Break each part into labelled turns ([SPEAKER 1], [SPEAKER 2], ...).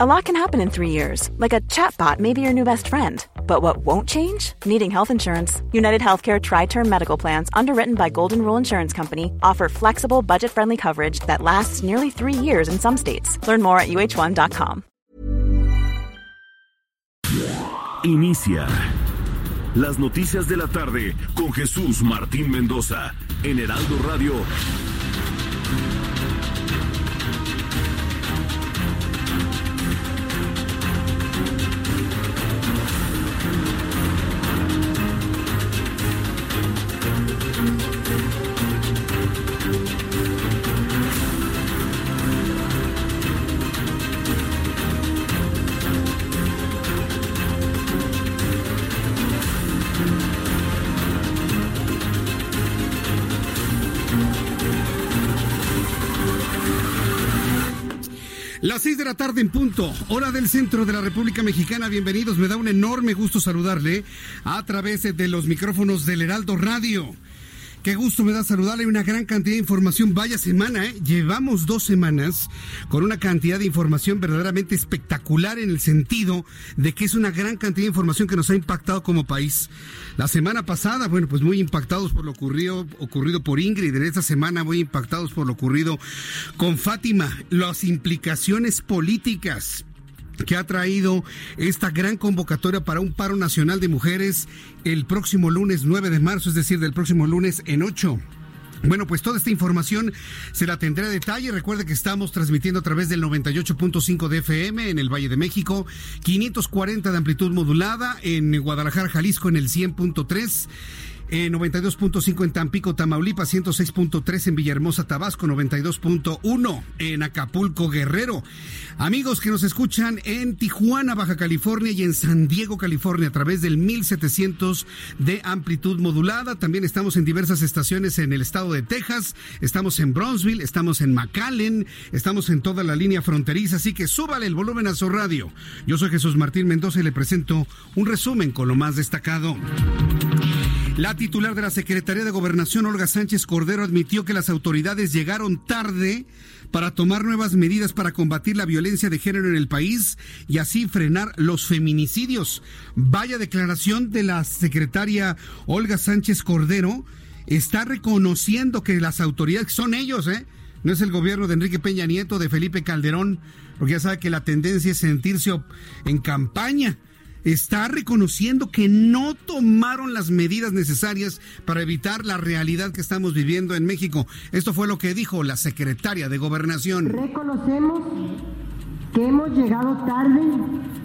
[SPEAKER 1] A lot can happen in three years, like a chatbot may be your new best friend. But what won't change? Needing health insurance. United Healthcare Tri Term Medical Plans, underwritten by Golden Rule Insurance Company, offer flexible, budget friendly coverage that lasts nearly three years in some states. Learn more at uh1.com.
[SPEAKER 2] Inicia las noticias de la tarde con Jesús Martín Mendoza en Heraldo Radio.
[SPEAKER 3] La tarde en punto, hora del centro de la República Mexicana. Bienvenidos, me da un enorme gusto saludarle a través de los micrófonos del Heraldo Radio. Qué gusto me da saludarle una gran cantidad de información. Vaya semana, ¿eh? Llevamos dos semanas con una cantidad de información verdaderamente espectacular en el sentido de que es una gran cantidad de información que nos ha impactado como país. La semana pasada, bueno, pues muy impactados por lo ocurrido, ocurrido por Ingrid. En esta semana muy impactados por lo ocurrido con Fátima. Las implicaciones políticas que ha traído esta gran convocatoria para un paro nacional de mujeres el próximo lunes 9 de marzo, es decir, del próximo lunes en 8. Bueno, pues toda esta información se la tendré a detalle. Recuerde que estamos transmitiendo a través del 98.5 de FM en el Valle de México, 540 de amplitud modulada en Guadalajara, Jalisco en el 100.3 eh, 92.5 en Tampico, Tamaulipas, 106.3 en Villahermosa, Tabasco, 92.1 en Acapulco, Guerrero. Amigos que nos escuchan en Tijuana, Baja California y en San Diego, California, a través del 1700 de amplitud modulada. También estamos en diversas estaciones en el estado de Texas, estamos en Brownsville, estamos en McAllen, estamos en toda la línea fronteriza, así que súbale el volumen a su radio. Yo soy Jesús Martín Mendoza y le presento un resumen con lo más destacado. La titular de la Secretaría de Gobernación, Olga Sánchez Cordero, admitió que las autoridades llegaron tarde para tomar nuevas medidas para combatir la violencia de género en el país y así frenar los feminicidios. Vaya declaración de la secretaria Olga Sánchez Cordero. Está reconociendo que las autoridades son ellos, ¿eh? No es el gobierno de Enrique Peña Nieto, de Felipe Calderón, porque ya sabe que la tendencia es sentirse en campaña está reconociendo que no tomaron las medidas necesarias para evitar la realidad que estamos viviendo en México. Esto fue lo que dijo la secretaria de Gobernación.
[SPEAKER 4] Reconocemos que hemos llegado tarde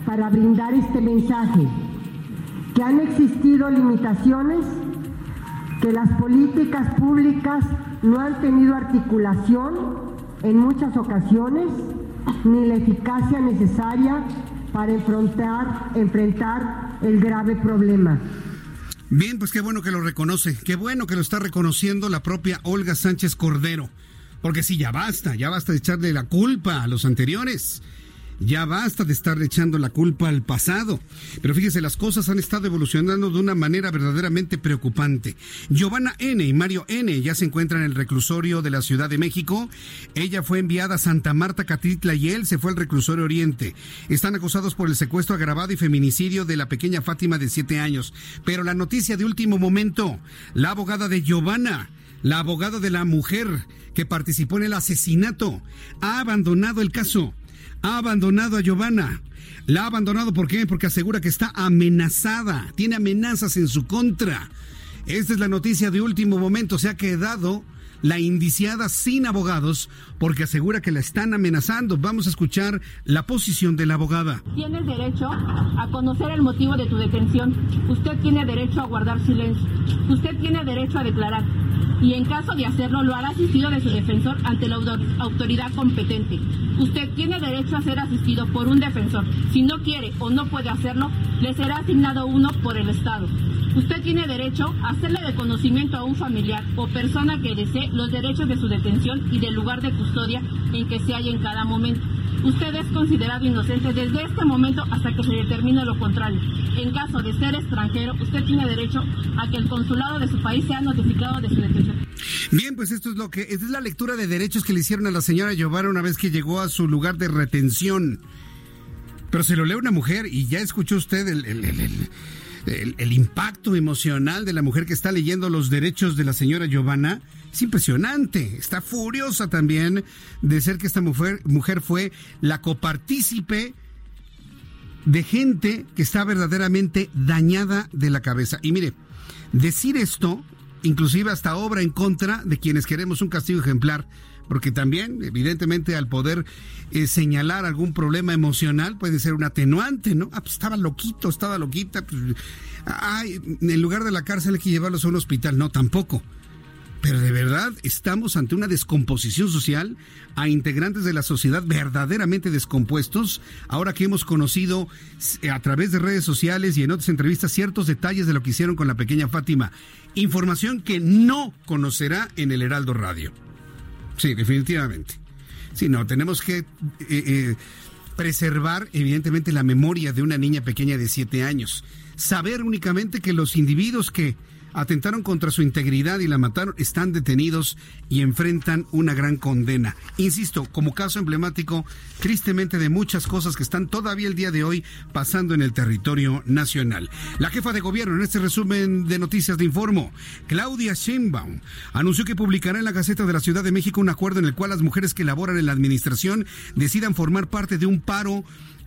[SPEAKER 4] para brindar este mensaje, que han existido limitaciones, que las políticas públicas no han tenido articulación en muchas ocasiones, ni la eficacia necesaria para enfrentar, enfrentar el grave problema.
[SPEAKER 3] Bien, pues qué bueno que lo reconoce, qué bueno que lo está reconociendo la propia Olga Sánchez Cordero, porque sí, ya basta, ya basta de echarle la culpa a los anteriores. Ya basta de estar echando la culpa al pasado. Pero fíjese, las cosas han estado evolucionando de una manera verdaderamente preocupante. Giovanna N. y Mario N. ya se encuentran en el reclusorio de la Ciudad de México. Ella fue enviada a Santa Marta, Catitla y él se fue al reclusorio Oriente. Están acusados por el secuestro agravado y feminicidio de la pequeña Fátima de siete años. Pero la noticia de último momento, la abogada de Giovanna la abogada de la mujer que participó en el asesinato, ha abandonado el caso ha abandonado a Giovanna. La ha abandonado ¿por qué? Porque asegura que está amenazada, tiene amenazas en su contra. Esta es la noticia de último momento, se ha quedado la indiciada sin abogados porque asegura que la están amenazando. Vamos a escuchar la posición de la abogada.
[SPEAKER 5] Tienes derecho a conocer el motivo de tu detención. Usted tiene derecho a guardar silencio. Usted tiene derecho a declarar y en caso de hacerlo lo hará asistido de su defensor ante la autoridad competente. Usted tiene derecho a ser asistido por un defensor. Si no quiere o no puede hacerlo, le será asignado uno por el Estado. Usted tiene derecho a hacerle de conocimiento a un familiar o persona que desee los derechos de su detención y del lugar de custodia en que se halla en cada momento. Usted es considerado inocente desde este momento hasta que se determine lo contrario. En caso de ser extranjero, usted tiene derecho a que el consulado de su país sea notificado de su detención.
[SPEAKER 3] Bien, pues esto es lo que esta es la lectura de derechos que le hicieron a la señora Giovanna una vez que llegó a su lugar de retención. Pero se lo lee una mujer y ya escuchó usted el, el, impacto emocional de la mujer que está leyendo los derechos de la señora Giovanna. Es impresionante. Está furiosa también de ser que esta mujer, mujer fue la copartícipe de gente que está verdaderamente dañada de la cabeza. Y mire, decir esto, inclusive hasta obra en contra de quienes queremos un castigo ejemplar, porque también, evidentemente, al poder eh, señalar algún problema emocional puede ser un atenuante, ¿no? Ah, pues estaba loquito, estaba loquita. Pues, ay, en lugar de la cárcel hay que llevarlos a un hospital. No, tampoco. Pero de verdad estamos ante una descomposición social a integrantes de la sociedad verdaderamente descompuestos, ahora que hemos conocido eh, a través de redes sociales y en otras entrevistas ciertos detalles de lo que hicieron con la pequeña Fátima. Información que no conocerá en el Heraldo Radio. Sí, definitivamente. Sí, no, tenemos que eh, eh, preservar evidentemente la memoria de una niña pequeña de siete años. Saber únicamente que los individuos que atentaron contra su integridad y la mataron, están detenidos y enfrentan una gran condena. Insisto, como caso emblemático, tristemente, de muchas cosas que están todavía el día de hoy pasando en el territorio nacional. La jefa de gobierno, en este resumen de noticias de Informo, Claudia Sheinbaum, anunció que publicará en la Gaceta de la Ciudad de México un acuerdo en el cual las mujeres que laboran en la administración decidan formar parte de un paro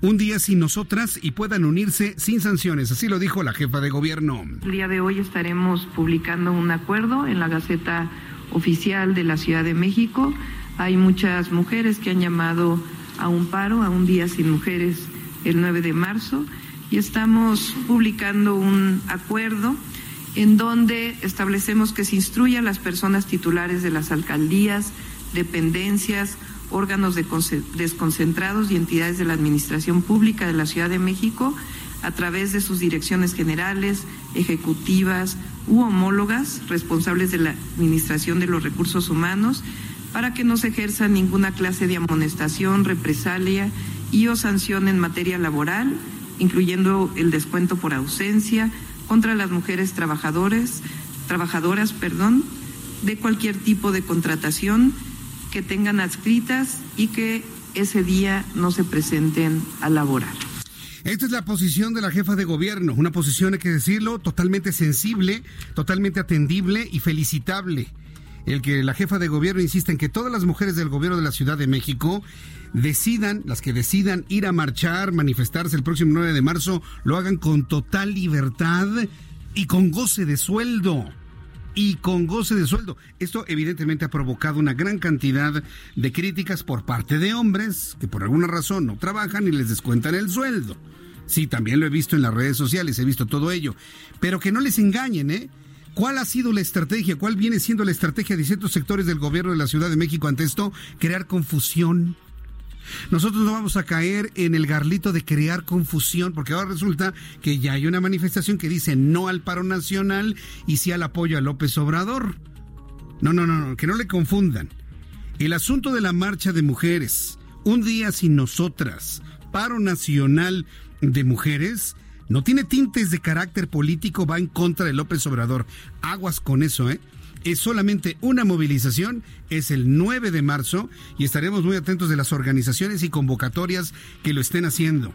[SPEAKER 3] un día sin nosotras y puedan unirse sin sanciones. Así lo dijo la jefa de gobierno.
[SPEAKER 6] El día de hoy estaremos publicando un acuerdo en la Gaceta Oficial de la Ciudad de México. Hay muchas mujeres que han llamado a un paro, a un día sin mujeres el 9 de marzo y estamos publicando un acuerdo en donde establecemos que se instruya a las personas titulares de las alcaldías, dependencias, órganos desconcentrados y entidades de la Administración Pública de la Ciudad de México a través de sus direcciones generales, ejecutivas u homólogas responsables de la Administración de los Recursos Humanos para que no se ejerza ninguna clase de amonestación, represalia y o sanción en materia laboral, incluyendo el descuento por ausencia contra las mujeres trabajadores, trabajadoras, perdón, de cualquier tipo de contratación que tengan adscritas y que ese día no se presenten a laborar.
[SPEAKER 3] Esta es la posición de la jefa de gobierno, una posición, hay que decirlo, totalmente sensible, totalmente atendible y felicitable. El que la jefa de gobierno insiste en que todas las mujeres del gobierno de la Ciudad de México decidan, las que decidan ir a marchar, manifestarse el próximo 9 de marzo, lo hagan con total libertad y con goce de sueldo y con goce de sueldo. Esto evidentemente ha provocado una gran cantidad de críticas por parte de hombres que por alguna razón no trabajan y les descuentan el sueldo. Sí, también lo he visto en las redes sociales, he visto todo ello. Pero que no les engañen, ¿eh? ¿Cuál ha sido la estrategia? ¿Cuál viene siendo la estrategia de ciertos sectores del gobierno de la Ciudad de México ante esto? Crear confusión, nosotros no vamos a caer en el garlito de crear confusión, porque ahora resulta que ya hay una manifestación que dice no al paro nacional y sí al apoyo a López Obrador. No, no, no, no, que no le confundan. El asunto de la marcha de mujeres, un día sin nosotras, paro nacional de mujeres, no tiene tintes de carácter político, va en contra de López Obrador. Aguas con eso, ¿eh? Es solamente una movilización, es el 9 de marzo y estaremos muy atentos de las organizaciones y convocatorias que lo estén haciendo.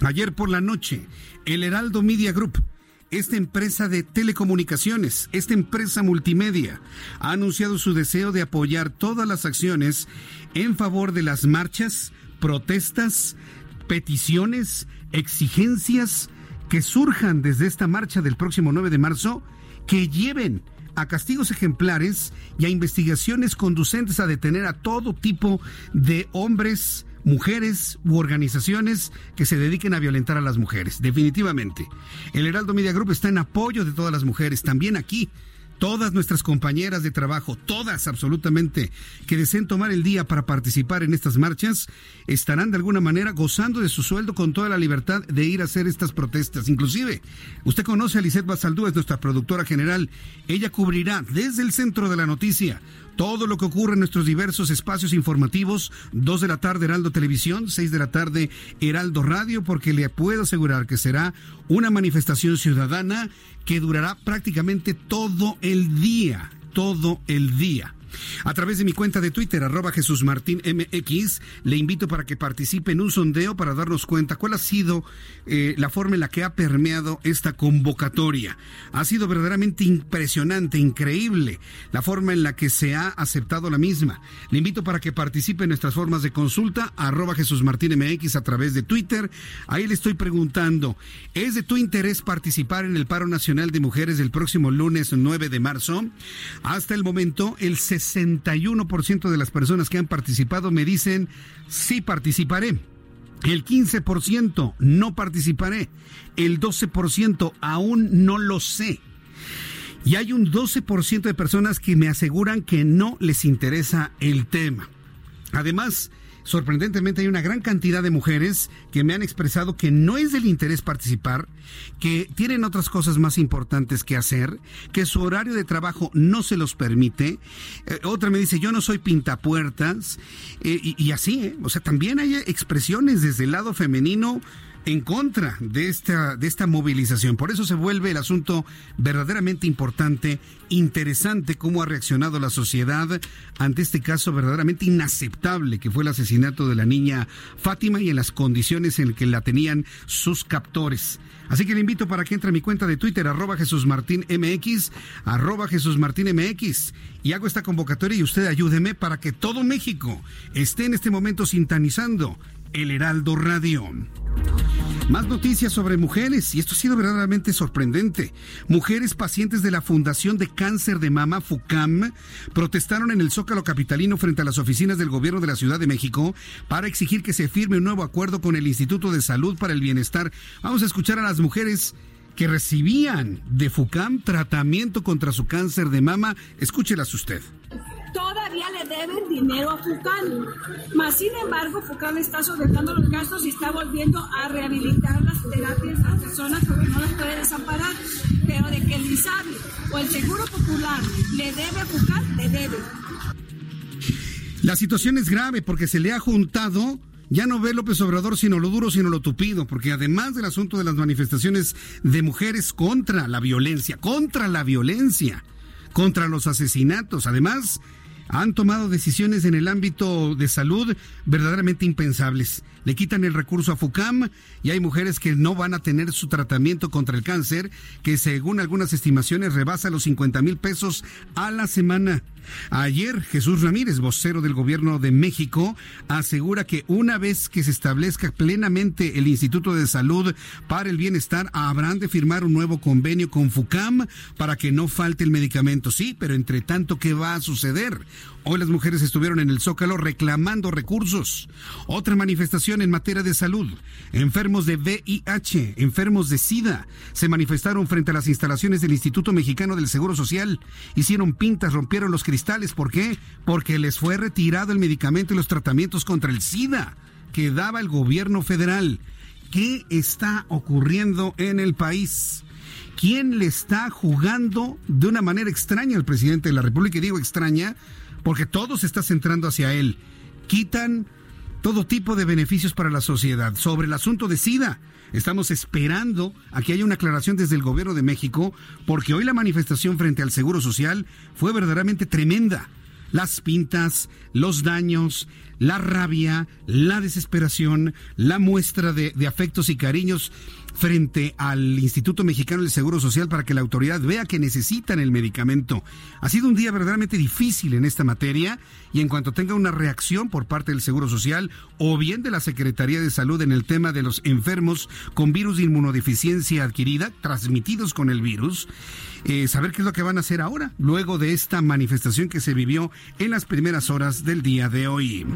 [SPEAKER 3] Ayer por la noche, el Heraldo Media Group, esta empresa de telecomunicaciones, esta empresa multimedia, ha anunciado su deseo de apoyar todas las acciones en favor de las marchas, protestas, peticiones, exigencias que surjan desde esta marcha del próximo 9 de marzo, que lleven a castigos ejemplares y a investigaciones conducentes a detener a todo tipo de hombres, mujeres u organizaciones que se dediquen a violentar a las mujeres. Definitivamente. El Heraldo Media Group está en apoyo de todas las mujeres, también aquí todas nuestras compañeras de trabajo, todas absolutamente, que deseen tomar el día para participar en estas marchas, estarán de alguna manera gozando de su sueldo con toda la libertad de ir a hacer estas protestas. Inclusive, usted conoce a Lisette Basaldúa, es nuestra productora general. Ella cubrirá desde el centro de la noticia todo lo que ocurre en nuestros diversos espacios informativos, 2 de la tarde Heraldo Televisión, 6 de la tarde Heraldo Radio, porque le puedo asegurar que será una manifestación ciudadana que durará prácticamente todo el día, todo el día. A través de mi cuenta de Twitter, arroba Jesús Martín MX, le invito para que participe en un sondeo para darnos cuenta cuál ha sido eh, la forma en la que ha permeado esta convocatoria. Ha sido verdaderamente impresionante, increíble la forma en la que se ha aceptado la misma. Le invito para que participe en nuestras formas de consulta, arroba Jesús Martín MX a través de Twitter. Ahí le estoy preguntando, ¿es de tu interés participar en el paro nacional de mujeres del próximo lunes 9 de marzo? Hasta el momento, el 61% de las personas que han participado me dicen, sí participaré. El 15% no participaré. El 12% aún no lo sé. Y hay un 12% de personas que me aseguran que no les interesa el tema. Además, sorprendentemente hay una gran cantidad de mujeres que me han expresado que no es del interés participar, que tienen otras cosas más importantes que hacer, que su horario de trabajo no se los permite. Eh, otra me dice, yo no soy pintapuertas. Eh, y, y, así, ¿eh? o sea, también hay expresiones desde el lado femenino en contra de esta, de esta movilización. Por eso se vuelve el asunto verdaderamente importante, interesante cómo ha reaccionado la sociedad ante este caso verdaderamente inaceptable que fue el asesinato de la niña Fátima y en las condiciones en que la tenían sus captores. Así que le invito para que entre a mi cuenta de Twitter, arroba Jesús Martín MX, arroba Jesús Martín MX, y hago esta convocatoria y usted ayúdeme para que todo México esté en este momento sintonizando el Heraldo Radio. Más noticias sobre mujeres, y esto ha sido verdaderamente sorprendente. Mujeres pacientes de la Fundación de Cáncer de Mama, FUCAM, protestaron en el Zócalo Capitalino frente a las oficinas del gobierno de la Ciudad de México para exigir que se firme un nuevo acuerdo con el Instituto de Salud para el Bienestar. Vamos a escuchar a las mujeres que recibían de FUCAM tratamiento contra su cáncer de mama. Escúchelas usted
[SPEAKER 7] todavía le deben dinero a FUCAN. Más sin embargo, FUCAN está solventando los gastos y está volviendo a rehabilitar las terapias a las personas porque no las puede desamparar. Pero de que el ISABI o el Seguro Popular le debe a le debe.
[SPEAKER 3] La situación es grave porque se le ha juntado ya no ve López Obrador sino lo duro, sino lo tupido, porque además del asunto de las manifestaciones de mujeres contra la violencia, contra la violencia, contra los asesinatos, además han tomado decisiones en el ámbito de salud verdaderamente impensables. Le quitan el recurso a FUCAM y hay mujeres que no van a tener su tratamiento contra el cáncer, que según algunas estimaciones rebasa los 50 mil pesos a la semana. Ayer Jesús Ramírez, vocero del gobierno de México, asegura que una vez que se establezca plenamente el Instituto de Salud para el Bienestar, habrán de firmar un nuevo convenio con FUCAM para que no falte el medicamento. Sí, pero entre tanto, ¿qué va a suceder? Hoy las mujeres estuvieron en el Zócalo reclamando recursos. Otra manifestación en materia de salud. Enfermos de VIH, enfermos de SIDA, se manifestaron frente a las instalaciones del Instituto Mexicano del Seguro Social. Hicieron pintas, rompieron los cristales. ¿Por qué? Porque les fue retirado el medicamento y los tratamientos contra el SIDA que daba el gobierno federal. ¿Qué está ocurriendo en el país? ¿Quién le está jugando de una manera extraña al presidente de la República? Y digo extraña porque todo se está centrando hacia él. Quitan todo tipo de beneficios para la sociedad. Sobre el asunto de SIDA, estamos esperando a que haya una aclaración desde el gobierno de México, porque hoy la manifestación frente al Seguro Social fue verdaderamente tremenda. Las pintas, los daños, la rabia, la desesperación, la muestra de, afectos y cariños frente al Instituto Mexicano del Seguro Social para que la autoridad vea que necesitan el medicamento. Ha sido un día verdaderamente difícil en esta materia y en cuanto tenga una reacción por parte del Seguro Social o bien de la Secretaría de Salud en el tema de los enfermos con virus de inmunodeficiencia adquirida, transmitidos con el virus, eh, saber qué es lo que van a hacer ahora, luego de esta manifestación que se vivió en las primeras horas del día de hoy.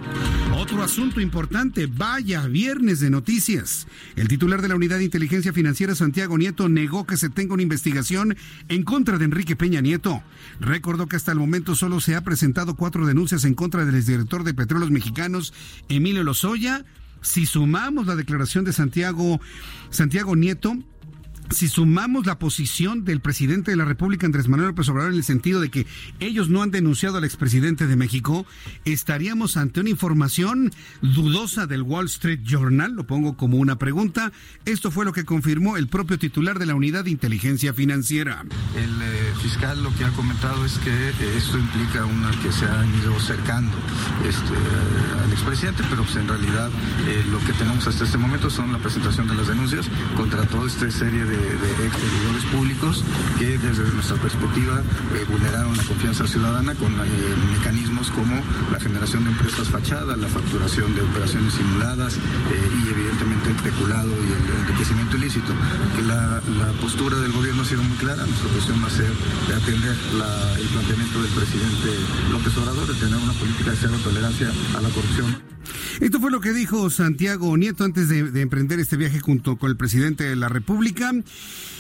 [SPEAKER 3] Otro asunto importante, vaya viernes de noticias. El titular de la Unidad de Inteligencia Financiera, Santiago Nieto, negó que se tenga una investigación en contra de Enrique Peña Nieto. Recordó que hasta el momento solo se ha presentado cuatro denuncias en contra del exdirector de Petróleos Mexicanos, Emilio Lozoya. Si sumamos la declaración de Santiago, Santiago Nieto, si sumamos la posición del presidente de la República, Andrés Manuel López Obrador, en el sentido de que ellos no han denunciado al expresidente de México, estaríamos ante una información dudosa del Wall Street Journal, lo pongo como una pregunta. Esto fue lo que confirmó el propio titular de la Unidad de Inteligencia Financiera.
[SPEAKER 8] El eh, fiscal lo que ha comentado es que eh, esto implica una que se ha ido acercando este, al expresidente, pero pues en realidad eh, lo que tenemos hasta este momento son la presentación de las denuncias contra toda esta serie de de, ex públicos que desde nuestra perspectiva eh, vulneraron la confianza ciudadana con eh, mecanismos como la generación de empresas fachadas, la facturación de operaciones simuladas eh, y evidentemente el peculado y el enriquecimiento ilícito. Que la, postura del gobierno ha sido muy clara, nuestra posición va a ser de atender el planteamiento del presidente López Obrador de tener una política de cero tolerancia a la corrupción.
[SPEAKER 3] Esto fue lo que dijo Santiago Nieto antes de, emprender este viaje junto con el presidente de la República.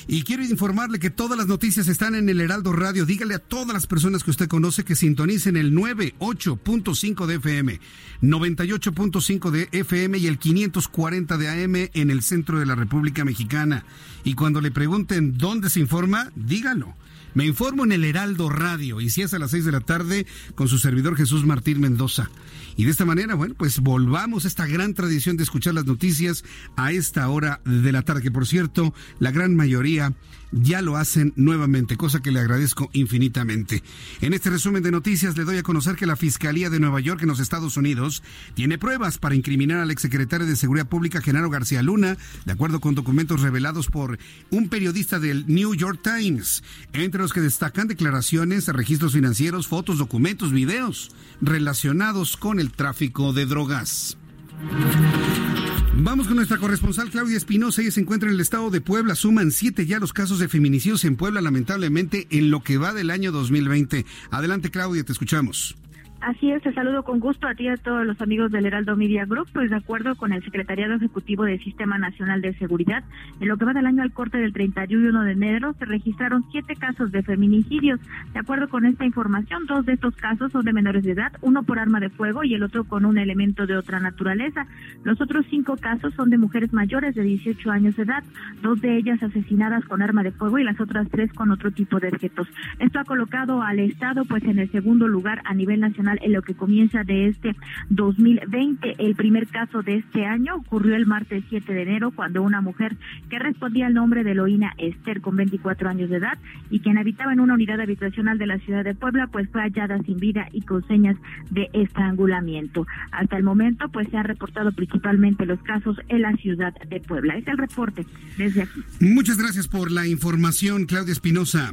[SPEAKER 3] Y quiero informarle que todas las noticias están en el Heraldo Radio. Dígale a todas las personas que usted conoce que sintonicen el 98.5 de FM, 98.5 de FM y el 540 de AM en el centro de la República Mexicana. Y cuando le pregunten dónde se informa, dígalo. Me informo en el Heraldo Radio y si es a las 6 de la tarde con su servidor Jesús Martín Mendoza. Y de esta manera, bueno, pues volvamos a esta gran tradición de escuchar las noticias a esta hora de la tarde, que por cierto, la gran mayoría ya lo hacen nuevamente, cosa que le agradezco infinitamente. En este resumen de noticias le doy a conocer que la Fiscalía de Nueva York en los Estados Unidos tiene pruebas para incriminar al exsecretario de Seguridad Pública, Genaro García Luna, de acuerdo con documentos revelados por un periodista del New York Times, entre los que destacan declaraciones, registros financieros, fotos, documentos, videos relacionados con el tráfico de drogas. Vamos con nuestra corresponsal Claudia Espinosa. Ella se encuentra en el estado de Puebla. Suman siete ya los casos de feminicidios en Puebla, lamentablemente, en lo que va del año 2020. Adelante, Claudia, te escuchamos.
[SPEAKER 9] Así es, te saludo con gusto a ti y a todos los amigos del Heraldo Media Group. Pues de acuerdo con el Secretariado Ejecutivo del Sistema Nacional de Seguridad, en lo que va del año al corte del 31 de enero se registraron siete casos de feminicidios. De acuerdo con esta información, dos de estos casos son de menores de edad, uno por arma de fuego y el otro con un elemento de otra naturaleza. Los otros cinco casos son de mujeres mayores de 18 años de edad, dos de ellas asesinadas con arma de fuego y las otras tres con otro tipo de objetos. Esto ha colocado al Estado pues en el segundo lugar a nivel nacional en lo que comienza de este 2020. El primer caso de este año ocurrió el martes 7 de enero cuando una mujer que respondía al nombre de Eloína Esther con 24 años de edad y quien habitaba en una unidad habitacional de la ciudad de Puebla pues fue hallada sin vida y con señas de estrangulamiento. Hasta el momento pues se han reportado principalmente los casos en la ciudad de Puebla. Es el reporte desde aquí.
[SPEAKER 3] Muchas gracias por la información, Claudia Espinosa.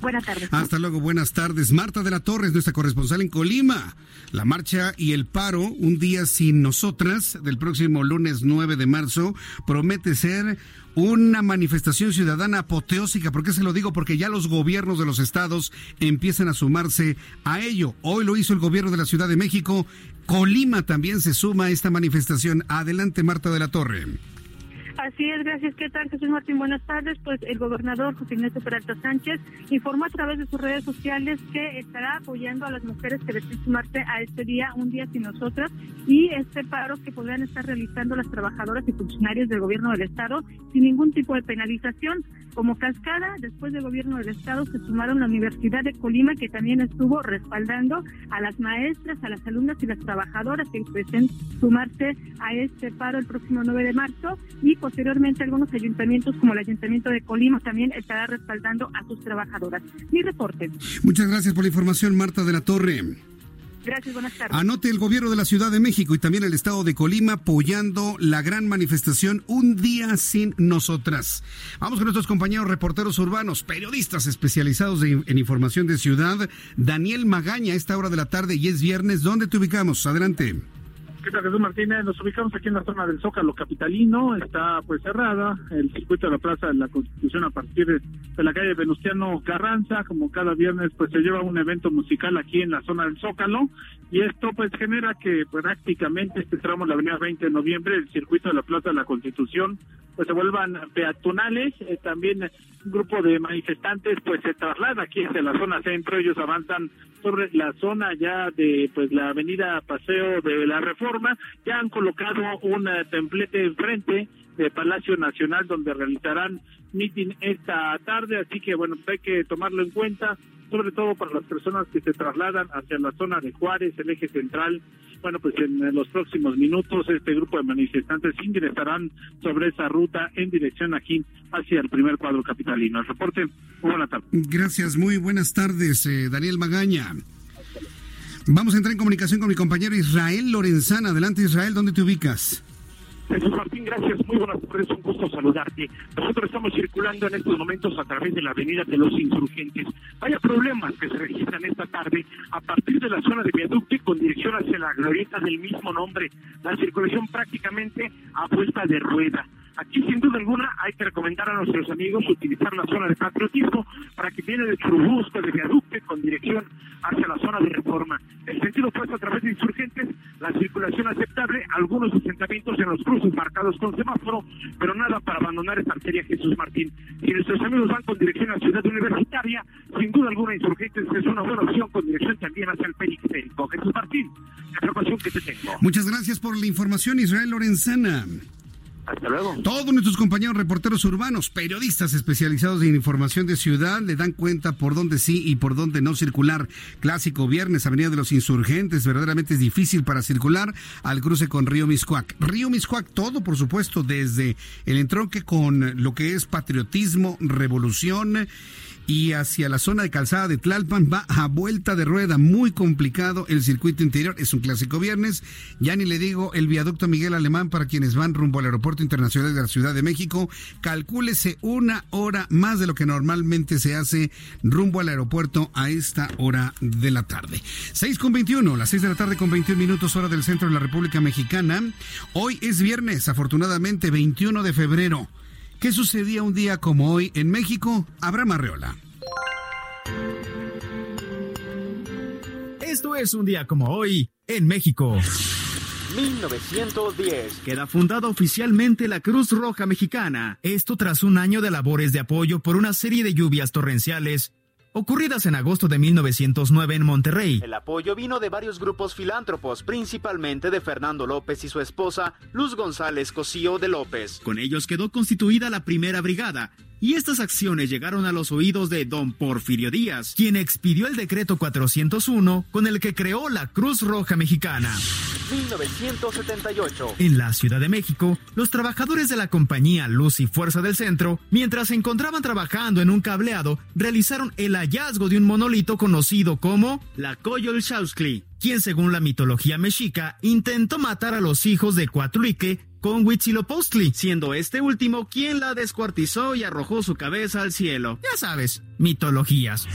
[SPEAKER 9] Buenas tardes.
[SPEAKER 3] Hasta luego, buenas tardes. Marta de la Torres, nuestra corresponsal en Colima. La marcha y el paro, un día sin nosotras, del próximo lunes 9 de marzo, promete ser una manifestación ciudadana apoteósica. ¿Por qué se lo digo? Porque ya los gobiernos de los estados empiezan a sumarse a ello. Hoy lo hizo el gobierno de la Ciudad de México. Colima también se suma a esta manifestación. Adelante, Marta de la Torre.
[SPEAKER 10] Así es, gracias. ¿Qué tal, Jesús Martín? Buenas tardes. Pues el gobernador José Ignacio Peralta Sánchez informó a través de sus redes sociales que estará apoyando a las mujeres que deciden sumarse a este día, un día sin nosotras, y este paro que podrían estar realizando las trabajadoras y funcionarios del gobierno del Estado sin ningún tipo de penalización. Como cascada, después del gobierno del Estado se sumaron la Universidad de Colima, que también estuvo respaldando a las maestras, a las alumnas y las trabajadoras que deseen sumarse a este paro el próximo 9 de marzo y posteriormente algunos ayuntamientos como el Ayuntamiento de Colima también estará respaldando a sus trabajadoras. Mi reporte.
[SPEAKER 3] Muchas gracias por la información, Marta de la Torre.
[SPEAKER 10] Gracias, buenas tardes.
[SPEAKER 3] Anote el gobierno de la Ciudad de México y también el estado de Colima apoyando la gran manifestación Un día sin nosotras. Vamos con nuestros compañeros reporteros urbanos, periodistas especializados en información de ciudad. Daniel Magaña, a esta hora de la tarde y es viernes. ¿Dónde te ubicamos? Adelante.
[SPEAKER 11] ¿Qué Jesús Martínez? Nos ubicamos aquí en la zona del Zócalo Capitalino. Está pues cerrada el circuito de la Plaza de la Constitución a partir de, la calle Venustiano Carranza. Como cada viernes pues se lleva un evento musical aquí en la zona del Zócalo. Y esto pues genera que prácticamente este tramo la avenida 20 de noviembre, el circuito de la Plaza de la Constitución, pues se vuelvan peatonales. Eh, también un grupo de manifestantes pues se traslada aquí hacia la zona centro. Ellos avanzan sobre la zona ya de pues la avenida Paseo de la Reforma. Ya han colocado un templete enfrente de Palacio Nacional donde realizarán meeting esta tarde, así que bueno, hay que tomarlo en cuenta, sobre todo para las personas que se trasladan hacia la zona de Juárez, el eje central. Bueno, pues en los próximos minutos este grupo de manifestantes ingresarán sobre esa ruta en dirección aquí hacia el primer cuadro capitalino. El reporte, muy buena tarde.
[SPEAKER 3] Gracias, muy buenas tardes, eh, Daniel Magaña. Vamos a entrar en comunicación con mi compañero Israel Lorenzana. Adelante, Israel, ¿dónde te ubicas?
[SPEAKER 12] Jesús Martín, gracias. Muy buenas tardes. Un gusto saludarte. Nosotros estamos circulando en estos momentos a través de la Avenida de los Insurgentes. Vaya problemas que se registran esta tarde a partir de la zona de viaducto con dirección hacia la glorieta del mismo nombre. La circulación prácticamente a vuelta de rueda. Aquí, sin duda alguna, hay que recomendar a nuestros amigos utilizar la zona de patriotismo para que viene de Churubusco, de Viaducto, con dirección hacia la zona de reforma. El sentido opuesto a través de insurgentes, la circulación aceptable, algunos asentamientos en los cruces marcados con semáforo, pero nada para abandonar esta arteria Jesús Martín. Si nuestros amigos van con dirección a la ciudad universitaria, sin duda alguna insurgentes es una buena opción con dirección también hacia el periférico. Jesús Martín, la información que te tengo.
[SPEAKER 3] Muchas gracias por la información, Israel Lorenzana.
[SPEAKER 12] Hasta luego.
[SPEAKER 3] Todos nuestros compañeros reporteros urbanos, periodistas especializados en información de ciudad, le dan cuenta por dónde sí y por dónde no circular. Clásico viernes, Avenida de los Insurgentes, verdaderamente es difícil para circular al cruce con Río Miscuac. Río Miscuac, todo por supuesto, desde el entronque con lo que es patriotismo, revolución y hacia la zona de calzada de Tlalpan va a vuelta de rueda, muy complicado el circuito interior, es un clásico viernes, ya ni le digo el viaducto Miguel Alemán para quienes van rumbo al Aeropuerto Internacional de la Ciudad de México, calcúlese una hora más de lo que normalmente se hace rumbo al aeropuerto a esta hora de la tarde. 6 con 21, las 6 de la tarde con 21 minutos hora del centro de la República Mexicana. Hoy es viernes, afortunadamente 21 de febrero. ¿Qué sucedía un día como hoy en México? Abraham Arreola.
[SPEAKER 13] Esto es un día como hoy en México.
[SPEAKER 14] 1910.
[SPEAKER 13] Queda fundada oficialmente la Cruz Roja Mexicana. Esto tras un año de labores de apoyo por una serie de lluvias torrenciales ocurridas en agosto de 1909 en Monterrey.
[SPEAKER 14] El apoyo vino de varios grupos filántropos, principalmente de Fernando López y su esposa, Luz González Cosío de López.
[SPEAKER 13] Con ellos quedó constituida la primera brigada, y estas acciones llegaron a los oídos de don Porfirio Díaz, quien expidió el decreto 401 con el que creó la Cruz Roja Mexicana.
[SPEAKER 14] 1978.
[SPEAKER 13] En la Ciudad de México, los trabajadores de la compañía Luz y Fuerza del Centro, mientras se encontraban trabajando en un cableado, realizaron el hallazgo de un monolito conocido como la Coyolxauhqui, quien según la mitología mexica intentó matar a los hijos de Coatlique con Huitzilopochtli, siendo este último quien la descuartizó y arrojó su cabeza al cielo. Ya sabes, mitologías.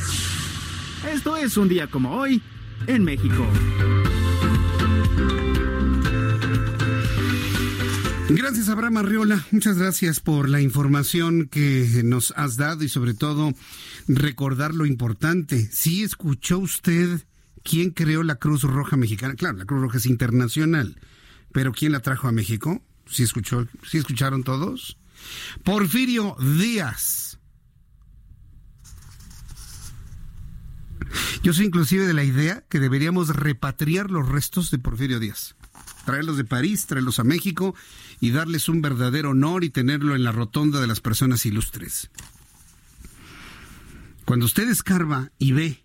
[SPEAKER 13] Esto es un día como hoy en México.
[SPEAKER 3] Gracias, Abraham Arriola. Muchas gracias por la información que nos has dado y sobre todo recordar lo importante. ¿Sí escuchó usted quién creó la Cruz Roja Mexicana? Claro, la Cruz Roja es internacional, pero ¿quién la trajo a México? ¿Sí, escuchó, ¿Sí escucharon todos? Porfirio Díaz. Yo soy inclusive de la idea que deberíamos repatriar los restos de Porfirio Díaz. Traerlos de París, traerlos a México y darles un verdadero honor y tenerlo en la rotonda de las personas ilustres. Cuando usted escarba y ve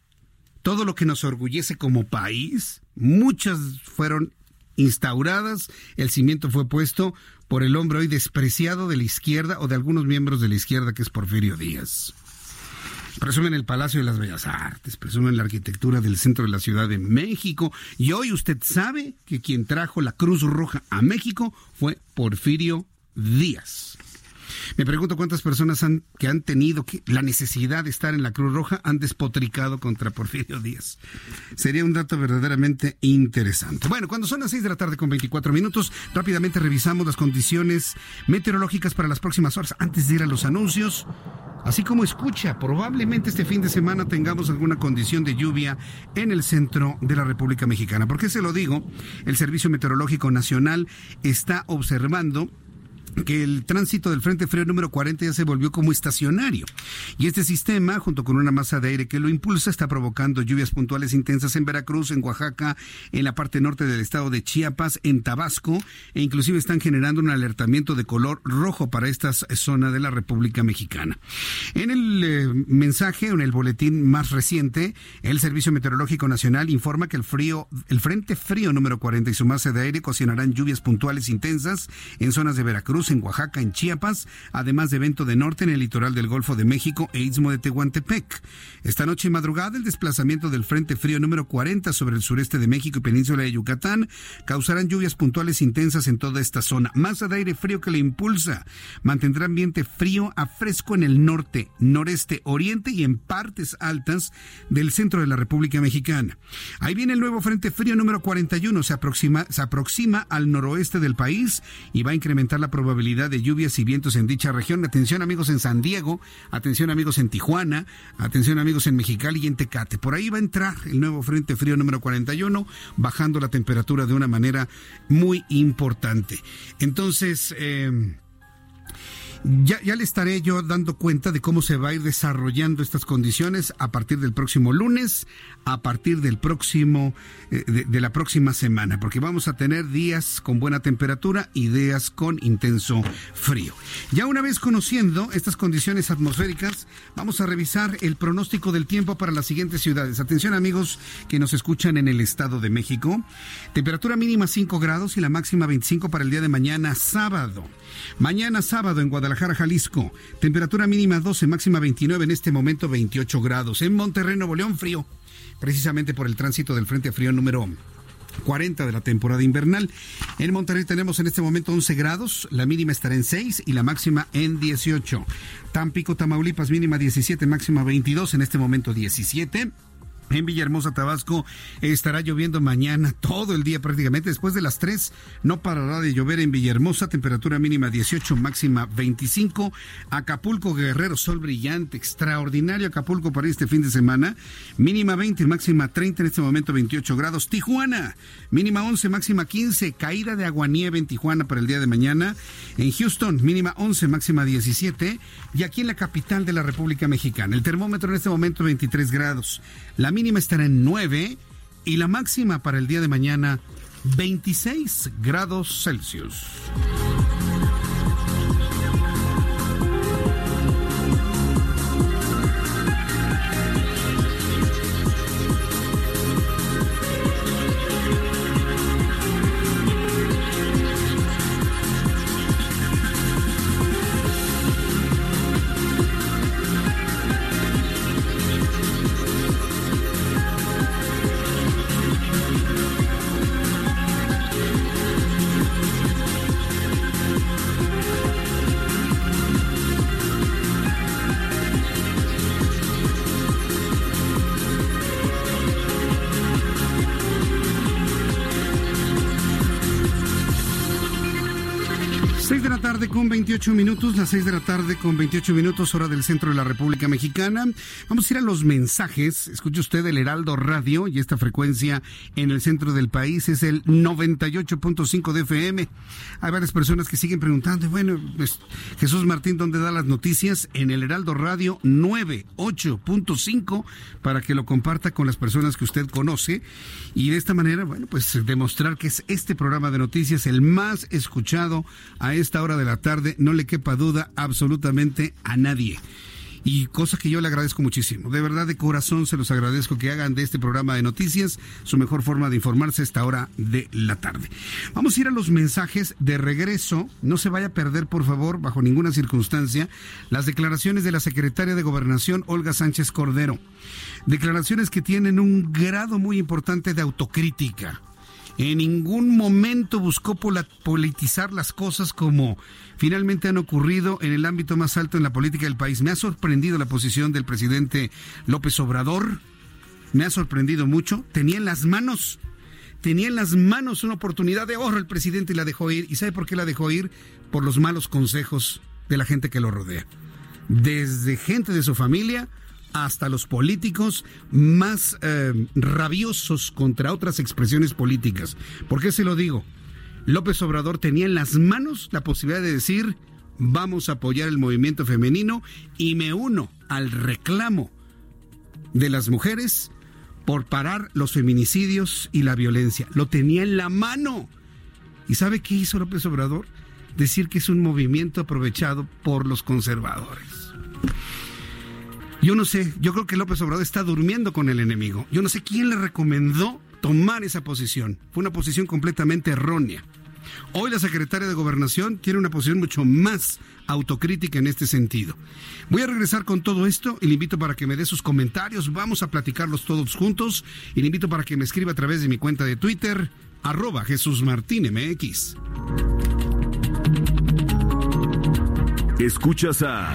[SPEAKER 3] todo lo que nos orgullece como país, muchas fueron instauradas, el cimiento fue puesto por el hombre hoy despreciado de la izquierda o de algunos miembros de la izquierda que es Porfirio Díaz. Presumen el Palacio de las Bellas Artes, presumen la arquitectura del centro de la Ciudad de México y hoy usted sabe que quien trajo la Cruz Roja a México fue Porfirio Díaz. Me pregunto cuántas personas han, que han tenido la necesidad de estar en la Cruz Roja han despotricado contra Porfirio Díaz. Sería un dato verdaderamente interesante. Bueno, cuando son las 6 de la tarde con 24 minutos, rápidamente revisamos las condiciones meteorológicas para las próximas horas antes de ir a los anuncios. Así como escucha, probablemente este fin de semana tengamos alguna condición de lluvia en el centro de la República Mexicana. ¿Por qué se lo digo? El Servicio Meteorológico Nacional está observando que el tránsito del Frente Frío número 40 ya se volvió como estacionario. Y este sistema, junto con una masa de aire que lo impulsa, está provocando lluvias puntuales intensas en Veracruz, en Oaxaca, en la parte norte del estado de Chiapas, en Tabasco, e inclusive están generando un alertamiento de color rojo para esta zona de la República Mexicana. En el eh, mensaje, en el boletín más reciente, el Servicio Meteorológico Nacional informa que el frío, el Frente Frío número 40 y su masa de aire ocasionarán lluvias puntuales intensas en zonas de Veracruz, en Oaxaca, en Chiapas, además de evento de norte en el litoral del Golfo de México e Istmo de Tehuantepec. Esta noche y madrugada, el desplazamiento del Frente Frío número 40 sobre el sureste de México y península de Yucatán causarán lluvias puntuales intensas en toda esta zona. Masa de aire frío que le impulsa mantendrá ambiente frío a fresco en el norte, noreste, oriente y en partes altas del centro de la República Mexicana. Ahí viene el nuevo Frente Frío número 41, se aproxima, se aproxima al noroeste del país y va a incrementar la probabilidad de lluvias y vientos en dicha región. Atención amigos en San Diego, atención amigos en Tijuana, atención amigos en Mexicali y en Tecate. Por ahí va a entrar el nuevo Frente Frío número 41, bajando la temperatura de una manera muy importante. Entonces, eh, ya, ya le estaré yo dando cuenta de cómo se va a ir desarrollando estas condiciones a partir del próximo lunes, a partir del próximo, eh, de, la próxima semana, porque vamos a tener días con buena temperatura y días con intenso frío. Ya una vez conociendo estas condiciones atmosféricas, vamos a revisar el pronóstico del tiempo para las siguientes ciudades. Atención amigos que nos escuchan en el Estado de México. Temperatura mínima 5 grados y la máxima 25 para el día de mañana sábado. Mañana sábado en Guadalajara, Jalisco. Temperatura mínima 12, máxima 29, en este momento 28 grados. En Monterrey, Nuevo León, frío, precisamente por el tránsito del Frente Frío número 40 de la temporada invernal. En Monterrey tenemos en este momento 11 grados, la mínima estará en 6 y la máxima en 18. Tampico, Tamaulipas, mínima 17, máxima 22, en este momento 17. En Villahermosa, Tabasco, estará lloviendo mañana todo el día prácticamente. Después de las 3 no parará de llover en Villahermosa, temperatura mínima 18, máxima 25. Acapulco, Guerrero, sol brillante, extraordinario Acapulco para este fin de semana. Mínima 20, máxima 30, en este momento 28 grados. Tijuana, mínima 11, máxima 15. Caída de aguanieve en Tijuana para el día de mañana. En Houston, mínima 11, máxima 17. Y aquí en la capital de la República Mexicana, el termómetro en este momento 23 grados. La mínima estará en 9 y la máxima para el día de mañana 26 grados Celsius. 28 minutos, las 6 de la tarde con 28 minutos, hora del centro de la República Mexicana. Vamos a ir a los mensajes. Escuche usted el Heraldo Radio y esta frecuencia en el centro del país es el 98.5 de FM. Hay varias personas que siguen preguntando, bueno, pues, Jesús Martín, ¿dónde da las noticias? En el Heraldo Radio 98.5 para que lo comparta con las personas que usted conoce y de esta manera, bueno, pues demostrar que es este programa de noticias el más escuchado a esta hora de la tarde, no le quepa duda absolutamente a nadie y cosa que yo le agradezco muchísimo. De verdad, de corazón se los agradezco que hagan de este programa de noticias su mejor forma de informarse a esta hora de la tarde. Vamos a ir a los mensajes de regreso. No se vaya a perder, por favor, bajo ninguna circunstancia, las declaraciones de la secretaria de Gobernación, Olga Sánchez Cordero. Declaraciones que tienen un grado muy importante de autocrítica en ningún momento buscó politizar las cosas como finalmente han ocurrido en el ámbito más alto en la política del país. Me ha sorprendido la posición del presidente López Obrador. Me ha sorprendido mucho. Tenía en las manos, tenía en las manos una oportunidad de oro el presidente y la dejó ir. ¿Y sabe por qué la dejó ir? Por los malos consejos de la gente que lo rodea. Desde gente de su familia hasta los políticos más eh, rabiosos contra otras expresiones políticas. ¿Por qué se lo digo? López Obrador tenía en las manos la posibilidad de decir, vamos a apoyar el movimiento femenino y me uno al reclamo de las mujeres por parar los feminicidios y la violencia. Lo tenía en la mano. ¿Y sabe qué hizo López Obrador? Decir que es un movimiento aprovechado por los conservadores. Yo no sé, yo creo que López Obrador está durmiendo con el enemigo. Yo no sé quién le recomendó tomar esa posición. Fue una posición completamente errónea. Hoy la secretaria de Gobernación tiene una posición mucho más autocrítica en este sentido. Voy a regresar con todo esto y le invito para que me dé sus comentarios. Vamos a platicarlos todos juntos y le invito para que me escriba a través de mi cuenta de Twitter, arroba Jesús Martín MX.
[SPEAKER 2] Escuchas a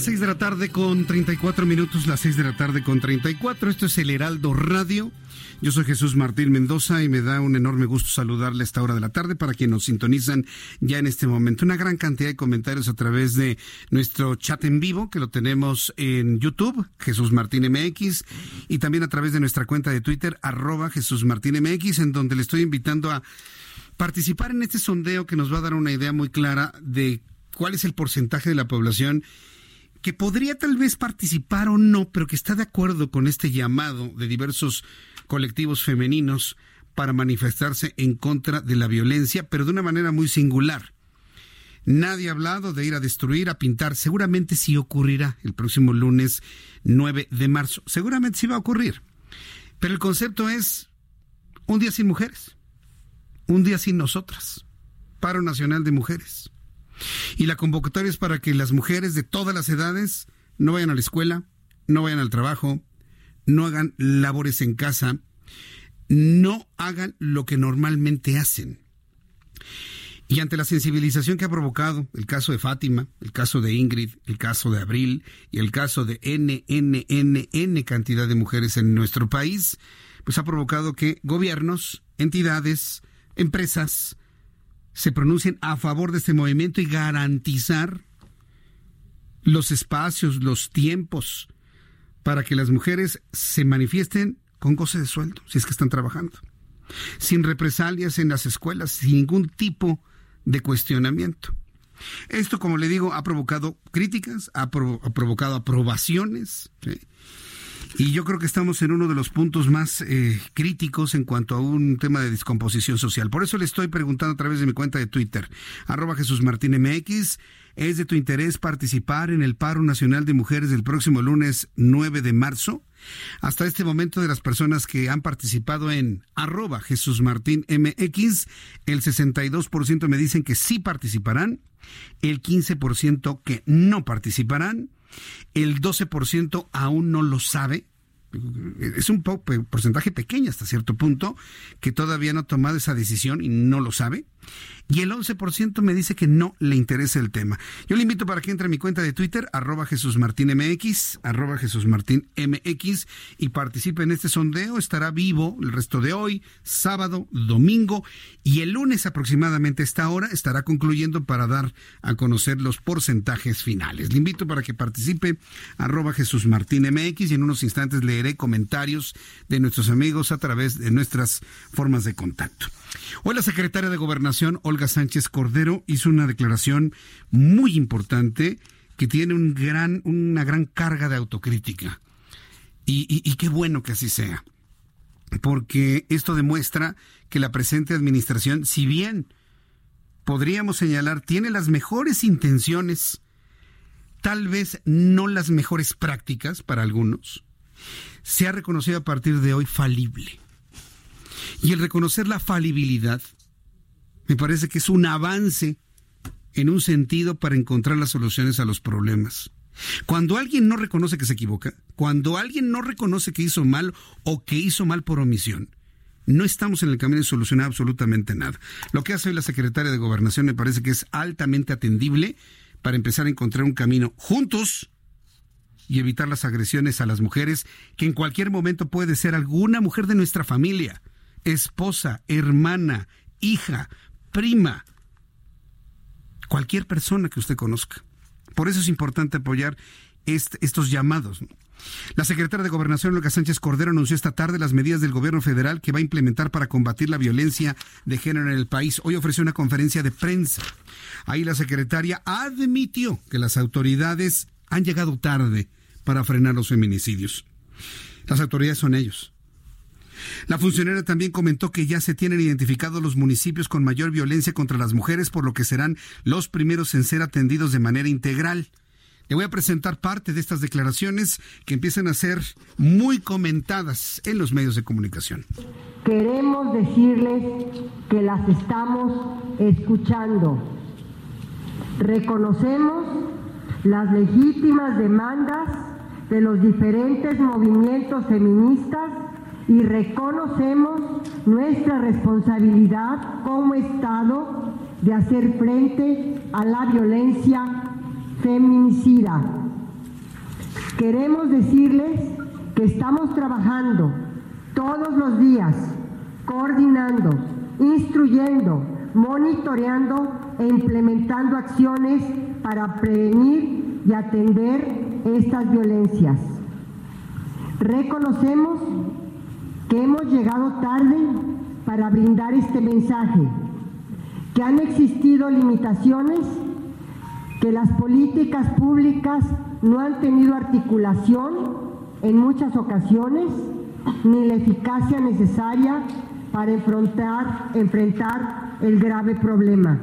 [SPEAKER 3] Las 6 de la tarde con 34 minutos, las 6 de la tarde con 34. Esto es el Heraldo Radio. Yo soy Jesús Martín Mendoza y me da un enorme gusto saludarle a esta hora de la tarde para quienes nos sintonizan ya en este momento. Una gran cantidad de comentarios a través de nuestro chat en vivo que lo tenemos en YouTube, Jesús Martín MX, y también a través de nuestra cuenta de Twitter, arroba Jesús Martín MX, en donde le estoy invitando a participar en este sondeo que nos va a dar una idea muy clara de cuál es el porcentaje de la población que podría tal vez participar o no, pero que está de acuerdo con este llamado de diversos colectivos femeninos para manifestarse en contra de la violencia, pero de una manera muy singular. Nadie ha hablado de ir a destruir, a pintar. Seguramente sí ocurrirá el próximo lunes 9 de marzo. Seguramente sí va a ocurrir. Pero el concepto es un día sin mujeres, un día sin nosotras. Paro Nacional de Mujeres. Y la convocatoria es para que las mujeres de todas las edades no vayan a la escuela, no vayan al trabajo, no hagan labores en casa, no hagan lo que normalmente hacen. Y ante la sensibilización que ha provocado el caso de Fátima, el caso de Ingrid, el caso de Abril y el caso de NNNN cantidad de mujeres en nuestro país, pues ha provocado que gobiernos, entidades, empresas, se pronuncien a favor de este movimiento y garantizar los espacios, los tiempos para que las mujeres se manifiesten con goce de sueldo, si es que están trabajando, sin represalias en las escuelas, sin ningún tipo de cuestionamiento. Esto, como le digo, ha provocado críticas, ha, provocado aprobaciones. Y yo creo que estamos en uno de los puntos más eh, críticos en cuanto a un tema de descomposición social. Por eso le estoy preguntando a través de mi cuenta de Twitter, arroba Jesús Martín MX, ¿es de tu interés participar en el paro nacional de mujeres del próximo lunes 9 de marzo? Hasta este momento de las personas que han participado en arroba Jesús Martín MX, el 62% me dicen que sí participarán, el 15% que no participarán, el 12% aún no lo sabe. Es un porcentaje pequeño hasta cierto punto que todavía no ha tomado esa decisión y no lo sabe y el 11% me dice que no le interesa el tema. Yo le invito para que entre a mi cuenta de Twitter, arroba Jesús Martín MX, arroba Jesús Martín MX, y participe en este sondeo. Estará vivo el resto de hoy, sábado, domingo, y el lunes aproximadamente a esta hora estará concluyendo para dar a conocer los porcentajes finales. Le invito para que participe, arroba Jesús Martín MX, y en unos instantes leeré comentarios de nuestros amigos a través de nuestras formas de contacto. Hoy la secretaria de Gobernación, Olga Sánchez Cordero, hizo una declaración muy importante que tiene un gran, una gran carga de autocrítica. Y, qué bueno que así sea, porque esto demuestra que la presente administración, si bien podríamos señalar, tiene las mejores intenciones, tal vez no las mejores prácticas para algunos, se ha reconocido a partir de hoy falible. Y el reconocer la falibilidad me parece que es un avance en un sentido para encontrar las soluciones a los problemas. Cuando alguien no reconoce que se equivoca, cuando alguien no reconoce que hizo mal o que hizo mal por omisión, no estamos en el camino de solucionar absolutamente nada. Lo que hace hoy la secretaria de Gobernación me parece que es altamente atendible para empezar a encontrar un camino juntos y evitar las agresiones a las mujeres, que en cualquier momento puede ser alguna mujer de nuestra familia, esposa, hermana, hija, prima, cualquier persona que usted conozca. Por eso es importante apoyar estos llamados. La secretaria de Gobernación, Olga Sánchez Cordero, anunció esta tarde las medidas del gobierno federal que va a implementar para combatir la violencia de género en el país. Hoy ofreció una conferencia de prensa. Ahí la secretaria admitió que las autoridades han llegado tarde para frenar los feminicidios. Las autoridades son ellos. La funcionaria también comentó que ya se tienen identificados los municipios con mayor violencia contra las mujeres, por lo que serán los primeros en ser atendidos de manera integral. Le voy a presentar parte de estas declaraciones que empiezan a ser muy comentadas en los medios de comunicación.
[SPEAKER 4] Queremos decirles que las estamos escuchando. Reconocemos las legítimas demandas de los diferentes movimientos feministas y reconocemos nuestra responsabilidad como Estado de hacer frente a la violencia feminicida. Queremos decirles que estamos trabajando todos los días, coordinando, instruyendo, monitoreando e implementando acciones para prevenir y atender estas violencias. Reconocemos que hemos llegado tarde para brindar este mensaje, que han existido limitaciones que las políticas públicas no han tenido articulación en muchas ocasiones ni la eficacia necesaria para enfrentar, enfrentar el grave problema.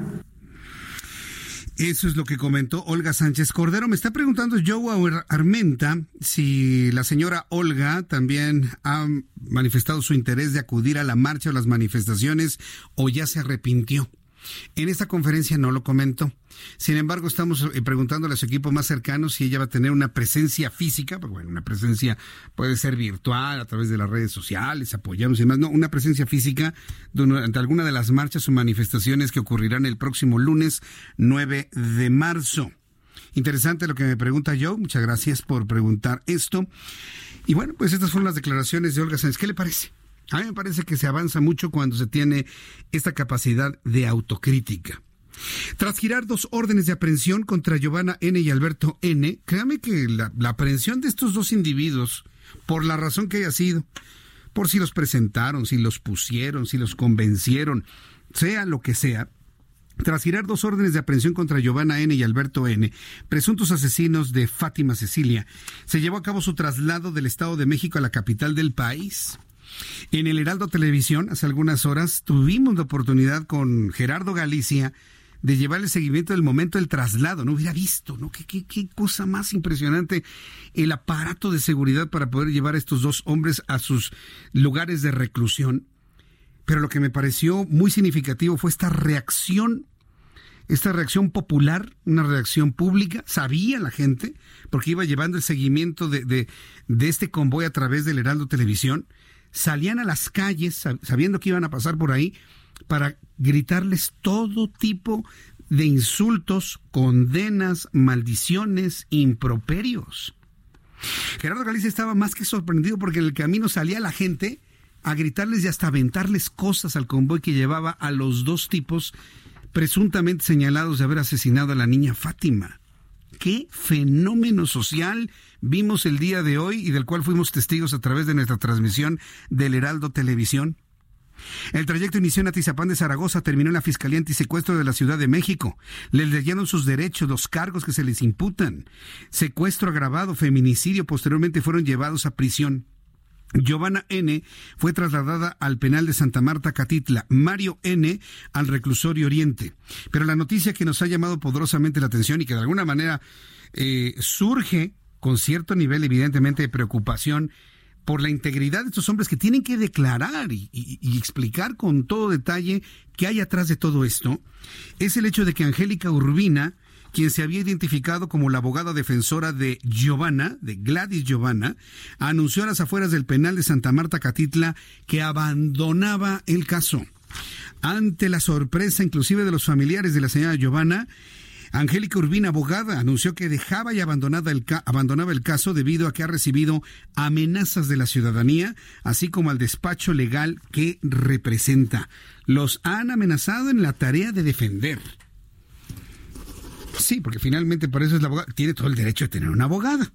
[SPEAKER 3] Eso es lo que comentó Olga Sánchez Cordero. Me está preguntando Joe Armenta si la señora Olga también ha manifestado su interés de acudir a la marcha o las manifestaciones o ya se arrepintió. En esta conferencia no lo comentó. Sin embargo, estamos eh, preguntándole a su equipo más cercano si ella va a tener una presencia física, porque bueno, una presencia puede ser virtual a través de las redes sociales, apoyarnos y demás, no, una presencia física durante alguna de las marchas o manifestaciones que ocurrirán el próximo lunes 9 de marzo. Interesante lo que me pregunta Joe, muchas gracias por preguntar esto. Y bueno, pues estas fueron las declaraciones de Olga Sánchez. ¿Qué le parece? A mí me parece que se avanza mucho cuando se tiene esta capacidad de autocrítica. Tras girar dos órdenes de aprehensión contra Giovanna N. y Alberto N., créame que la, aprehensión de estos dos individuos, por la razón que haya sido, por si los presentaron, si los pusieron, si los convencieron, sea lo que sea, tras girar dos órdenes de aprehensión contra Giovanna N. y Alberto N., presuntos asesinos de Fátima Cecilia, se llevó a cabo su traslado del Estado de México a la capital del país. En el Heraldo Televisión, hace algunas horas, tuvimos la oportunidad con Gerardo Galicia de llevar el seguimiento del momento del traslado. No hubiera visto, ¿no? Qué, qué, qué cosa más impresionante el aparato de seguridad para poder llevar a estos dos hombres a sus lugares de reclusión. Pero lo que me pareció muy significativo fue esta reacción esta reacción popular, una reacción pública, sabía la gente, porque iba llevando el seguimiento de, de, de, este convoy a través del Heraldo Televisión, salían a las calles sabiendo que iban a pasar por ahí para gritarles todo tipo de insultos, condenas, maldiciones, improperios. Gerardo Galicia estaba más que sorprendido porque en el camino salía la gente a gritarles y hasta aventarles cosas al convoy que llevaba a los dos tipos presuntamente señalados de haber asesinado a la niña Fátima. ¿Qué fenómeno social vimos el día de hoy y del cual fuimos testigos a través de nuestra transmisión del Heraldo Televisión? El trayecto inició en Atizapán de Zaragoza, terminó en la Fiscalía Antisecuestro de la Ciudad de México. Les leyeron sus derechos, los cargos que se les imputan. Secuestro agravado, feminicidio, posteriormente fueron llevados a prisión. Giovanna N. fue trasladada al penal de Santa Marta Catitla, Mario N. al reclusorio Oriente. Pero la noticia que nos ha llamado poderosamente la atención y que de alguna manera eh, surge con cierto nivel evidentemente de preocupación por la integridad de estos hombres que tienen que declarar y, explicar con todo detalle qué hay atrás de todo esto, es el hecho de que Angélica Urbina quien se había identificado como la abogada defensora de Giovanna, de Gladys Giovanna, anunció a las afueras del penal de Santa Marta Catitla que abandonaba el caso. Ante la sorpresa inclusive de los familiares de la señora Giovanna, Angélica Urbina, abogada, anunció que dejaba y abandonaba el, abandonaba el caso debido a que ha recibido amenazas de la ciudadanía, así como al despacho legal que representa. Los han amenazado en la tarea de defender. Sí, porque finalmente por eso es la abogada. Tiene todo el derecho de tener una abogada.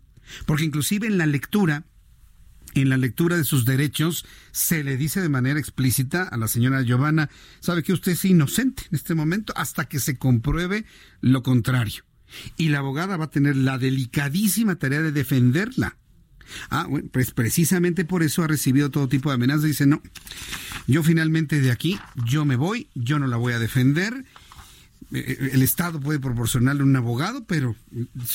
[SPEAKER 3] Porque inclusive en la lectura en la lectura de sus derechos se le dice de manera explícita a la señora Giovanna, sabe que usted es inocente en este momento hasta que se compruebe lo contrario. Y la abogada va a tener la delicadísima tarea de defenderla. Ah, bueno, pues precisamente por eso ha recibido todo tipo de amenazas. Dice, no, yo finalmente de aquí, yo me voy, yo no la voy a defender el Estado puede proporcionarle un abogado, pero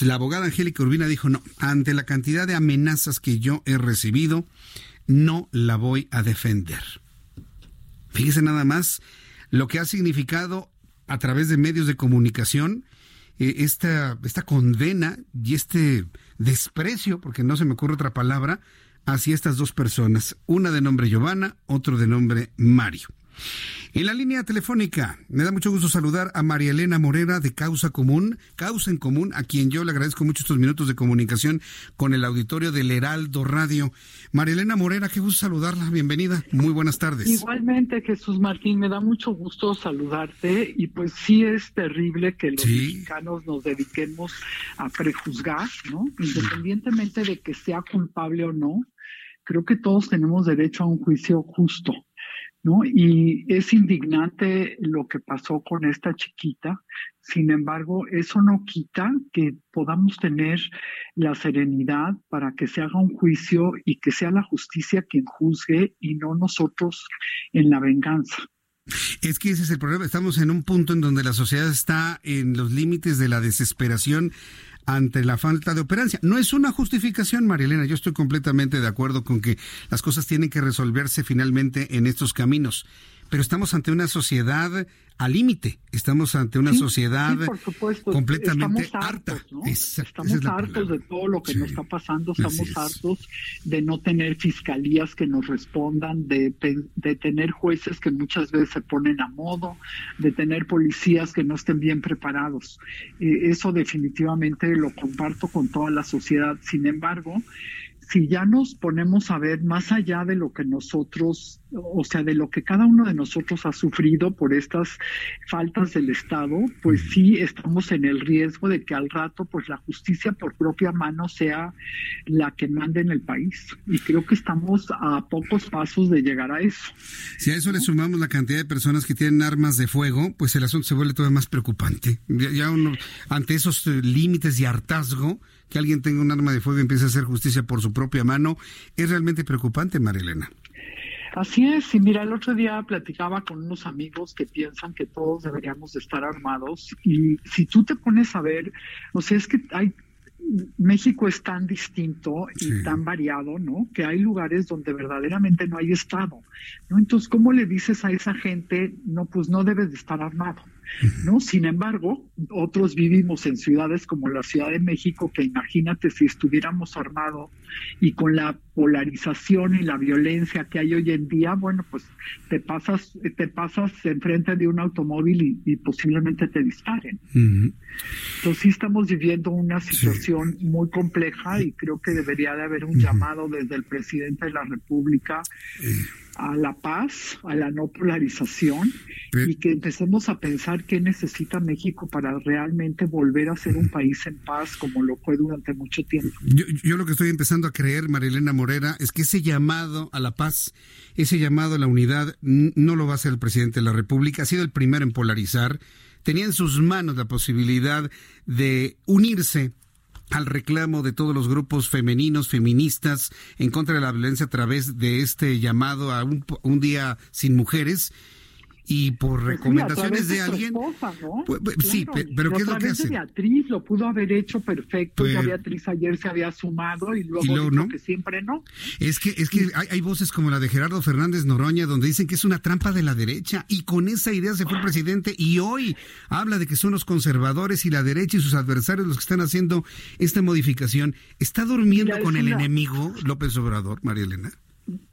[SPEAKER 3] la abogada Angélica Urbina dijo, no, ante la cantidad de amenazas que yo he recibido, no la voy a defender. Fíjese nada más lo que ha significado a través de medios de comunicación eh, esta, esta condena y este desprecio, porque no se me ocurre otra palabra, hacia estas dos personas, una de nombre Giovanna, otro de nombre Mario. En la línea telefónica, me da mucho gusto saludar a María Elena Morera de Causa Común, Causa en Común, a quien yo le agradezco mucho estos minutos de comunicación con el auditorio del Heraldo Radio. María Elena Morera, qué gusto saludarla, bienvenida, muy buenas tardes.
[SPEAKER 15] Igualmente, Jesús Martín, me da mucho gusto saludarte y pues sí es terrible que los mexicanos nos dediquemos a prejuzgar, ¿no? Independientemente de que sea culpable o no, creo que todos tenemos derecho a un juicio justo. ¿No? Y es indignante lo que pasó con esta chiquita. Sin embargo, eso no quita que podamos tener la serenidad para que se haga un juicio y que sea la justicia quien juzgue y no nosotros en la venganza.
[SPEAKER 3] Es que ese es el problema. Estamos en un punto en donde la sociedad está en los límites de la desesperación ante la falta de operancia. No es una justificación, Marielena. Yo estoy completamente de acuerdo con que las cosas tienen que resolverse finalmente en estos caminos. Pero estamos ante una sociedad al límite. Estamos ante una sociedad completamente harta.
[SPEAKER 15] estamos hartos de todo lo que nos está pasando, estamos hartos de no tener fiscalías que nos respondan, de, de tener jueces que muchas veces se ponen a modo, de tener policías que no estén bien preparados. Eh, eso definitivamente lo comparto con toda la sociedad. Sin embargo, si ya nos ponemos a ver más allá de lo que nosotros, o sea, de lo que cada uno de nosotros ha sufrido por estas faltas del Estado, pues sí estamos en el riesgo de que al rato, pues la justicia por propia mano sea la que mande en el país. Y creo que estamos a pocos pasos de llegar a eso.
[SPEAKER 3] Si a eso le sumamos la cantidad de personas que tienen armas de fuego, pues el asunto se vuelve todavía más preocupante. Ya, uno, ante esos eh, límites de hartazgo, que alguien tenga un arma de fuego y empiece a hacer justicia por su propia mano, es realmente preocupante, Marilena.
[SPEAKER 15] Así es, y mira, el otro día platicaba con unos amigos que piensan que todos deberíamos de estar armados y si tú te pones a ver, o sea, es que hay México es tan distinto y tan variado, ¿no? Que hay lugares donde verdaderamente no hay Estado, ¿no? Entonces, ¿cómo le dices a esa gente, no, pues no debes de estar armado? ¿No? Sin embargo, otros vivimos en ciudades como la Ciudad de México, que imagínate si estuviéramos armados y con la polarización y la violencia que hay hoy en día, bueno, pues te pasas, te pasas enfrente de un automóvil y, posiblemente te disparen. Entonces sí estamos viviendo una situación muy compleja y creo que debería de haber un llamado desde el presidente de la República a la paz, a la no polarización y que empecemos a pensar qué necesita México para realmente volver a ser un país en paz como lo fue durante mucho tiempo.
[SPEAKER 3] Yo, lo que estoy empezando a creer, Marilena Morera, es que ese llamado a la paz, ese llamado a la unidad, no lo va a hacer el presidente de la República, ha sido el primero en polarizar, tenía en sus manos la posibilidad de unirse al reclamo de todos los grupos femeninos, feministas, en contra de la violencia a través de este llamado a un, día sin mujeres. Y por
[SPEAKER 15] Pues
[SPEAKER 3] recomendaciones de, alguien.
[SPEAKER 15] Pues,
[SPEAKER 3] pues, sí, pero ¿qué es lo que hace?
[SPEAKER 15] Beatriz lo pudo haber hecho perfecto. ya Beatriz ayer se había sumado y luego, ¿no? que siempre no.
[SPEAKER 3] Es que es que hay, hay, voces como la de Gerardo Fernández Noroña donde dicen que es una trampa de la derecha y con esa idea se fue el presidente y hoy habla de que son los conservadores y la derecha y sus adversarios los que están haciendo esta modificación. ¿Está durmiendo con el enemigo López Obrador, María Elena?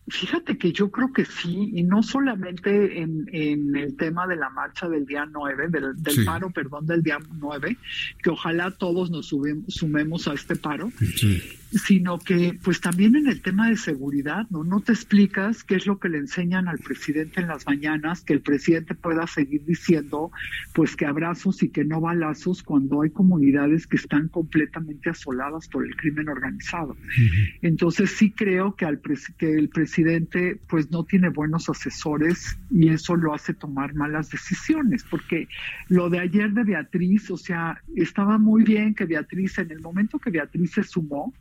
[SPEAKER 15] Fíjate que yo creo que sí, y no solamente en, en el tema de la marcha del día 9, del, del paro, perdón, del día 9, que ojalá todos nos sumemos a este paro, sí sino que pues también en el tema de seguridad, ¿no? No te explicas qué es lo que le enseñan al presidente en las mañanas, que el presidente pueda seguir diciendo pues que abrazos y que no balazos cuando hay comunidades que están completamente asoladas por el crimen organizado. Entonces sí creo que, al que el presidente pues no tiene buenos asesores y eso lo hace tomar malas decisiones, porque lo de ayer de Beatriz, o sea, estaba muy bien que Beatriz, en el momento que Beatriz se sumó,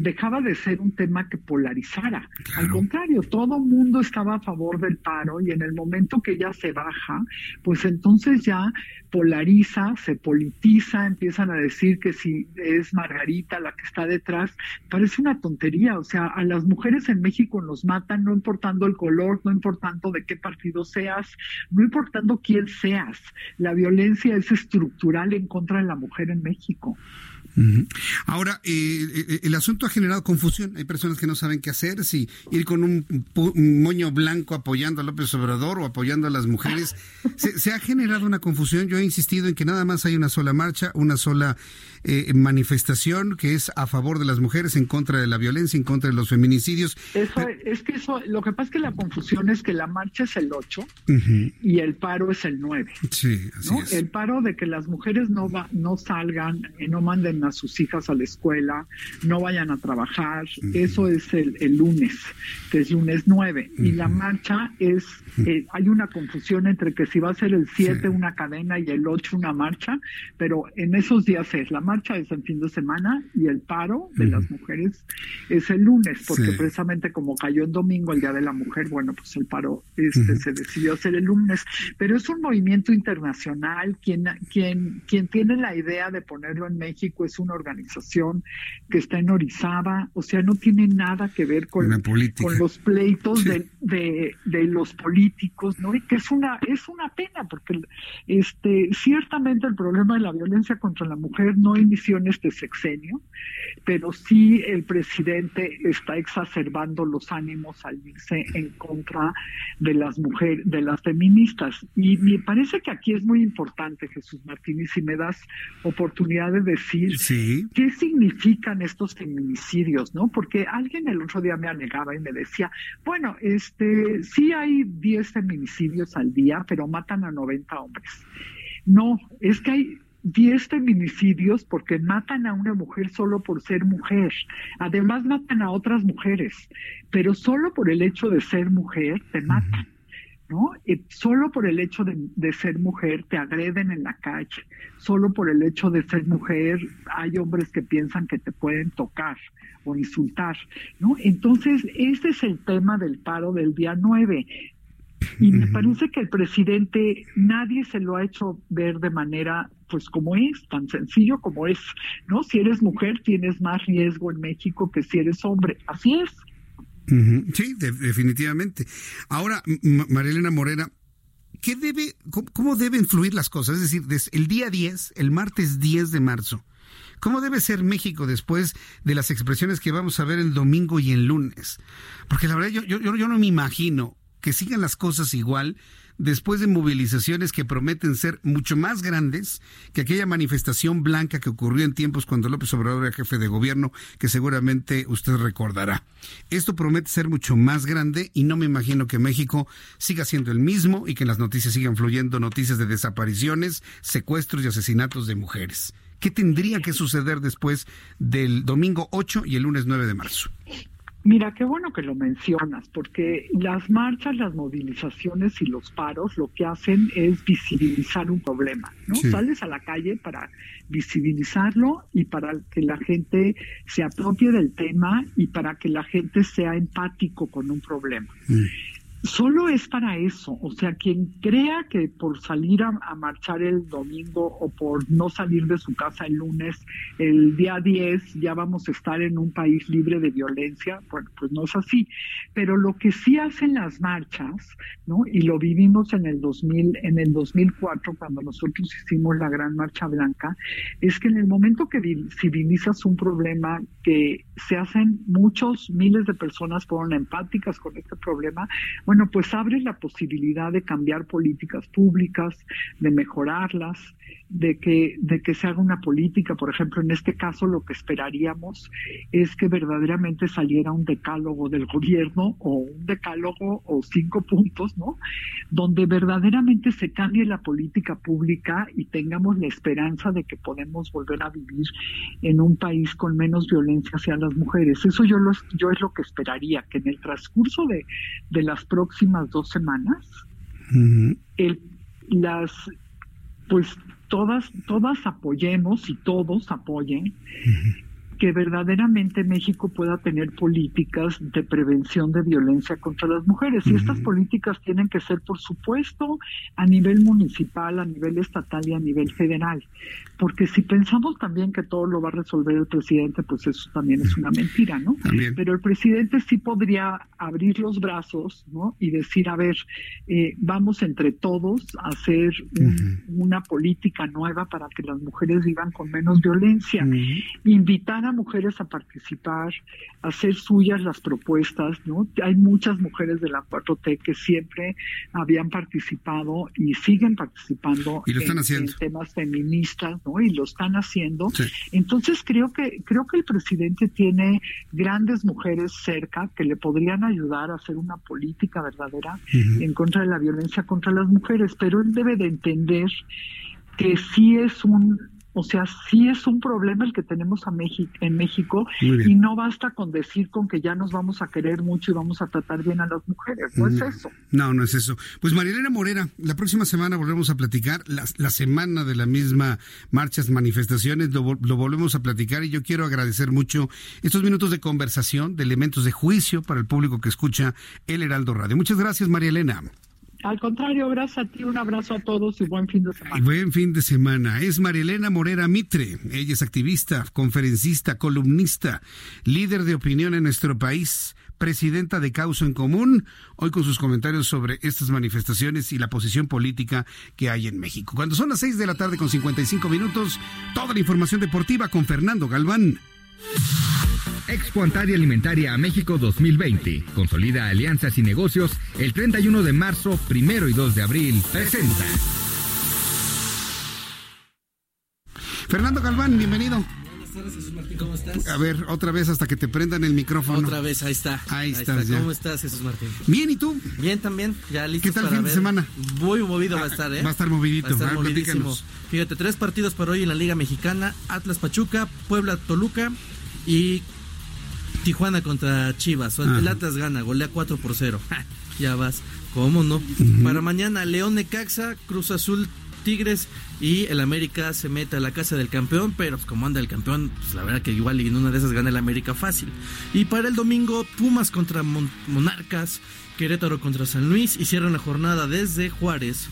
[SPEAKER 15] dejaba de ser un tema que polarizara. Al contrario, todo mundo estaba a favor del paro y en el momento que ella se baja, pues entonces ya polariza, se politiza, empiezan a decir que si es Margarita la que está detrás, parece una tontería. O sea, a las mujeres en México nos matan no importando el color, no importando de qué partido seas, no importando quién seas. La violencia es estructural en contra de la mujer en México.
[SPEAKER 3] Ahora, eh, eh, el asunto ha generado confusión. Hay personas que no saben qué hacer, si ir con un, moño blanco apoyando a López Obrador o apoyando a las mujeres. Se, ha generado una confusión. Yo he insistido en que nada más hay una sola marcha, una sola eh, manifestación que es a favor de las mujeres, en contra de la violencia, en contra de los feminicidios.
[SPEAKER 15] Eso, es que eso, lo que pasa es que la confusión es que la marcha es el 8 y el paro es el 9.
[SPEAKER 3] Sí, así es.
[SPEAKER 15] El paro de que las mujeres no, va, no salgan, no manden a sus hijas a la escuela, no vayan a trabajar. Eso es el, el, lunes, que es lunes 9. Y la marcha es, eh, hay una confusión entre que si va a ser el 7 una cadena y el 8 una marcha, pero en esos días es, la marcha es el fin de semana y el paro de las mujeres es el lunes, porque precisamente como cayó en domingo el Día de la Mujer, bueno, pues el paro este, se decidió hacer el lunes. Pero es un movimiento internacional, quien, quien, quien tiene la idea de ponerlo en México es una organización que está en Orizaba, o sea, no tiene nada que ver con, con los pleitos de, de, los políticos, ¿no? Y que es una, es una pena, porque este, ciertamente el problema de la violencia contra la mujer no inició en este sexenio, pero sí el presidente está exacerbando los ánimos al irse en contra de las mujeres, de las feministas. Y me parece que aquí es muy importante, Jesús Martínez, si me das oportunidad de decir qué significan estos feminicidios, ¿no? Porque alguien el otro día me anegaba y me decía, bueno, este, sí hay 10 feminicidios al día, pero matan a 90 hombres. No, es que hay 10 feminicidios porque matan a una mujer solo por ser mujer. Además matan a otras mujeres, pero solo por el hecho de ser mujer te matan. ¿no? solo por el hecho de, ser mujer te agreden en la calle, solo por el hecho de ser mujer hay hombres que piensan que te pueden tocar o insultar, ¿no? Entonces, ese es el tema del paro del día 9. Y me parece que el presidente nadie se lo ha hecho ver de manera pues como es, tan sencillo como es, ¿no? Si eres mujer tienes más riesgo en México que si eres hombre, así es.
[SPEAKER 3] Sí, definitivamente. Ahora, Marilena Morena, ¿qué debe, cómo, deben fluir las cosas? Es decir, el día 10, el martes 10 de marzo, ¿cómo debe ser México después de las expresiones que vamos a ver el domingo y el lunes? Porque la verdad yo, yo, yo no me imagino que sigan las cosas igual después de movilizaciones que prometen ser mucho más grandes que aquella manifestación blanca que ocurrió en tiempos cuando López Obrador era jefe de gobierno, que seguramente usted recordará. Esto promete ser mucho más grande y no me imagino que México siga siendo el mismo y que en las noticias sigan fluyendo noticias de desapariciones, secuestros y asesinatos de mujeres. ¿Qué tendría que suceder después del domingo 8 y el lunes 9 de marzo?
[SPEAKER 15] Mira, qué bueno que lo mencionas, porque las marchas, las movilizaciones y los paros lo que hacen es visibilizar un problema, ¿no? Sales a la calle para visibilizarlo y para que la gente se apropie del tema y para que la gente sea empático con un problema. Solo es para eso. O sea, quien crea que por salir a, marchar el domingo o por no salir de su casa el lunes, el día 10, ya vamos a estar en un país libre de violencia, bueno, pues no es así. Pero lo que sí hacen las marchas, ¿no? Y lo vivimos en el 2000, en el 2004, cuando nosotros hicimos la Gran Marcha Blanca, es que en el momento que civilizas un problema que se hacen muchos, miles de personas fueron empáticas con este problema, bueno, pues abre la posibilidad de cambiar políticas públicas, de mejorarlas, de que, de que se haga una política. Por ejemplo, en este caso lo que esperaríamos es que verdaderamente saliera un decálogo del gobierno o un decálogo o cinco puntos, ¿no? Donde verdaderamente se cambie la política pública y tengamos la esperanza de que podemos volver a vivir en un país con menos violencia hacia las mujeres. Eso yo, lo, yo es lo que esperaría, que en el transcurso de, de las próximas dos semanas, el, las pues todas, todas apoyemos y todos apoyen que verdaderamente México pueda tener políticas de prevención de violencia contra las mujeres. Y estas políticas tienen que ser, por supuesto, a nivel municipal, a nivel estatal y a nivel federal. Porque si pensamos también que todo lo va a resolver el presidente, pues eso también es una mentira, ¿no? Pero el presidente sí podría abrir los brazos, ¿no? Y decir, a ver, eh, vamos entre todos a hacer una política nueva para que las mujeres vivan con menos violencia. Invitar a mujeres a participar, a hacer suyas las propuestas, ¿no? Hay muchas mujeres de la 4T que siempre habían participado y siguen participando en, temas feministas, ¿no? Y lo están haciendo. Entonces creo que creo que el presidente tiene grandes mujeres cerca que le podrían ayudar a hacer una política verdadera en contra de la violencia contra las mujeres, pero él debe de entender que sí es un o sea, sí es un problema el que tenemos a México, en México y no basta con decir con que ya nos vamos a querer mucho y vamos a tratar bien a las mujeres. No, es eso.
[SPEAKER 3] No, no es eso. Pues Marilena Morera, la próxima semana volvemos a platicar, la, semana de la misma marchas, manifestaciones, lo, lo, volvemos a platicar y yo quiero agradecer mucho estos minutos de conversación, de elementos de juicio para el público que escucha El Heraldo Radio. Muchas gracias, María Elena.
[SPEAKER 15] Al contrario, gracias a ti, un abrazo a todos y buen fin de semana.
[SPEAKER 3] buen fin de semana. Es Marielena Morera Mitre. Ella es activista, conferencista, columnista, líder de opinión en nuestro país, presidenta de Causa en Común, hoy con sus comentarios sobre estas manifestaciones y la posición política que hay en México. Cuando son las seis de la tarde con 55 minutos, toda la información deportiva con Fernando Galván.
[SPEAKER 16] Expo Antaria Alimentaria a México 2020. Consolida alianzas y negocios el 31 de marzo, primero y 2 de abril. Presenta.
[SPEAKER 3] Fernando Galván, bienvenido.
[SPEAKER 17] Buenas tardes, Jesús Martín, ¿cómo estás?
[SPEAKER 3] A ver, otra vez hasta que te prendan el micrófono.
[SPEAKER 17] Otra vez, ahí está.
[SPEAKER 3] Ahí, estás, Ya.
[SPEAKER 17] ¿Cómo estás, Jesús Martín?
[SPEAKER 3] Bien, ¿y tú?
[SPEAKER 17] Bien también, ya listo.
[SPEAKER 3] ¿Qué tal el fin de semana?
[SPEAKER 17] Muy movido va a estar, ¿eh?
[SPEAKER 3] Va a estar movidito,
[SPEAKER 17] va a estar movidísimo. Fíjate, tres partidos para hoy en la Liga Mexicana: Atlas Pachuca, Puebla Toluca y Tijuana contra Chivas. El Atlas gana, golea 4 por 0. ya vas. ¿Cómo no? Para mañana, León Necaxa, Cruz Azul Tigres y el América se mete a la casa del campeón, pero pues, como anda el campeón, pues la verdad que igual en una de esas gana el América fácil. Y para el domingo, Pumas contra Monarcas, Querétaro contra San Luis y cierran la jornada desde Juárez.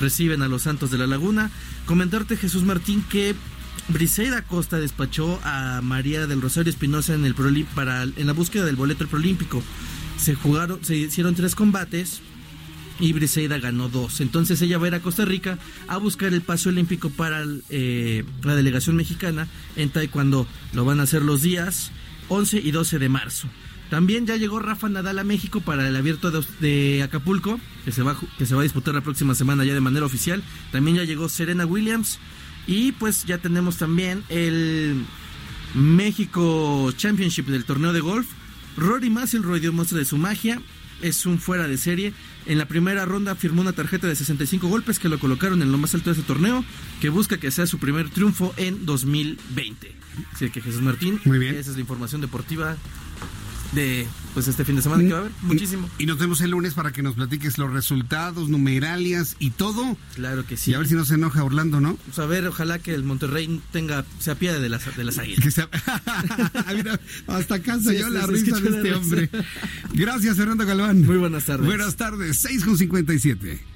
[SPEAKER 17] Reciben a los Santos de la Laguna. Comentarte, Jesús Martín, que Briseida Costa despachó a María del Rosario Espinosa en el para en la búsqueda del boleto prolímpico. Se jugaron, se hicieron tres combates y Briseida ganó dos. Entonces ella va a ir a Costa Rica a buscar el pase olímpico para eh, la delegación mexicana en Taekwondo. Lo van a hacer los días 11 y 12 de marzo. También ya llegó Rafa Nadal a México para el abierto de, de, Acapulco, que se, va, que se va a disputar la próxima semana ya de manera oficial. También ya llegó Serena Williams. Y pues ya tenemos también el México Championship del torneo de golf. Rory McIlroy dio muestra de su magia. Es un fuera de serie. En la primera ronda firmó una tarjeta de 65 golpes que lo colocaron en lo más alto de ese torneo, que busca que sea su primer triunfo en 2020. Así que Jesús Martín,
[SPEAKER 3] Muy bien.
[SPEAKER 17] esa es la información deportiva de pues este fin de semana que va a haber muchísimo.
[SPEAKER 3] Y nos vemos el lunes para que nos platiques los resultados, numeralias y todo.
[SPEAKER 17] Claro que sí.
[SPEAKER 3] Y a ver si no se enoja Orlando, ¿no?
[SPEAKER 17] Pues a ver, ojalá que el Monterrey tenga se apiade de las de las águilas.
[SPEAKER 3] Mira, hasta cansa yo la risa de este hombre. Gracias, Fernando Galván.
[SPEAKER 17] Muy buenas tardes.
[SPEAKER 3] Buenas tardes, 6 con 57.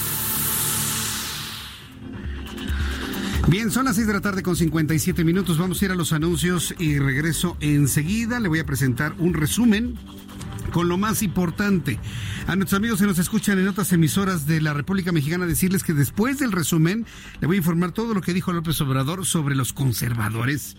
[SPEAKER 3] Bien, son las 6 de la tarde con 57 minutos. Vamos a ir a los anuncios y regreso enseguida. Le voy a presentar un resumen con lo más importante. A nuestros amigos que nos escuchan en otras emisoras de la República Mexicana decirles que después del resumen le voy a informar todo lo que dijo López Obrador sobre los conservadores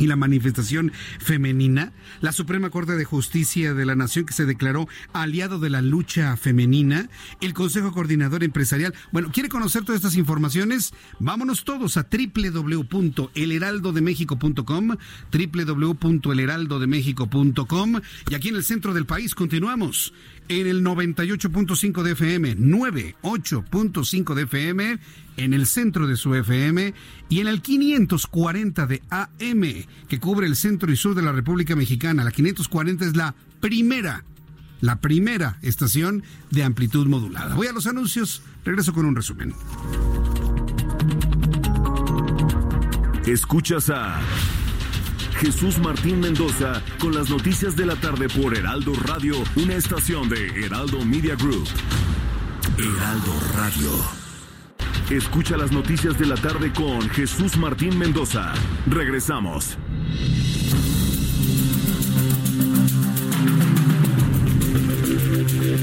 [SPEAKER 3] y la manifestación femenina, la Suprema Corte de Justicia de la Nación que se declaró aliado de la lucha femenina, el Consejo Coordinador Empresarial. Bueno, ¿quiere conocer todas estas informaciones? Vámonos todos a www.elheraldodemexico.com, www.elheraldodemexico.com y aquí en el centro del país continuamos en el 98.5 de FM, 98.5 de FM, en el centro de su FM y en el 540 de AM, que cubre el centro y sur de la República Mexicana. La 540 es la primera, la primera estación de amplitud modulada. Voy a los anuncios, regreso con un resumen.
[SPEAKER 2] Escuchas a... Jesús Martín Mendoza con las noticias de la tarde por Heraldo Radio, una estación de Heraldo Media Group. Heraldo Radio. Escucha las noticias de la tarde con Jesús Martín Mendoza. Regresamos.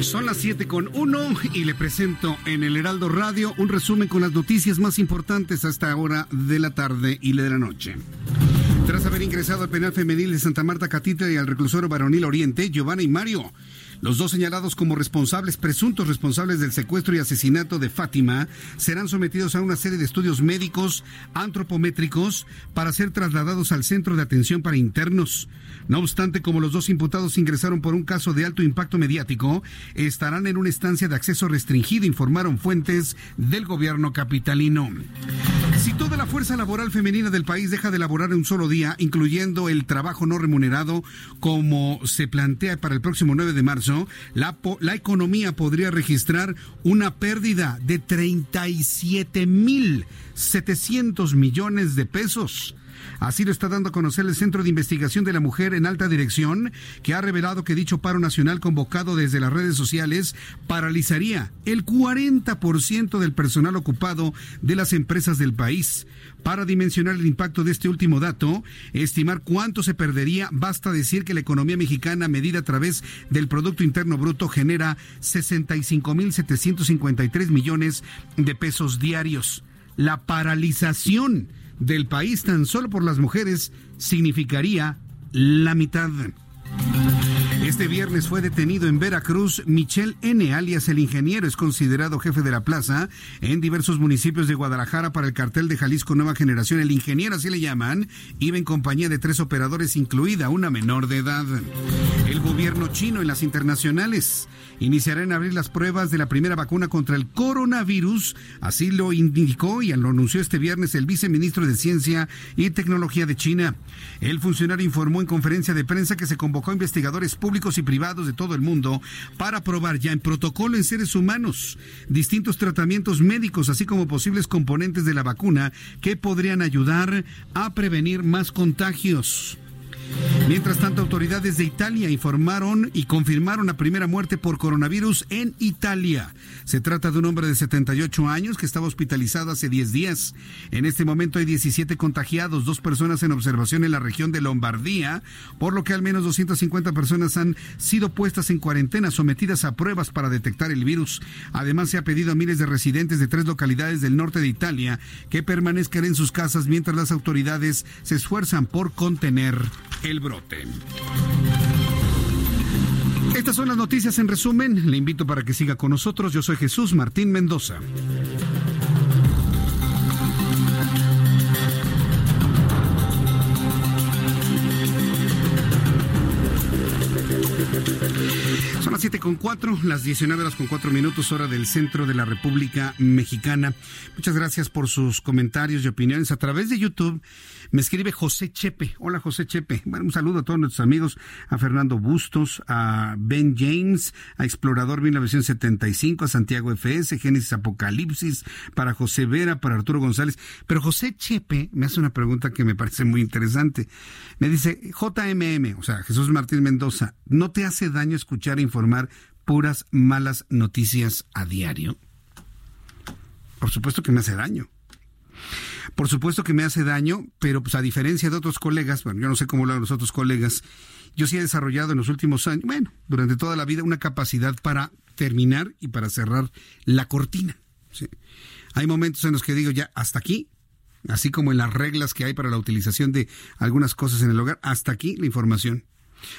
[SPEAKER 3] Son las 7 con 1 y le presento en el Heraldo Radio un resumen con las noticias más importantes a esta hora de la tarde y de la noche. Tras haber ingresado al penal femenil de Santa Marta Catita y al reclusorio varonil Oriente, Giovanna y Mario los dos señalados como responsables, presuntos responsables del secuestro y asesinato de Fátima, serán sometidos a una serie de estudios médicos antropométricos para ser trasladados al centro de atención para internos. No obstante, como los dos imputados ingresaron por un caso de alto impacto mediático, estarán en una estancia de acceso restringido, informaron fuentes del gobierno capitalino. Si toda la fuerza laboral femenina del país deja de laborar en un solo día, incluyendo el trabajo no remunerado, como se plantea para el próximo 9 de la, la economía podría registrar una pérdida de 37.700 millones de pesos. Así lo está dando a conocer el Centro de Investigación de la Mujer en Alta Dirección, que ha revelado que dicho paro nacional convocado desde las redes sociales paralizaría el 40% del personal ocupado de las empresas del país. Para dimensionar el impacto de este último dato, estimar cuánto se perdería, basta decir que la economía mexicana medida a través del Producto Interno Bruto genera 65.753 millones de pesos diarios. La paralización del país tan solo por las mujeres significaría la mitad. Este viernes fue detenido en Veracruz Michel N., alias el ingeniero, es considerado jefe de la plaza en diversos municipios de Guadalajara para el cartel de Jalisco Nueva Generación. El ingeniero, así le llaman, iba en compañía de tres operadores, incluida una menor de edad. El gobierno chino en las internacionales iniciará en abril las pruebas de la primera vacuna contra el coronavirus. Así lo indicó y lo anunció este viernes el viceministro de Ciencia y Tecnología de China. El funcionario informó en conferencia de prensa que se convocó a investigadores públicos y privados de todo el mundo para probar ya en protocolo en seres humanos distintos tratamientos médicos, así como posibles componentes de la vacuna que podrían ayudar a prevenir más contagios. Mientras tanto, autoridades de Italia informaron y confirmaron la primera muerte por coronavirus en Italia. Se trata de un hombre de 78 años que estaba hospitalizado hace 10 días. En este momento hay 17 contagiados, dos personas en observación en la región de Lombardía, por lo que al menos 250 personas han sido puestas en cuarentena, sometidas a pruebas para detectar el virus. Además, se ha pedido a miles de residentes de tres localidades del norte de Italia que permanezcan en sus casas mientras las autoridades se esfuerzan por contener el brote. Estas son las noticias en resumen. Le invito para que siga con nosotros. Yo soy Jesús Martín Mendoza. Son las 7 con 4, las 19 horas con 4 minutos, hora del centro de la República Mexicana. Muchas gracias por sus comentarios y opiniones. A través de YouTube me escribe José Chepe. Hola José Chepe. Bueno, un saludo a todos nuestros amigos, a Fernando Bustos, a Ben James, a Explorador 1975, a Santiago FS, Génesis Apocalipsis, para José Vera, para Arturo González. Pero José Chepe me hace una pregunta que me parece muy interesante. Me dice, JMM, o sea, Jesús Martín Mendoza, ¿no te hace daño escuchar información informar puras malas noticias a diario? Por supuesto que me hace daño. Por supuesto que me hace daño, pero pues a diferencia de otros colegas, bueno, yo no sé cómo lo los otros colegas, yo sí he desarrollado en los últimos años, bueno, durante toda la vida, una capacidad para terminar y para cerrar la cortina. Hay momentos en los que digo ya, hasta aquí, así como en las reglas que hay para la utilización de algunas cosas en el hogar, hasta aquí la información.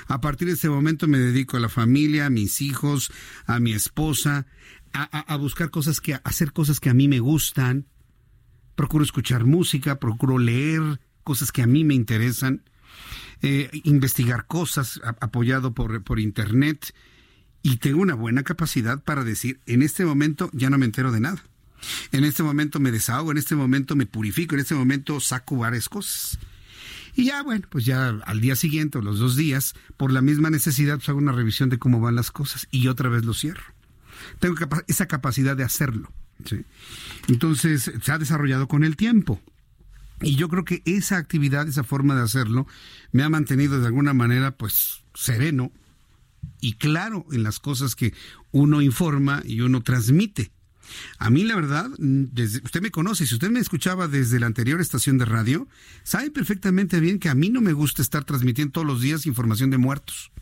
[SPEAKER 3] A partir de ese momento me dedico a la familia, a mis hijos, a mi esposa, a, buscar cosas que, a hacer cosas que a mí me gustan. Procuro escuchar música, procuro leer cosas que a mí me interesan, eh, investigar cosas apoyado por, por internet y tengo una buena capacidad para decir, en este momento ya no me entero de nada. En este momento me desahogo, en este momento me purifico, en este momento saco varias cosas. Y ya, bueno, pues ya al día siguiente o los dos días, por la misma necesidad, pues hago una revisión de cómo van las cosas y otra vez lo cierro. Tengo esa capacidad de hacerlo. Entonces, se ha desarrollado con el tiempo. Y yo creo que esa actividad, esa forma de hacerlo, me ha mantenido de alguna manera, pues, sereno y claro en las cosas que uno informa y uno transmite. A mí, la verdad, desde, usted me conoce, si usted me escuchaba desde la anterior estación de radio, sabe perfectamente bien que a mí no me gusta estar transmitiendo todos los días información de muertos.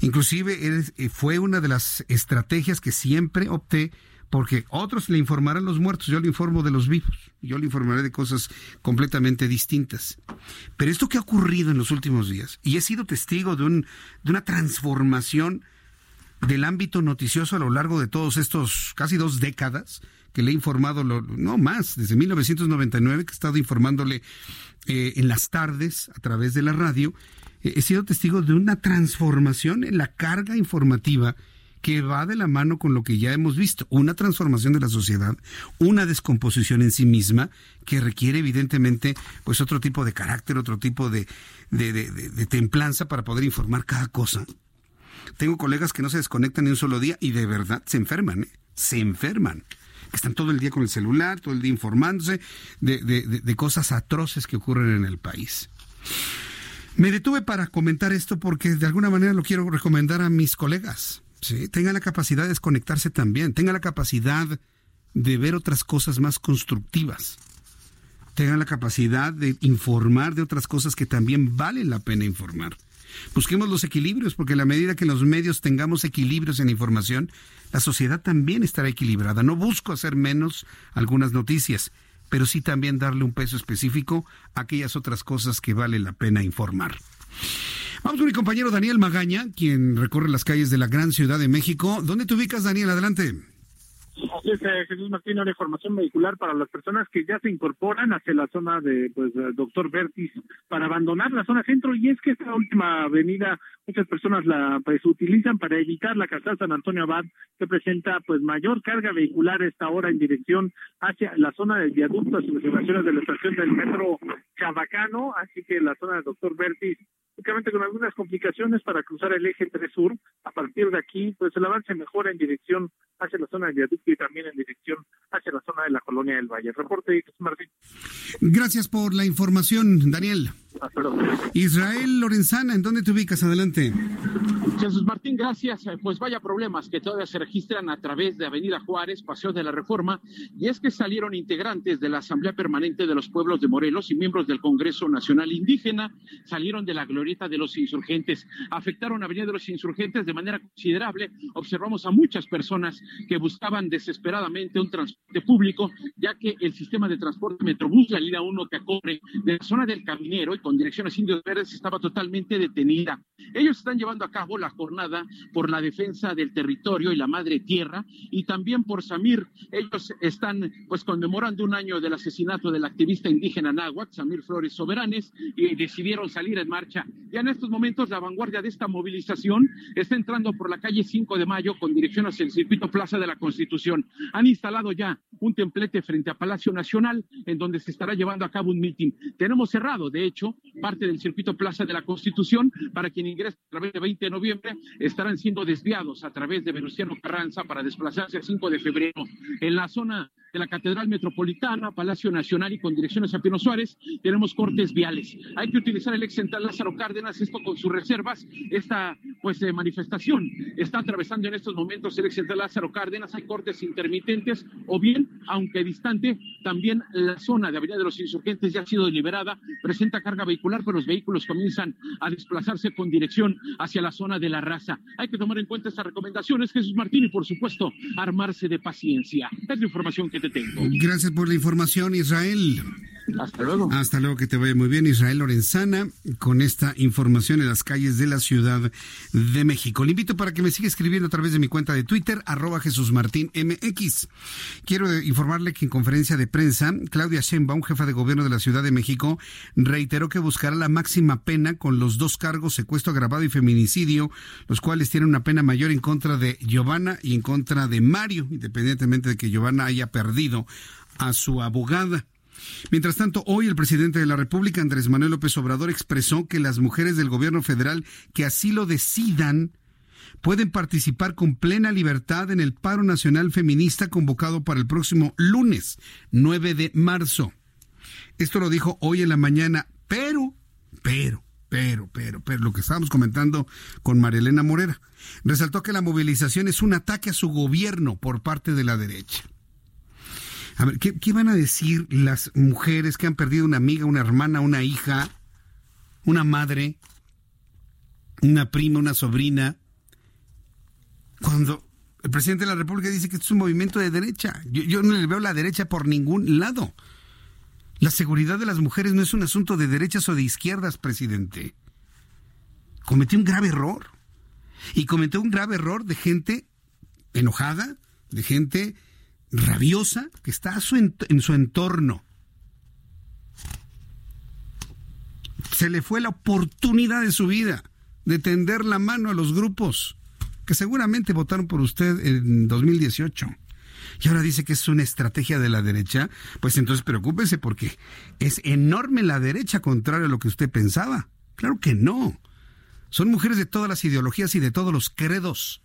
[SPEAKER 3] Inclusive eh, fue una de las estrategias que siempre opté porque otros le informarán los muertos, yo le informo de los vivos, yo le informaré de cosas completamente distintas. Pero esto que ha ocurrido en los últimos días, y he sido testigo de, un, de una transformación del ámbito noticioso a lo largo de todos estos casi dos décadas que le he informado, no más, desde 1999 que he estado informándole eh, en las tardes a través de la radio, eh, he sido testigo de una transformación en la carga informativa que va de la mano con lo que ya hemos visto, una transformación de la sociedad, una descomposición en sí misma que requiere evidentemente pues otro tipo de carácter, otro tipo de, de templanza para poder informar cada cosa. Tengo colegas que no se desconectan ni un solo día y de verdad se enferman, ¿eh? se enferman. Están todo el día con el celular, todo el día informándose de, cosas atroces que ocurren en el país. Me detuve para comentar esto porque de alguna manera lo quiero recomendar a mis colegas. ¿Sí? Tengan la capacidad de desconectarse también, tengan la capacidad de ver otras cosas más constructivas, tengan la capacidad de informar de otras cosas que también valen la pena informar. Busquemos los equilibrios, porque a la medida que los medios tengamos equilibrios en información, la sociedad también estará equilibrada. No busco hacer menos algunas noticias, pero sí también darle un peso específico a aquellas otras cosas que vale la pena informar. Vamos con mi compañero Daniel Magaña, quien recorre las calles de la gran ciudad de México. ¿Dónde te ubicas, Daniel? Adelante.
[SPEAKER 11] Así es, eh, Jesús Martín, una información vehicular para las personas que ya se incorporan hacia la zona de pues Doctor Vertis para abandonar la zona centro y es que esta última avenida muchas personas la pues utilizan para evitar la calzada San Antonio Abad que presenta pues mayor carga vehicular esta hora en dirección hacia la zona del viaducto, hacia las estaciones de la estación del metro Chabacano, así que la zona de Doctor Vertis únicamente con algunas complicaciones para cruzar el eje 3 sur. A partir de aquí, pues el avance mejora en dirección hacia la zona del viaducto y también en dirección hacia la zona de la colonia del Valle. Reporte, Martín.
[SPEAKER 3] Gracias por la información, Daniel. Israel Lorenzana, ¿en dónde te ubicas? Adelante.
[SPEAKER 18] Jesús Martín, gracias. Eh, pues vaya problemas que todavía se registran a través de Avenida Juárez, Paseo de la Reforma, y es que salieron integrantes de la Asamblea Permanente de los Pueblos de Morelos y miembros del Congreso Nacional Indígena, salieron de la glorieta de los insurgentes. Afectaron a Avenida de los Insurgentes de manera considerable. Observamos a muchas personas que buscaban desesperadamente un transporte público, ya que el sistema de transporte Metrobús, la línea 1 que acorre de la zona del Caminero y con dirección a Indios Verdes, estaba totalmente detenida. Están llevando a cabo la jornada por la defensa del territorio y la madre tierra y también por Samir. Ellos están pues conmemorando un año del asesinato del activista indígena náhuatl, Samir Flores Soberanes, y decidieron salir en marcha. Ya en estos momentos la vanguardia de esta movilización está entrando por la calle 5 de Mayo con dirección hacia el circuito Plaza de la Constitución. Han instalado ya un templete frente a Palacio Nacional en donde se estará llevando a cabo un mitin. Tenemos cerrado, de hecho, parte del circuito Plaza de la Constitución para quien ingrese través de 20 de noviembre estarán siendo desviados a través de Venustiano Carranza para desplazarse el 5 de febrero. En la zona de la Catedral Metropolitana, Palacio Nacional y con dirección hacia Pino Suárez, tenemos cortes viales. Hay que utilizar el ex central Lázaro Cárdenas, esto con sus reservas. Esta pues eh, manifestación está atravesando en estos momentos el ex central Lázaro Cárdenas, hay cortes intermitentes o bien, aunque distante, también la zona de Avenida de los Insurgentes ya ha sido liberada, presenta carga vehicular, pero los vehículos comienzan a desplazarse con dirección hacia la zona de la raza. Hay que tomar en cuenta estas recomendaciones, Jesús Martín, y por supuesto, armarse de paciencia. Es la información que
[SPEAKER 3] Gracias por la información, Israel.
[SPEAKER 18] Hasta luego.
[SPEAKER 3] Hasta luego, que te vaya muy bien, Israel Lorenzana, con esta información en las calles de la Ciudad de México. Le invito para que me siga escribiendo a través de mi cuenta de Twitter, arroba Jesús Martín MX. Quiero informarle que en conferencia de prensa, Claudia Sheinbaum, jefa de gobierno de la Ciudad de México, reiteró que buscará la máxima pena con los dos cargos, secuestro agravado y feminicidio, los cuales tienen una pena mayor en contra de Giovanna y en contra de Mario, independientemente de que Giovanna haya perdido a su abogada. Mientras tanto, hoy el presidente de la República, Andrés Manuel López Obrador, expresó que las mujeres del gobierno federal que así lo decidan pueden participar con plena libertad en el paro nacional feminista convocado para el próximo lunes 9 de marzo. Esto lo dijo hoy en la mañana, pero, pero, pero, pero, pero, lo que estábamos comentando con Marilena Morera, resaltó que la movilización es un ataque a su gobierno por parte de la derecha. A ver, ¿qué, van a decir las mujeres que han perdido una amiga, una hermana, una hija, una madre, una prima, una sobrina? Cuando el presidente de la República dice que es un movimiento de derecha. Yo, yo no le veo la derecha por ningún lado. La seguridad de las mujeres no es un asunto de derechas o de izquierdas, presidente. Cometió un grave error. Y cometió un grave error de gente enojada, de gente rabiosa que está en su entorno. Se le fue la oportunidad de su vida de tender la mano a los grupos que seguramente votaron por usted en 2018. Y ahora dice que es una estrategia de la derecha, pues entonces preocúpese porque es enorme la derecha contrario a lo que usted pensaba. Claro que no. Son mujeres de todas las ideologías y de todos los credos.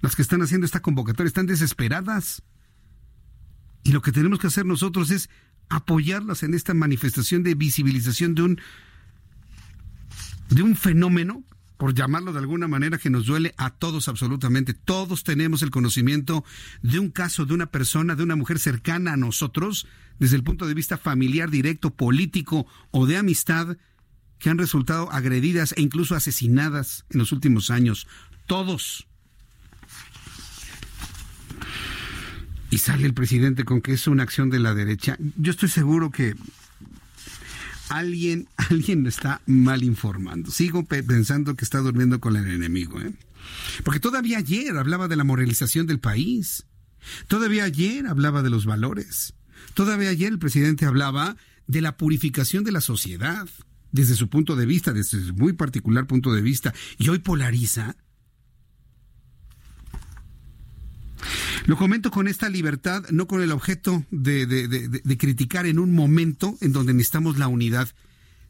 [SPEAKER 3] Las que están haciendo esta convocatoria están desesperadas. Y lo que tenemos que hacer nosotros es apoyarlas en esta manifestación de visibilización de un de un fenómeno, por llamarlo de alguna manera, que nos duele a todos absolutamente. Todos tenemos el conocimiento de un caso de una persona, de una mujer cercana a nosotros, desde el punto de vista familiar, directo, político o de amistad, que han resultado agredidas e incluso asesinadas en los últimos años. Todos. Y sale el presidente con que es una acción de la derecha. Yo estoy seguro que alguien, alguien está mal informando. Sigo pensando que está durmiendo con el enemigo, ¿eh? Porque todavía ayer hablaba de la moralización del país. Todavía ayer hablaba de los valores. Todavía ayer el presidente hablaba de la purificación de la sociedad desde su punto de vista, desde su muy particular punto de vista, y hoy polariza Lo comento con esta libertad, no con el objeto de, criticar en un momento en donde necesitamos la unidad,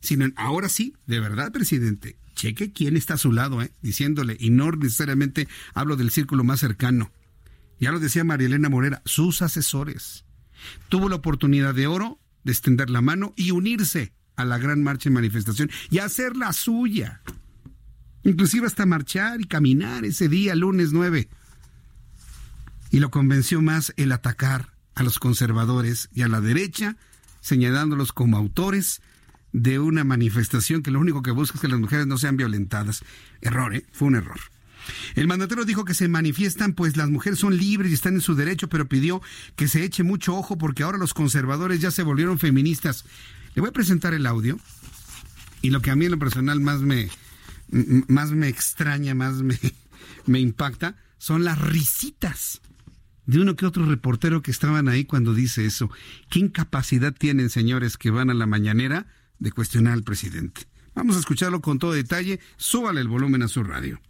[SPEAKER 3] sino ahora sí, de verdad, presidente, cheque quién está a su lado, ¿eh? diciéndole, y no necesariamente hablo del círculo más cercano. Ya lo decía María Elena Morera, sus asesores. Tuvo la oportunidad de oro de extender la mano y unirse a la gran marcha y manifestación y hacer la suya. Inclusive hasta marchar y caminar ese día, lunes 9 y lo convenció más el atacar a los conservadores y a la derecha, señalándolos como autores de una manifestación que lo único que busca es que las mujeres no sean violentadas. Error, ¿eh? Fue un error. El mandatario dijo que se manifiestan pues las mujeres son libres y están en su derecho, pero pidió que se eche mucho ojo porque ahora los conservadores ya se volvieron feministas. Le voy a presentar el audio y lo que a mí en lo personal más me, más me extraña, más me, me impacta, son las risitas de uno que otro reportero que estaban ahí cuando dice eso. ¿Qué incapacidad tienen, señores, que van a la mañanera de cuestionar al presidente? Vamos a escucharlo con todo detalle. Súbale el volumen a su radio.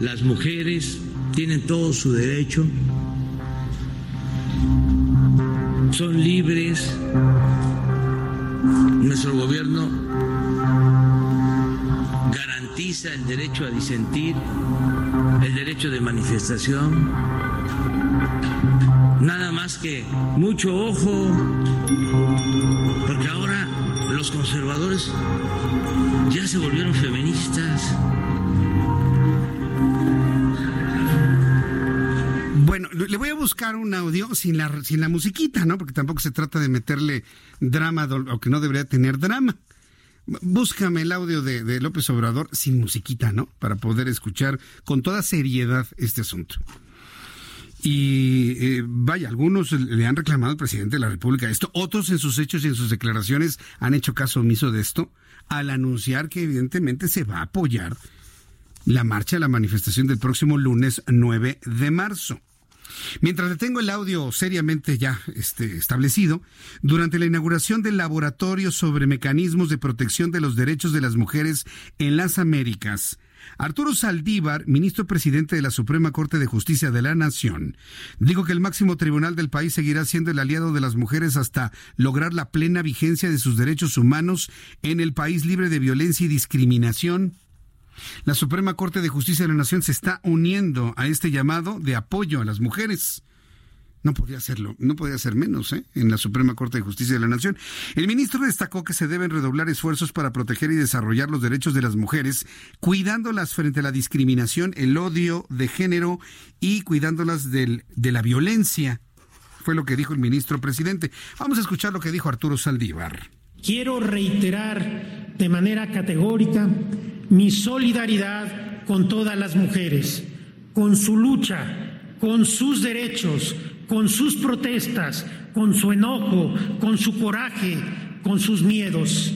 [SPEAKER 19] Las mujeres tienen todo su derecho, son libres. Nuestro gobierno garantiza el derecho a disentir, el derecho de manifestación. Nada más que mucho ojo, porque ahora los conservadores ya se volvieron feministas.
[SPEAKER 3] Bueno, le voy a buscar un audio sin la, sin la musiquita, ¿no? Porque tampoco se trata de meterle drama, o que no debería tener drama. Búscame el audio de, López Obrador sin musiquita, ¿no? Para poder escuchar con toda seriedad este asunto. Y eh, vaya, algunos le han reclamado al presidente de la República esto, otros en sus hechos y en sus declaraciones han hecho caso omiso de esto, al anunciar que evidentemente se va a apoyar la marcha, la manifestación del próximo lunes 9 de marzo. Mientras le tengo el audio seriamente ya este, establecido, durante la inauguración del Laboratorio sobre Mecanismos de Protección de los Derechos de las Mujeres en las Américas, Arturo Saldívar, ministro presidente de la Suprema Corte de Justicia de la Nación, dijo que el máximo tribunal del país seguirá siendo el aliado de las mujeres hasta lograr la plena vigencia de sus derechos humanos en el país libre de violencia y discriminación la Suprema Corte de Justicia de la Nación se está uniendo a este llamado de apoyo a las mujeres. No podía hacerlo, no podía ser menos ¿eh? en la Suprema Corte de Justicia de la Nación. El ministro destacó que se deben redoblar esfuerzos para proteger y desarrollar los derechos de las mujeres, cuidándolas frente a la discriminación, el odio de género y cuidándolas del, de la violencia. Fue lo que dijo el ministro presidente. Vamos a escuchar lo que dijo Arturo Saldívar.
[SPEAKER 20] Quiero reiterar de manera categórica mi solidaridad con todas las mujeres, con su lucha, con sus derechos, con sus protestas, con su enojo, con su coraje, con sus miedos.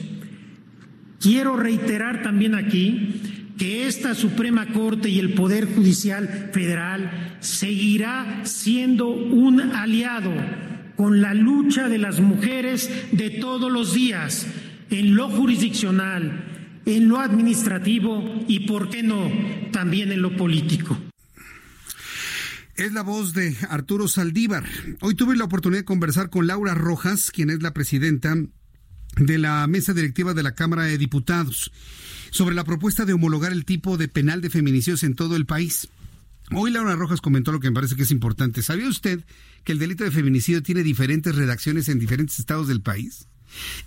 [SPEAKER 20] Quiero reiterar también aquí que esta Suprema Corte y el Poder Judicial Federal seguirá siendo un aliado con la lucha de las mujeres de todos los días en lo jurisdiccional, en lo administrativo y, ¿por qué no?, también en lo político.
[SPEAKER 3] Es la voz de Arturo Saldívar. Hoy tuve la oportunidad de conversar con Laura Rojas, quien es la presidenta de la mesa directiva de la Cámara de Diputados, sobre la propuesta de homologar el tipo de penal de feminicidios en todo el país. Hoy Laura Rojas comentó lo que me parece que es importante. ¿Sabía usted que el delito de feminicidio tiene diferentes redacciones en diferentes estados del país?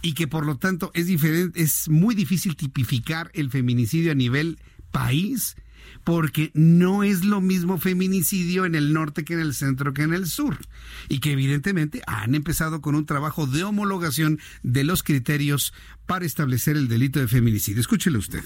[SPEAKER 3] y que por lo tanto es diferente, es muy difícil tipificar el feminicidio a nivel país porque no es lo mismo feminicidio en el norte que en el centro que en el sur y que evidentemente han empezado con un trabajo de homologación de los criterios para establecer el delito de feminicidio. Escúchele usted.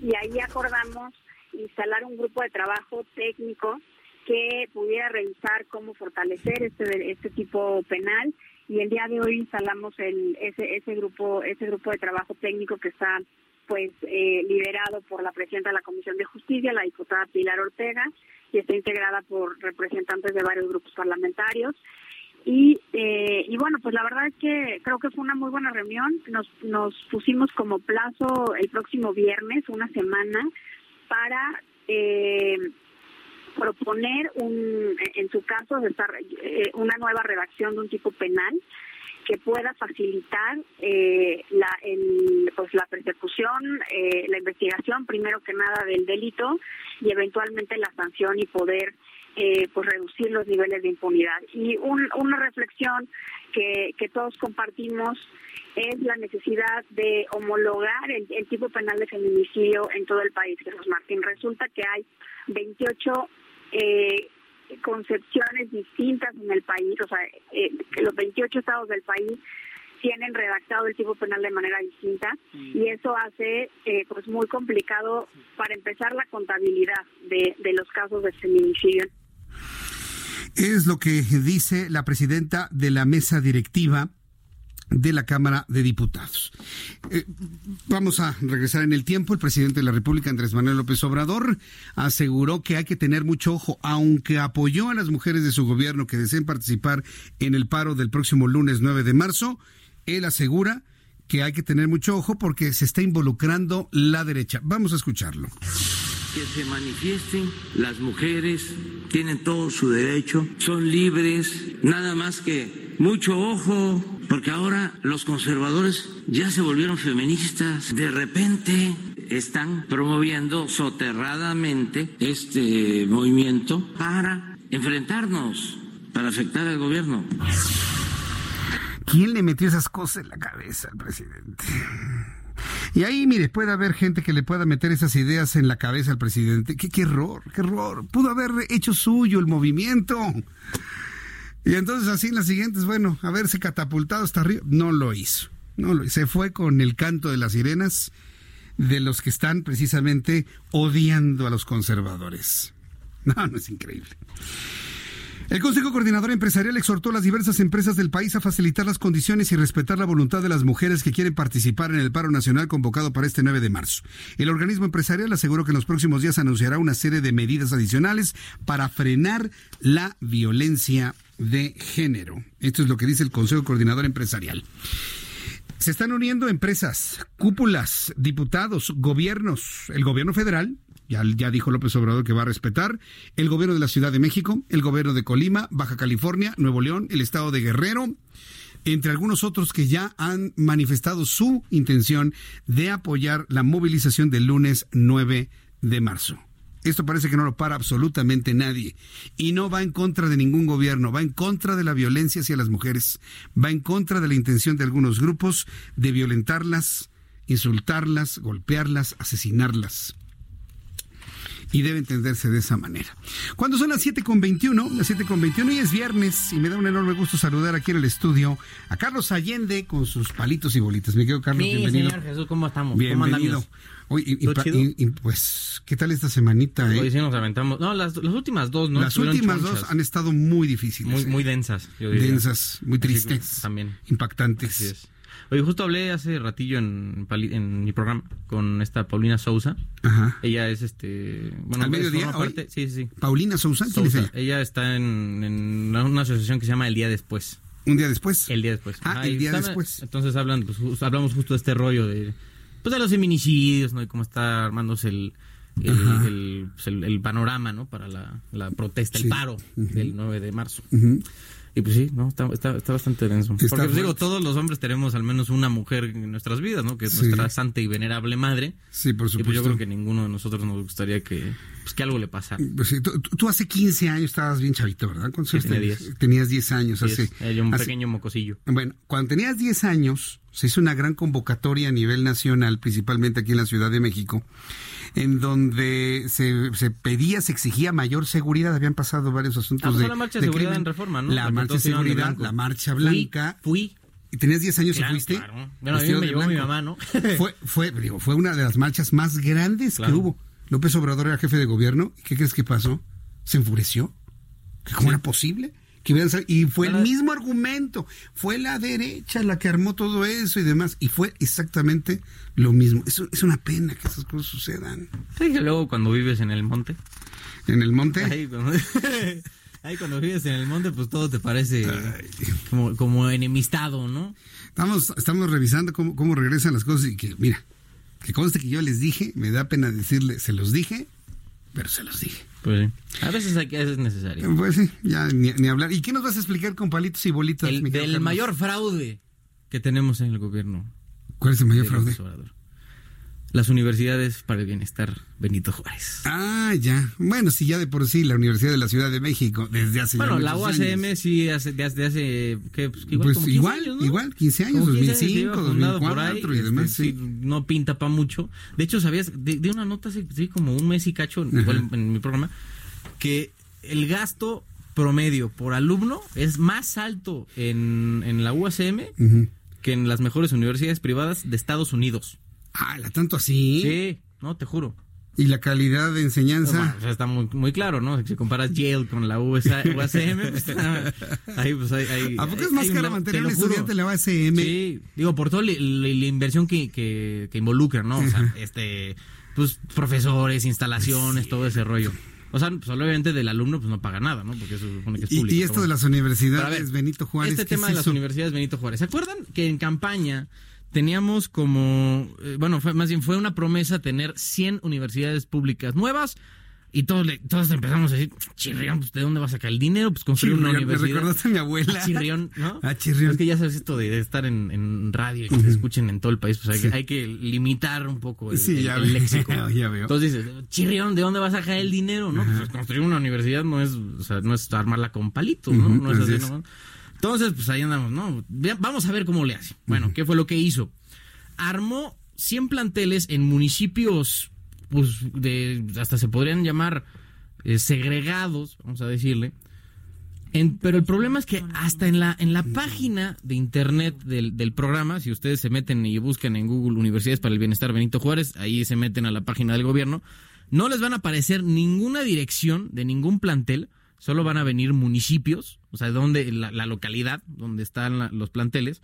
[SPEAKER 21] Y ahí acordamos instalar un grupo de trabajo técnico que pudiera revisar cómo fortalecer este, este tipo penal y el día de hoy instalamos el, ese, ese grupo ese grupo de trabajo técnico que está pues eh, liderado por la presidenta de la Comisión de Justicia, la diputada Pilar Ortega, y está integrada por representantes de varios grupos parlamentarios. Y, eh, y bueno, pues la verdad es que creo que fue una muy buena reunión. Nos, nos pusimos como plazo el próximo viernes, una semana, para eh, proponer, un, en su caso, eh, una nueva redacción de un tipo penal que pueda facilitar eh, la, pues la persecución, eh, la investigación, primero que nada, del delito y eventualmente la sanción y poder pues reducir los niveles de impunidad. Y una reflexión que, que todos compartimos es la necesidad de homologar el, el, tipo penal de feminicidio en todo el país, Jesús Martín. Resulta que hay 28 eh, concepciones distintas en el país, o sea, eh, los 28 estados del país tienen redactado el tipo penal de manera distinta y eso hace eh, pues muy complicado para empezar la contabilidad de, de los casos de feminicidio.
[SPEAKER 3] Es lo que dice la presidenta de la mesa directiva de la Cámara de Diputados. Eh, vamos a regresar en el tiempo. El presidente de la República, Andrés Manuel López Obrador, aseguró que hay que tener mucho ojo, aunque apoyó a las mujeres de su gobierno que deseen participar en el paro del próximo lunes 9 de marzo. Él asegura que hay que tener mucho ojo porque se está involucrando la derecha. Vamos a escucharlo
[SPEAKER 19] que se manifiesten, las mujeres tienen todo su derecho, son libres, nada más que mucho ojo, porque ahora los conservadores ya se volvieron feministas, de repente están promoviendo soterradamente este movimiento para enfrentarnos, para afectar al gobierno.
[SPEAKER 3] ¿Quién le metió esas cosas en la cabeza al presidente? Y ahí, mire, puede haber gente que le pueda meter esas ideas en la cabeza al presidente. Qué, qué error, qué error. Pudo haber hecho suyo el movimiento. Y entonces así en las siguientes, bueno, haberse catapultado hasta arriba. No lo hizo. No lo hizo. Se fue con el canto de las sirenas de los que están precisamente odiando a los conservadores. No, no es increíble. El Consejo Coordinador Empresarial exhortó a las diversas empresas del país a facilitar las condiciones y respetar la voluntad de las mujeres que quieren participar en el paro nacional convocado para este 9 de marzo. El organismo empresarial aseguró que en los próximos días anunciará una serie de medidas adicionales para frenar la violencia de género. Esto es lo que dice el Consejo Coordinador Empresarial. Se están uniendo empresas, cúpulas, diputados, gobiernos, el gobierno federal, ya, dijo López Obrador que va a respetar el gobierno de la Ciudad de México, el gobierno de Colima, Baja California, Nuevo León, el estado de Guerrero, entre algunos otros que ya han manifestado su intención de apoyar la movilización del lunes 9 de marzo. Esto parece que no lo para absolutamente nadie. Y no va en contra de ningún gobierno, va en contra de la violencia hacia las mujeres, va en contra de la intención de algunos grupos de violentarlas, insultarlas, golpearlas, asesinarlas y debe entenderse de esa manera. Cuando son las 7.21, las 7.21 y es viernes y me da un enorme gusto saludar aquí en el estudio a Carlos Allende con sus palitos y bolitas. Me quedo Carlos,
[SPEAKER 22] sí,
[SPEAKER 3] bienvenido.
[SPEAKER 22] señor Jesús, ¿cómo estamos?
[SPEAKER 3] Bienvenido. Oye, y, pues, ¿qué tal esta semanita? Eh?
[SPEAKER 22] Hoy sí nos aventamos. No, las, últimas dos, ¿no?
[SPEAKER 3] Las últimas dos han estado muy difíciles.
[SPEAKER 22] Muy,
[SPEAKER 3] eh.
[SPEAKER 22] muy densas, yo diría.
[SPEAKER 3] Densas, muy tristes.
[SPEAKER 22] también.
[SPEAKER 3] Impactantes.
[SPEAKER 22] Así es. Oye, justo hablé hace ratillo en, en mi programa con esta Paulina Sousa.
[SPEAKER 3] Ajá.
[SPEAKER 22] Ella es este. Bueno,
[SPEAKER 3] ¿Al mediodía?
[SPEAKER 22] Parte, sí, sí, sí.
[SPEAKER 3] ¿Paulina Sousa? ¿Quién es ella?
[SPEAKER 22] ella está en, en, una asociación que se llama El Día Después.
[SPEAKER 3] ¿Un día después?
[SPEAKER 22] El día después.
[SPEAKER 3] Ah, el día después.
[SPEAKER 22] Entonces hablan, pues, hablamos justo de este rollo de. Pues de los feminicidios, ¿no? Y cómo está armándose el. El, pues, el, el, panorama, ¿no? Para la, la protesta, el paro del 9 de marzo. Y pues sí, no, está, está, está bastante denso. Porque pues, digo, todos los hombres tenemos al menos una mujer en nuestras vidas, ¿no? Que es nuestra santa y venerable madre.
[SPEAKER 3] Sí, por supuesto.
[SPEAKER 22] Y pues yo creo que ninguno de nosotros nos gustaría que, pues, que algo le pasara.
[SPEAKER 3] Pues sí, tú, hace 15 años estabas bien chavito, ¿verdad? ¿Cuántos
[SPEAKER 22] sí, tenía 10.
[SPEAKER 3] Tenías 10 años. Hace,
[SPEAKER 22] un pequeño mocosillo.
[SPEAKER 3] Bueno, cuando tenías 10 años, se hizo una gran convocatoria a nivel nacional, principalmente aquí en la Ciudad de México, en donde se, se pedía, se exigía mayor seguridad. Habían pasado varios asuntos
[SPEAKER 22] ah, pues
[SPEAKER 3] de.
[SPEAKER 22] la marcha de, seguridad en reforma, ¿no?
[SPEAKER 3] La, marcha de seguridad, la marcha blanca.
[SPEAKER 22] Fui.
[SPEAKER 3] ¿Y tenías 10 años y fuiste?
[SPEAKER 22] Claro. Bueno, a mí me llevó mi mamá, ¿no?
[SPEAKER 3] fue, fue, digo, fue una de las marchas más grandes que hubo. López Obrador era jefe de gobierno. ¿Y qué crees que pasó? Se enfureció. ¿Cómo era posible? Que y fue el mismo argumento, fue la derecha la que armó todo eso y demás, y fue exactamente lo mismo. Es, es una pena que esas cosas sucedan.
[SPEAKER 22] Sí, que luego cuando vives en el monte.
[SPEAKER 3] ¿En el monte?
[SPEAKER 22] Ahí cuando, ahí cuando vives en el monte, pues todo te parece como, como enemistado, ¿no?
[SPEAKER 3] Estamos, estamos revisando cómo, cómo regresan las cosas y que, mira, que conste que yo les dije, me da pena decirle, se los dije, pero se los dije.
[SPEAKER 22] Pues sí. A veces, hay, es necesario.
[SPEAKER 3] Pues sí, ya ni, hablar. ¿Y qué nos vas a explicar con palitos y bolitas?
[SPEAKER 22] El, del mayor fraude que tenemos en el gobierno.
[SPEAKER 3] ¿Cuál es el mayor fraude?
[SPEAKER 22] Las universidades para el bienestar Benito Juárez.
[SPEAKER 3] Ah, ya. Bueno, sí, ya de por sí, la Universidad de la Ciudad de México, desde hace
[SPEAKER 22] Bueno, la UACM sí, hace, desde hace, ¿qué? Pues, igual,
[SPEAKER 3] pues igual, años, ¿no? igual, 15 años, 2005, 2004 y demás, este, sí.
[SPEAKER 22] No pinta para mucho. De hecho, ¿sabías? De, una nota hace sí, como un mes y cacho, igual en, mi programa, que el gasto promedio por alumno es más alto en, en la UACM que en las mejores universidades privadas de Estados Unidos.
[SPEAKER 3] Ah, ¿la tanto así?
[SPEAKER 22] Sí, no, te juro.
[SPEAKER 3] ¿Y la calidad de enseñanza?
[SPEAKER 22] Bueno, está muy, muy claro, ¿no? Si comparas Yale con la USA, UASM, pues, ahí, pues, hay, hay,
[SPEAKER 3] ¿A poco es más caro mantener un estudiante en la UASM?
[SPEAKER 22] Sí, digo, por toda la, la, inversión que, que, que, involucra, ¿no? O sea, este, pues, profesores, instalaciones, todo ese rollo. O sea, pues obviamente del alumno pues no paga nada, ¿no? Porque eso supone que es público.
[SPEAKER 3] Y, y esto de las universidades Benito Juárez.
[SPEAKER 22] Este tema de las universidades Benito Juárez. ¿Se acuerdan que en campaña teníamos como, eh, bueno, fue, más bien fue una promesa tener 100 universidades públicas nuevas y todos, le, todos empezamos a decir, Chirrión, pues, ¿de dónde va a sacar el dinero? Pues construir una universidad.
[SPEAKER 3] Me recordaste a mi abuela.
[SPEAKER 22] A Chirrión, ¿no?
[SPEAKER 3] A Chirrión.
[SPEAKER 22] Es que ya sabes esto de estar en, en radio y que uh -huh. se escuchen en todo el país, pues hay, sí. que, hay que limitar un poco el,
[SPEAKER 3] sí,
[SPEAKER 22] el,
[SPEAKER 3] ya
[SPEAKER 22] el léxico.
[SPEAKER 3] ya veo.
[SPEAKER 22] Entonces dices, Chirrión, ¿de dónde va a sacar el dinero? ¿no? Pues construir una universidad no es, o sea, no es armarla con palitos, ¿no? Uh -huh, no es así, es. ¿no? Entonces, pues ahí andamos, ¿no? Vamos a ver cómo le hace. Bueno, uh -huh. ¿qué fue lo que hizo? armó 100 planteles en municipios, pues, de, hasta se podrían llamar eh, segregados, vamos a decirle. En, pero el problema es que hasta en la, en la página de internet del, del, programa, si ustedes se meten y buscan en Google Universidades para el Bienestar Benito Juárez, ahí se meten a la página del gobierno, no les van a aparecer ninguna dirección de ningún plantel, solo van a venir municipios, o sea, donde la, la localidad donde están la, los planteles.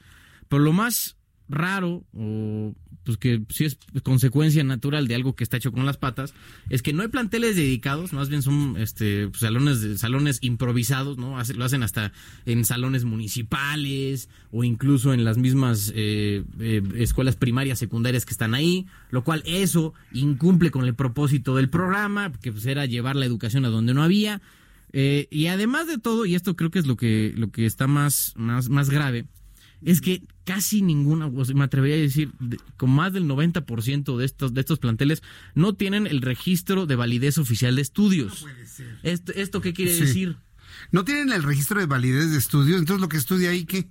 [SPEAKER 22] Pero lo más raro o pues que sí es consecuencia natural de algo que está hecho con las patas es que no hay planteles dedicados más bien son este pues, salones salones improvisados no Hace, lo hacen hasta en salones municipales o incluso en las mismas eh, eh, escuelas primarias secundarias que están ahí lo cual eso incumple con el propósito del programa que pues era llevar la educación a donde no había eh, y además de todo y esto creo que es lo que lo que está más más más grave es que casi ninguna, me atrevería a decir, con más del 90% de estos, de estos planteles no tienen el registro de validez oficial de estudios. No ¿Esto, ¿Esto qué quiere sí. decir?
[SPEAKER 3] No tienen el registro de validez de estudios, entonces lo que estudia ahí, ¿qué?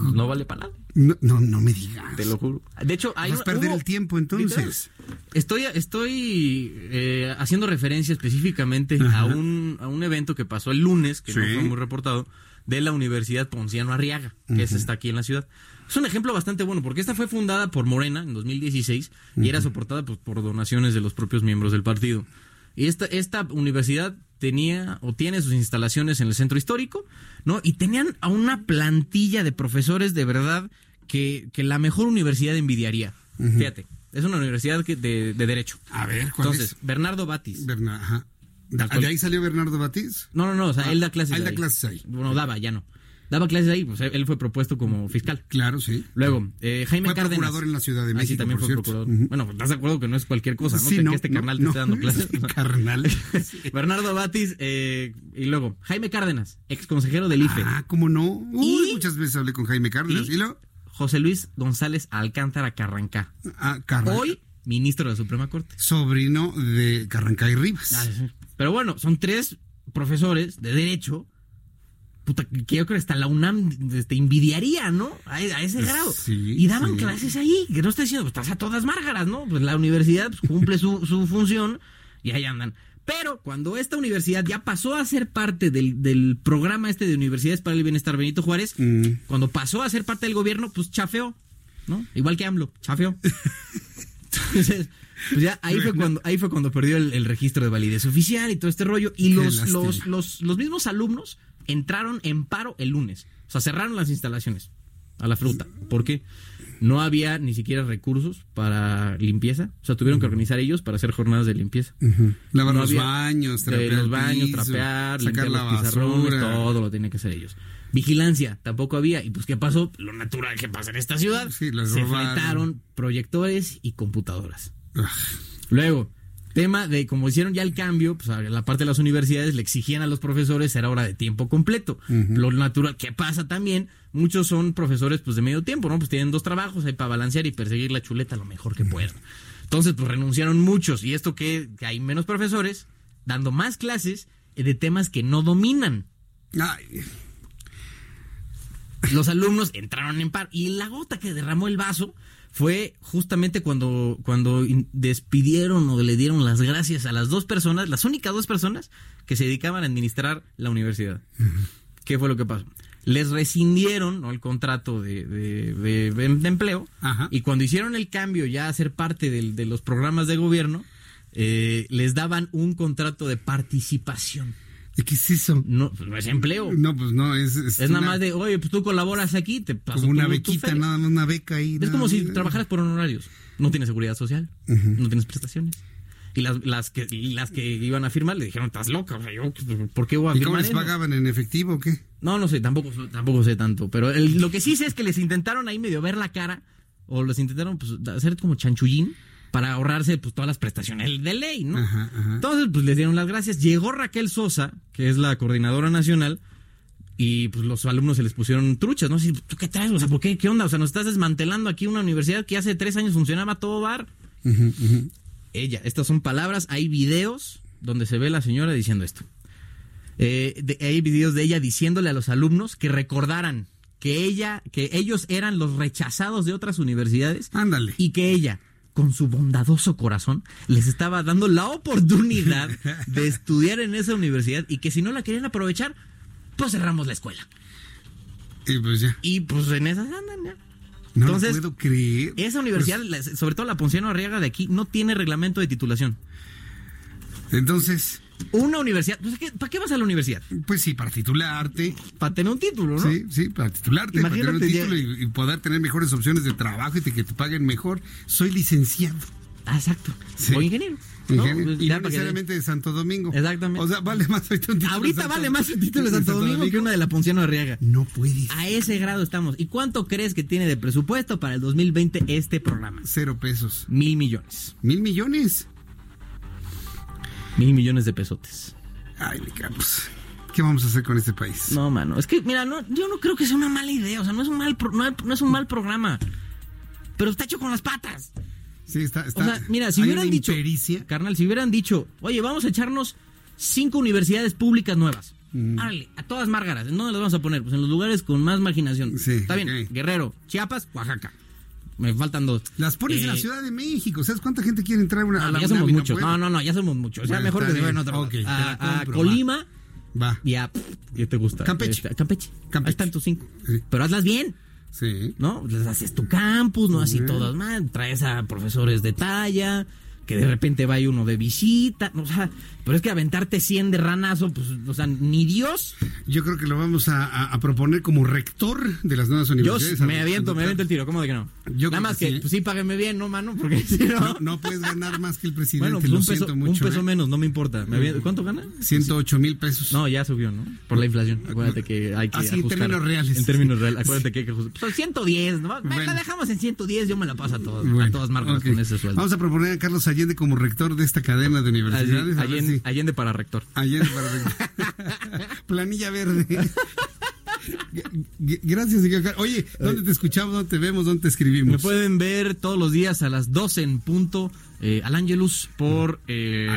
[SPEAKER 22] No vale para nada.
[SPEAKER 3] No, no, no, me digas.
[SPEAKER 22] Te lo juro. De hecho, hay
[SPEAKER 3] Vas a perder
[SPEAKER 22] hubo,
[SPEAKER 3] el tiempo entonces.
[SPEAKER 22] Estoy estoy eh, haciendo referencia específicamente a un, a un evento que pasó el lunes, que sí. no fue muy reportado, de la Universidad Ponciano Arriaga, que uh -huh. está aquí en la ciudad. Es un ejemplo bastante bueno, porque esta fue fundada por Morena en 2016 uh -huh. y era soportada pues, por donaciones de los propios miembros del partido. Y esta, esta universidad tenía o tiene sus instalaciones en el centro histórico, ¿no? Y tenían a una plantilla de profesores de verdad que, que la mejor universidad envidiaría. Uh -huh. Fíjate, es una universidad que de, de, Derecho.
[SPEAKER 3] A ver, ¿cuál
[SPEAKER 22] Entonces,
[SPEAKER 3] es?
[SPEAKER 22] Bernardo Batis.
[SPEAKER 3] Bernardo, ajá. ¿De ahí salió Bernardo Batis?
[SPEAKER 22] No, no, no, o sea, ah, él da clases
[SPEAKER 3] él da
[SPEAKER 22] ahí.
[SPEAKER 3] clases ahí.
[SPEAKER 22] Bueno, daba, ya no. Daba clases ahí, pues él fue propuesto como fiscal.
[SPEAKER 3] Claro, sí.
[SPEAKER 22] Luego, eh, Jaime
[SPEAKER 3] fue
[SPEAKER 22] Cárdenas.
[SPEAKER 3] procurador en la Ciudad de México.
[SPEAKER 22] Ah, sí, también
[SPEAKER 3] por
[SPEAKER 22] fue
[SPEAKER 3] cierto.
[SPEAKER 22] procurador. Uh -huh. Bueno, pues estás de acuerdo que no es cualquier cosa, ¿no?
[SPEAKER 3] Sí,
[SPEAKER 22] que,
[SPEAKER 3] no,
[SPEAKER 22] que este
[SPEAKER 3] no,
[SPEAKER 22] carnal
[SPEAKER 3] no,
[SPEAKER 22] te esté dando clases.
[SPEAKER 3] carnal.
[SPEAKER 22] Bernardo Batis, eh, y luego, Jaime Cárdenas, ex consejero del IFE.
[SPEAKER 3] Ah, ¿cómo no? Uy, y, muchas veces hablé con Jaime Cárdenas. ¿Y,
[SPEAKER 22] y luego? José Luis González Alcántara Carrancá.
[SPEAKER 3] Ah, Carrancá.
[SPEAKER 22] Hoy, ministro de la Suprema Corte.
[SPEAKER 3] Sobrino de Carrancá y Rivas.
[SPEAKER 22] Ah, sí. Pero bueno, son tres profesores de Derecho puta, que yo creo que hasta la UNAM este, envidiaría, ¿no? A, a ese grado.
[SPEAKER 3] Sí,
[SPEAKER 22] y daban
[SPEAKER 3] sí.
[SPEAKER 22] clases ahí, que no está diciendo, pues estás a todas márgaras, ¿no? Pues la universidad pues, cumple su, su función y ahí andan. Pero cuando esta universidad ya pasó a ser parte del, del programa este de Universidades para el Bienestar Benito Juárez, mm. cuando pasó a ser parte del gobierno, pues chafeó, ¿no? Igual que AMLO, chafeó. Entonces, pues ya ahí fue cuando, ahí fue cuando perdió el, el registro de validez oficial y todo este rollo. Y los, los, los, los mismos alumnos entraron en paro el lunes. O sea, cerraron las instalaciones a la fruta. ¿Por qué? No había ni siquiera recursos para limpieza. O sea, tuvieron uh -huh. que organizar ellos para hacer jornadas de limpieza.
[SPEAKER 3] Uh -huh. Lavar no los baños,
[SPEAKER 22] trapear los baños, trapear,
[SPEAKER 3] sacar la
[SPEAKER 22] los todo lo tenían que hacer ellos. Vigilancia, tampoco había. Y pues, ¿qué pasó? Lo natural que pasa en esta ciudad.
[SPEAKER 3] Sí,
[SPEAKER 22] Se fletaron proyectores y computadoras. Luego, tema de como hicieron ya el cambio, pues a la parte de las universidades le exigían a los profesores ser hora de tiempo completo. Uh -huh. Lo natural, ¿qué pasa también? Muchos son profesores pues de medio tiempo, ¿no? Pues tienen dos trabajos ahí para balancear y perseguir la chuleta lo mejor que puedan. Entonces, pues renunciaron muchos. Y esto que, que hay menos profesores dando más clases de temas que no dominan.
[SPEAKER 3] Ay.
[SPEAKER 22] Los alumnos entraron en par y la gota que derramó el vaso fue justamente cuando, cuando despidieron o le dieron las gracias a las dos personas, las únicas dos personas que se dedicaban a administrar la universidad. Uh -huh. ¿Qué fue lo que pasó? les rescindieron ¿no? el contrato de, de, de, empleo y cuando hicieron el cambio ya a ser parte de los programas de gobierno, eh, les daban un contrato de participación.
[SPEAKER 3] ¿Qué es eso?
[SPEAKER 22] No, pues no es empleo.
[SPEAKER 3] No, pues no, es... Es,
[SPEAKER 22] nada más de, oye, pues tú colaboras aquí, te paso
[SPEAKER 3] Como una bequita, nada más una beca ahí.
[SPEAKER 22] Es como si trabajaras por honorarios. No tienes seguridad social, no tienes prestaciones. Y las, las, que, las que iban a firmar le dijeron, estás loca, o sea, yo, ¿por qué voy a
[SPEAKER 3] ¿Y cómo les pagaban en efectivo o qué?
[SPEAKER 22] No, no sé, tampoco, tampoco sé tanto. Pero lo que sí sé es que les intentaron ahí medio ver la cara, o les intentaron pues, hacer como chanchullín para ahorrarse pues todas las prestaciones de ley, ¿no? Entonces, pues les dieron las gracias. Llegó Raquel Sosa, que es la coordinadora nacional, y pues los alumnos se les pusieron truchas, ¿no? ¿tú qué traes? O sea, ¿por qué? ¿Qué onda? O sea, nos estás desmantelando aquí una universidad que hace tres años funcionaba todo bar. Ella, estas son palabras, hay videos donde se ve la señora diciendo esto. Eh, hay videos de ella diciéndole a los alumnos que recordaran que ella, que ellos eran los rechazados de otras universidades.
[SPEAKER 3] Ándale.
[SPEAKER 22] Y que ella, con su bondadoso corazón, les estaba dando la oportunidad de estudiar en esa universidad y que si no la querían aprovechar, pues cerramos la escuela.
[SPEAKER 3] Y pues ya.
[SPEAKER 22] Y pues en esas andan ya.
[SPEAKER 3] No Entonces, puedo creer.
[SPEAKER 22] Esa universidad, pues sobre todo la Ponciano Arriaga de aquí, no tiene reglamento de titulación.
[SPEAKER 3] Entonces.
[SPEAKER 22] Una universidad. Pues, ¿Para qué vas a la universidad?
[SPEAKER 3] Pues sí, para titularte.
[SPEAKER 22] Para tener un título, ¿no?
[SPEAKER 3] Sí, sí, para titularte, para tener un título y, poder tener mejores opciones de trabajo y que te paguen mejor. Soy licenciado.
[SPEAKER 22] Ah, exacto. Soy ingeniero.
[SPEAKER 3] ¿no? Pues, y no necesariamente de Santo Domingo.
[SPEAKER 22] Exactamente.
[SPEAKER 3] O sea, vale más
[SPEAKER 22] ahorita un título Ahorita vale más el título de Santo, Domingo, que una de la Ponciano Arriaga.
[SPEAKER 3] No puedes.
[SPEAKER 22] A ese grado estamos. ¿Y cuánto crees que tiene de presupuesto para el 2020 este programa?
[SPEAKER 3] Cero pesos.
[SPEAKER 22] Mil millones.
[SPEAKER 3] ¿Mil millones?
[SPEAKER 22] Mil millones de pesotes.
[SPEAKER 3] Ay, mi campos. ¿Qué vamos a hacer con este país?
[SPEAKER 22] No, mano. Es que, mira, no, yo no creo que sea una mala idea. O sea, no es un mal, no es un mal programa. Pero está hecho con las patas.
[SPEAKER 3] Sí, está, está.
[SPEAKER 22] O sea, mira, si hubieran dicho, carnal, si hubieran dicho, oye, vamos a echarnos cinco universidades públicas nuevas. Mm. a todas márgaras. ¿En dónde las vamos a poner? Pues en los lugares con más marginación.
[SPEAKER 3] Sí,
[SPEAKER 22] Está bien. Guerrero, Chiapas, Oaxaca. Me faltan dos.
[SPEAKER 3] Las pones en la eh, Ciudad de México. ¿Sabes cuánta gente quiere entrar una,
[SPEAKER 22] a la Ya somos muchos. No, no, no, ya somos muchos. O sea, mejor que se vayan a Colima.
[SPEAKER 3] Va.
[SPEAKER 22] Y a. ¿Qué te gusta?
[SPEAKER 3] Campeche.
[SPEAKER 22] Este, Campeche. Campeche. Ahí están tus cinco. Pero hazlas bien.
[SPEAKER 3] Sí.
[SPEAKER 22] ¿No? Les haces tu campus, ¿no? Así todos mal. Traes a profesores de talla que de repente vaya uno de visita, o sea, pero es que aventarte 100 de ranazo, pues, o sea, ni Dios.
[SPEAKER 3] Yo creo que lo vamos a, proponer como rector de las nuevas universidades.
[SPEAKER 22] Yo me aviento, me aviento el tiro, ¿cómo de que no? Nada más que, pues sí, págueme bien, ¿no, mano? Porque si no...
[SPEAKER 3] no... puedes ganar más que el presidente,
[SPEAKER 22] bueno, pues un peso, Un peso ¿eh? menos, no me importa. ¿Cuánto gana?
[SPEAKER 3] 108 mil pesos.
[SPEAKER 22] No, ya subió, ¿no? Por la inflación. Acuérdate que hay que
[SPEAKER 3] Así, en términos reales.
[SPEAKER 22] En términos reales, acuérdate que hay que ajustar. Pues 110, ¿no? Me la dejamos en 110, yo me la paso a, todos, a todas marcas con ese sueldo.
[SPEAKER 3] Vamos a proponer a Carlos Allende como rector de esta cadena de universidades.
[SPEAKER 22] Allende, para rector.
[SPEAKER 3] Allende para rector. Planilla verde. Gracias, Oye, ¿dónde te escuchamos? ¿Dónde te vemos? ¿Dónde te escribimos?
[SPEAKER 22] Me pueden ver todos los días a las 12 en punto eh, al Angelus por eh,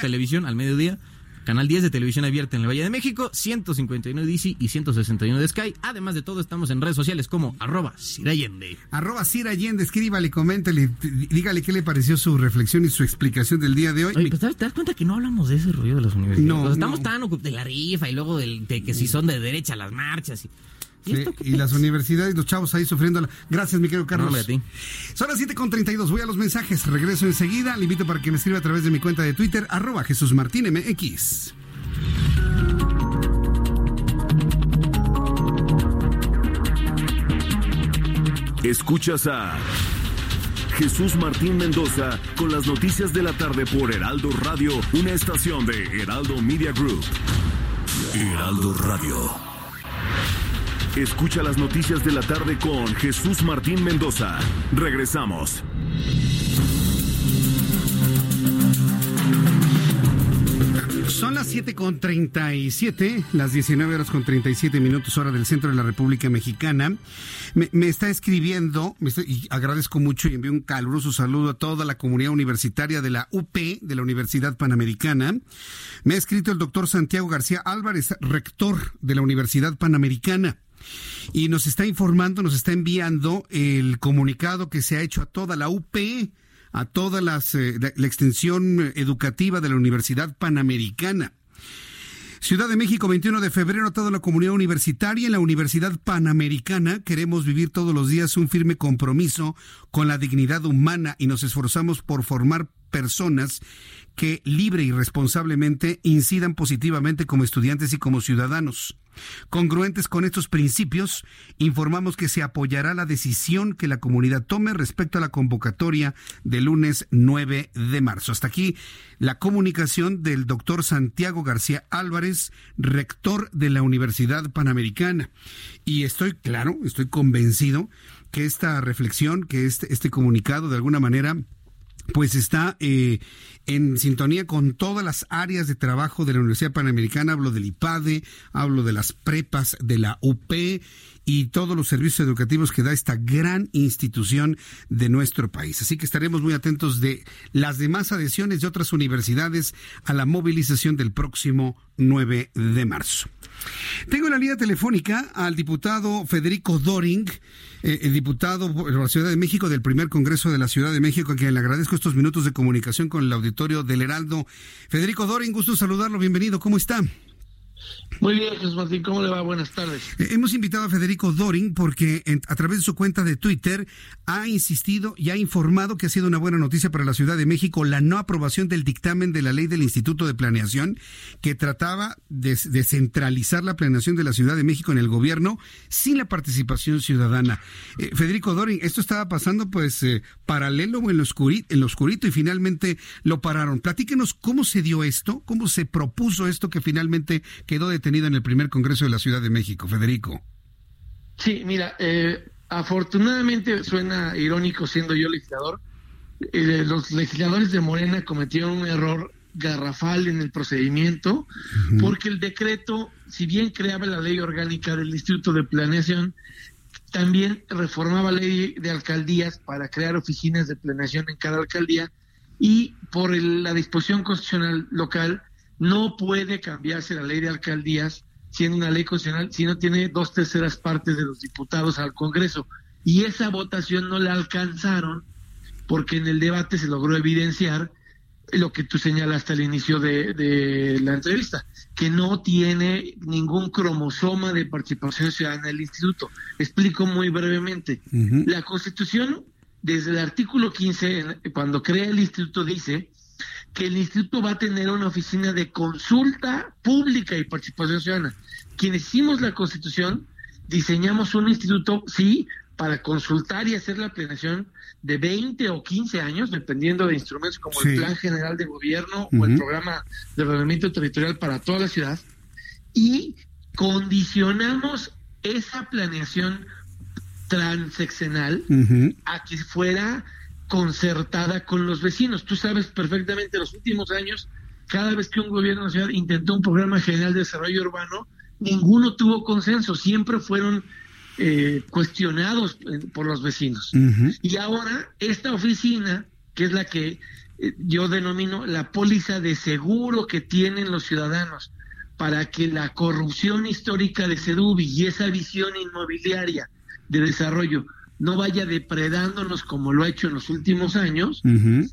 [SPEAKER 22] Televisión al mediodía. Canal 10 de televisión abierta en el Valle de México, 159 DC y 161 de Sky. Además de todo, estamos en redes sociales como arroba Sirayende.
[SPEAKER 3] Arroba Sirayende, escríbale, coméntale, dígale qué le pareció su reflexión y su explicación del día de hoy.
[SPEAKER 22] Oye, pues, ¿te das cuenta que no hablamos de ese rollo de las universidades? No, estamos tan de la rifa y luego de que si son de derecha las marchas y...
[SPEAKER 3] ¿Y, las universidades, los chavos ahí sufriendo. Gracias, mi querido Carlos. Son las 7.32. Voy a los mensajes. Regreso enseguida. Le invito para que me escriba a través de mi cuenta de Twitter, arroba Jesús Martín MX.
[SPEAKER 2] Escuchas a Jesús Martín Mendoza con las noticias de la tarde por Heraldo Radio, una estación de Heraldo Media Group. Heraldo Radio. Escucha las noticias de la tarde con Jesús Martín Mendoza. Regresamos.
[SPEAKER 3] Son las 7 con 37, las 19 horas con 37 minutos hora del centro de la República Mexicana. Me, está escribiendo, y agradezco mucho y envío un caluroso saludo a toda la comunidad universitaria de la UP, de la Universidad Panamericana. Me ha escrito el doctor Santiago García Álvarez, rector de la Universidad Panamericana y nos está informando, nos está enviando el comunicado que se ha hecho a toda la UP, a toda eh, la, extensión educativa de la Universidad Panamericana. Ciudad de México, 21 de febrero, toda la comunidad universitaria en la Universidad Panamericana queremos vivir todos los días un firme compromiso con la dignidad humana y nos esforzamos por formar personas que libre y responsablemente incidan positivamente como estudiantes y como ciudadanos. Congruentes con estos principios, informamos que se apoyará la decisión que la comunidad tome respecto a la convocatoria del lunes 9 de marzo. Hasta aquí la comunicación del doctor Santiago García Álvarez, rector de la Universidad Panamericana. Y estoy claro, estoy convencido que esta reflexión, que este, este comunicado de alguna manera pues está eh, en sintonía con todas las áreas de trabajo de la Universidad Panamericana. Hablo del IPADE, hablo de las prepas de la UP y todos los servicios educativos que da esta gran institución de nuestro país. Así que estaremos muy atentos de las demás adhesiones de otras universidades a la movilización del próximo 9 de marzo. Tengo en la línea telefónica al diputado Federico Doring, eh, el diputado por la Ciudad de México del primer Congreso de la Ciudad de México, a quien le agradezco estos minutos de comunicación con el auditorio del Heraldo. Federico Doring, gusto saludarlo, bienvenido, ¿cómo está?
[SPEAKER 23] Muy bien, Jesús Martín, ¿cómo le va? Buenas tardes.
[SPEAKER 3] Eh, hemos invitado a Federico Doring porque a través de su cuenta de Twitter ha insistido y ha informado que ha sido una buena noticia para la Ciudad de México la no aprobación del dictamen de la ley del Instituto de Planeación que trataba de, centralizar la planeación de la Ciudad de México en el gobierno sin la participación ciudadana. Eh, Federico Doring, esto estaba pasando pues eh, paralelo en lo, en lo oscurito y finalmente lo pararon. Platíquenos cómo se dio esto, cómo se propuso esto que finalmente quedó detenido en el primer Congreso de la Ciudad de México. Federico.
[SPEAKER 23] Sí, mira, eh, afortunadamente suena irónico siendo yo legislador. Eh, los legisladores de Morena cometieron un error garrafal en el procedimiento, porque el decreto, si bien creaba la ley orgánica del Instituto de Planeación, también reformaba la ley de alcaldías para crear oficinas de planeación en cada alcaldía y por la disposición constitucional local no puede cambiarse la ley de alcaldías siendo una ley constitucional si no tiene dos terceras partes de los diputados al Congreso. Y esa votación no la alcanzaron porque en el debate se logró evidenciar lo que tú señalaste al inicio de, la entrevista, que no tiene ningún cromosoma de participación ciudadana el instituto. Explico muy brevemente. La Constitución, desde el artículo 15, cuando crea el instituto, dice que el instituto va a tener una oficina de consulta pública y participación ciudadana. Quienes hicimos la constitución, diseñamos un instituto, sí, para consultar y hacer la planeación de 20 o 15 años, dependiendo de instrumentos como el Plan General de Gobierno o el Programa de Ordenamiento Territorial para toda la ciudad, y condicionamos esa planeación transeccional a que fuera concertada con los vecinos. Tú sabes perfectamente, los últimos años, cada vez que un gobierno ciudad intentó un programa general de desarrollo urbano, ninguno tuvo consenso, siempre fueron eh, cuestionados eh, por los vecinos. Y ahora esta oficina, que es la que eh, yo denomino la póliza de seguro que tienen los ciudadanos para que la corrupción histórica de Sedubi y esa visión inmobiliaria de desarrollo no vaya depredándonos como lo ha hecho en los últimos años,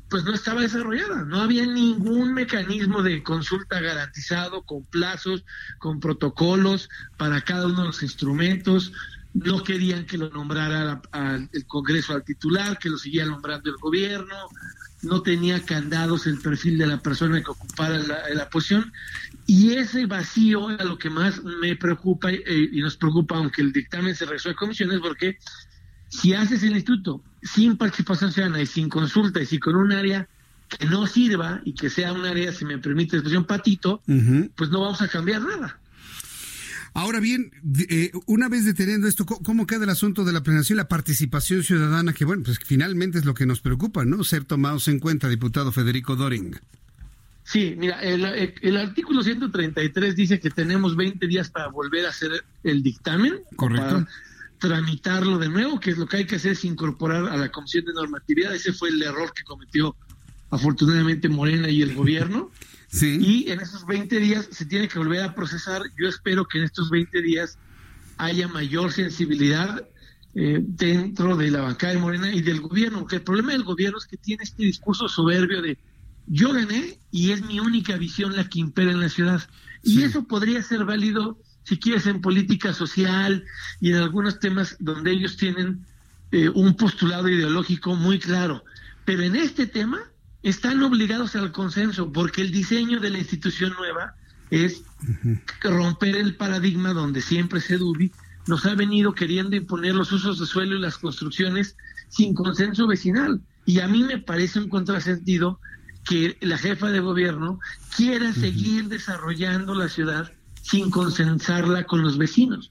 [SPEAKER 23] pues no estaba desarrollada. No había ningún mecanismo de consulta garantizado con plazos, con protocolos para cada uno de los instrumentos. No querían que lo nombrara el Congreso al titular, que lo siguiera nombrando el gobierno. No tenía candados el perfil de la persona que ocupara la, posición. Y ese vacío era lo que más me preocupa eh, y nos preocupa, aunque el dictamen se resuelve a comisiones, porque si haces el instituto sin participación ciudadana y sin consulta y si con un área que no sirva y que sea un área, si me permite la expresión, patito, pues no vamos a cambiar nada.
[SPEAKER 3] Ahora bien, eh, una vez deteniendo esto, ¿cómo queda el asunto de la planeación y la participación ciudadana? Que bueno, pues finalmente es lo que nos preocupa, ¿no? Ser tomados en cuenta, diputado Federico Doring.
[SPEAKER 23] Sí, mira, el, el, artículo 133 dice que tenemos 20 días para volver a hacer el dictamen.
[SPEAKER 3] Correcto
[SPEAKER 23] tramitarlo de nuevo, que es lo que hay que hacer es incorporar a la Comisión de Normatividad. Ese fue el error que cometió afortunadamente Morena y el gobierno.
[SPEAKER 3] Sí.
[SPEAKER 23] Y en esos 20 días se tiene que volver a procesar. Yo espero que en estos 20 días haya mayor sensibilidad eh, dentro de la bancada de Morena y del gobierno, porque el problema del gobierno es que tiene este discurso soberbio de yo gané y es mi única visión la que impera en la ciudad. Y eso podría ser válido si quieres en política social y en algunos temas donde ellos tienen eh, un postulado ideológico muy claro. Pero en este tema están obligados al consenso porque el diseño de la institución nueva es romper el paradigma donde siempre se dubi nos ha venido queriendo imponer los usos de suelo y las construcciones sin consenso vecinal. Y a mí me parece un contrasentido que la jefa de gobierno quiera seguir desarrollando la ciudad sin consensarla con los vecinos.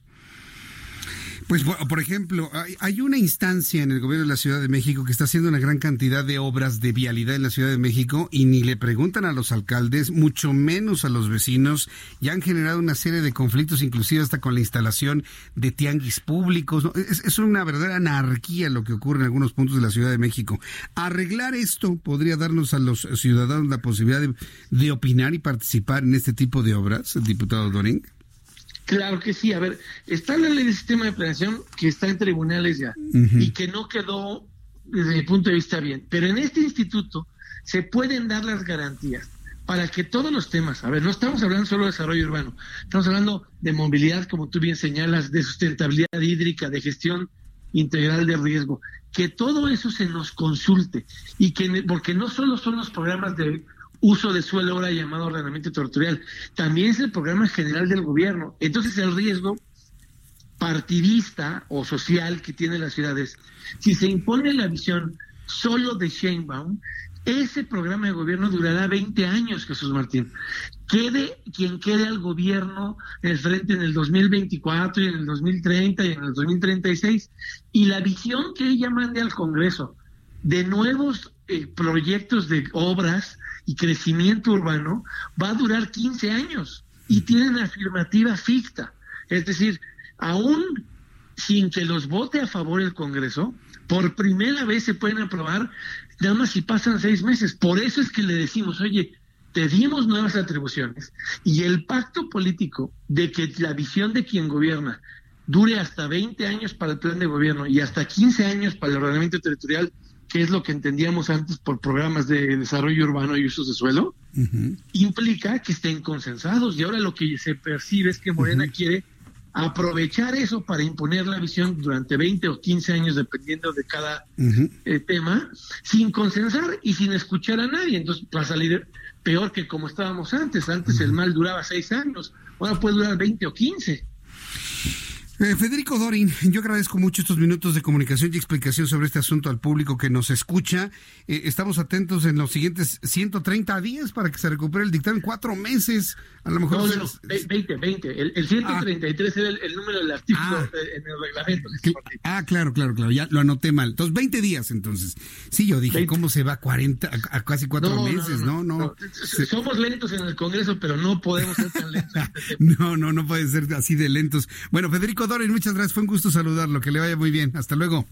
[SPEAKER 3] Pues, por ejemplo, hay, una instancia en el gobierno de la Ciudad de México que está haciendo una gran cantidad de obras de vialidad en la Ciudad de México y ni le preguntan a los alcaldes, mucho menos a los vecinos, y han generado una serie de conflictos, inclusive hasta con la instalación de tianguis públicos. Es, es una verdadera anarquía lo que ocurre en algunos puntos de la Ciudad de México. Arreglar esto podría darnos a los ciudadanos la posibilidad de, de opinar y participar en este tipo de obras, diputado Doring.
[SPEAKER 23] Claro que sí. A ver, está la ley de sistema de planeación que está en tribunales ya y que no quedó desde mi punto de vista bien. Pero en este instituto se pueden dar las garantías para que todos los temas, a ver, no estamos hablando solo de desarrollo urbano, estamos hablando de movilidad, como tú bien señalas, de sustentabilidad hídrica, de gestión integral de riesgo, que todo eso se nos consulte y que, porque no solo son los programas de uso de suelo ahora llamado ordenamiento territorial. También es el programa general del gobierno. Entonces el riesgo partidista o social que tiene las ciudades, si se impone la visión solo de Sheinbaum, ese programa de gobierno durará 20 años, Jesús Martín. Quede quien quede al gobierno en el frente en el 2024 y en el 2030 y en el 2036. Y la visión que ella mande al Congreso de nuevos eh, proyectos de obras y crecimiento urbano va a durar 15 años y tienen afirmativa ficta. Es decir, aún sin que los vote a favor el Congreso, por primera vez se pueden aprobar nada más si pasan seis meses. Por eso es que le decimos, oye, te dimos nuevas atribuciones y el pacto político de que la visión de quien gobierna dure hasta 20 años para el plan de gobierno y hasta 15 años para el ordenamiento territorial que es lo que entendíamos antes por programas de desarrollo urbano y usos de suelo, implica que estén consensados. Y ahora lo que se percibe es que Morena quiere aprovechar eso para imponer la visión durante 20 o 15 años, dependiendo de cada eh, tema, sin consensar y sin escuchar a nadie. Entonces va a salir peor que como estábamos antes. Antes el mal duraba 6 años, ahora puede durar 20 o 15.
[SPEAKER 3] Eh, Federico Dorin, yo agradezco mucho estos minutos de comunicación y explicación sobre este asunto al público que nos escucha. Eh, estamos atentos en los siguientes 130 días para que se recupere el dictamen. Cuatro meses, a lo mejor.
[SPEAKER 23] No, 20, 20. El, 133 era el, número del artículo ah. en el reglamento.
[SPEAKER 3] ah, claro, claro, claro. Ya lo anoté mal. Entonces, 20 días entonces. Sí, yo dije, ¿cómo se va a 40, a, casi cuatro meses? No, no.
[SPEAKER 23] Somos lentos en el Congreso, pero no podemos ser tan lentos.
[SPEAKER 3] Este no, no, no puede ser así de lentos. Bueno, Federico Dorin, muchas gracias. Fue un gusto saludarlo. Que le vaya muy bien. Hasta luego.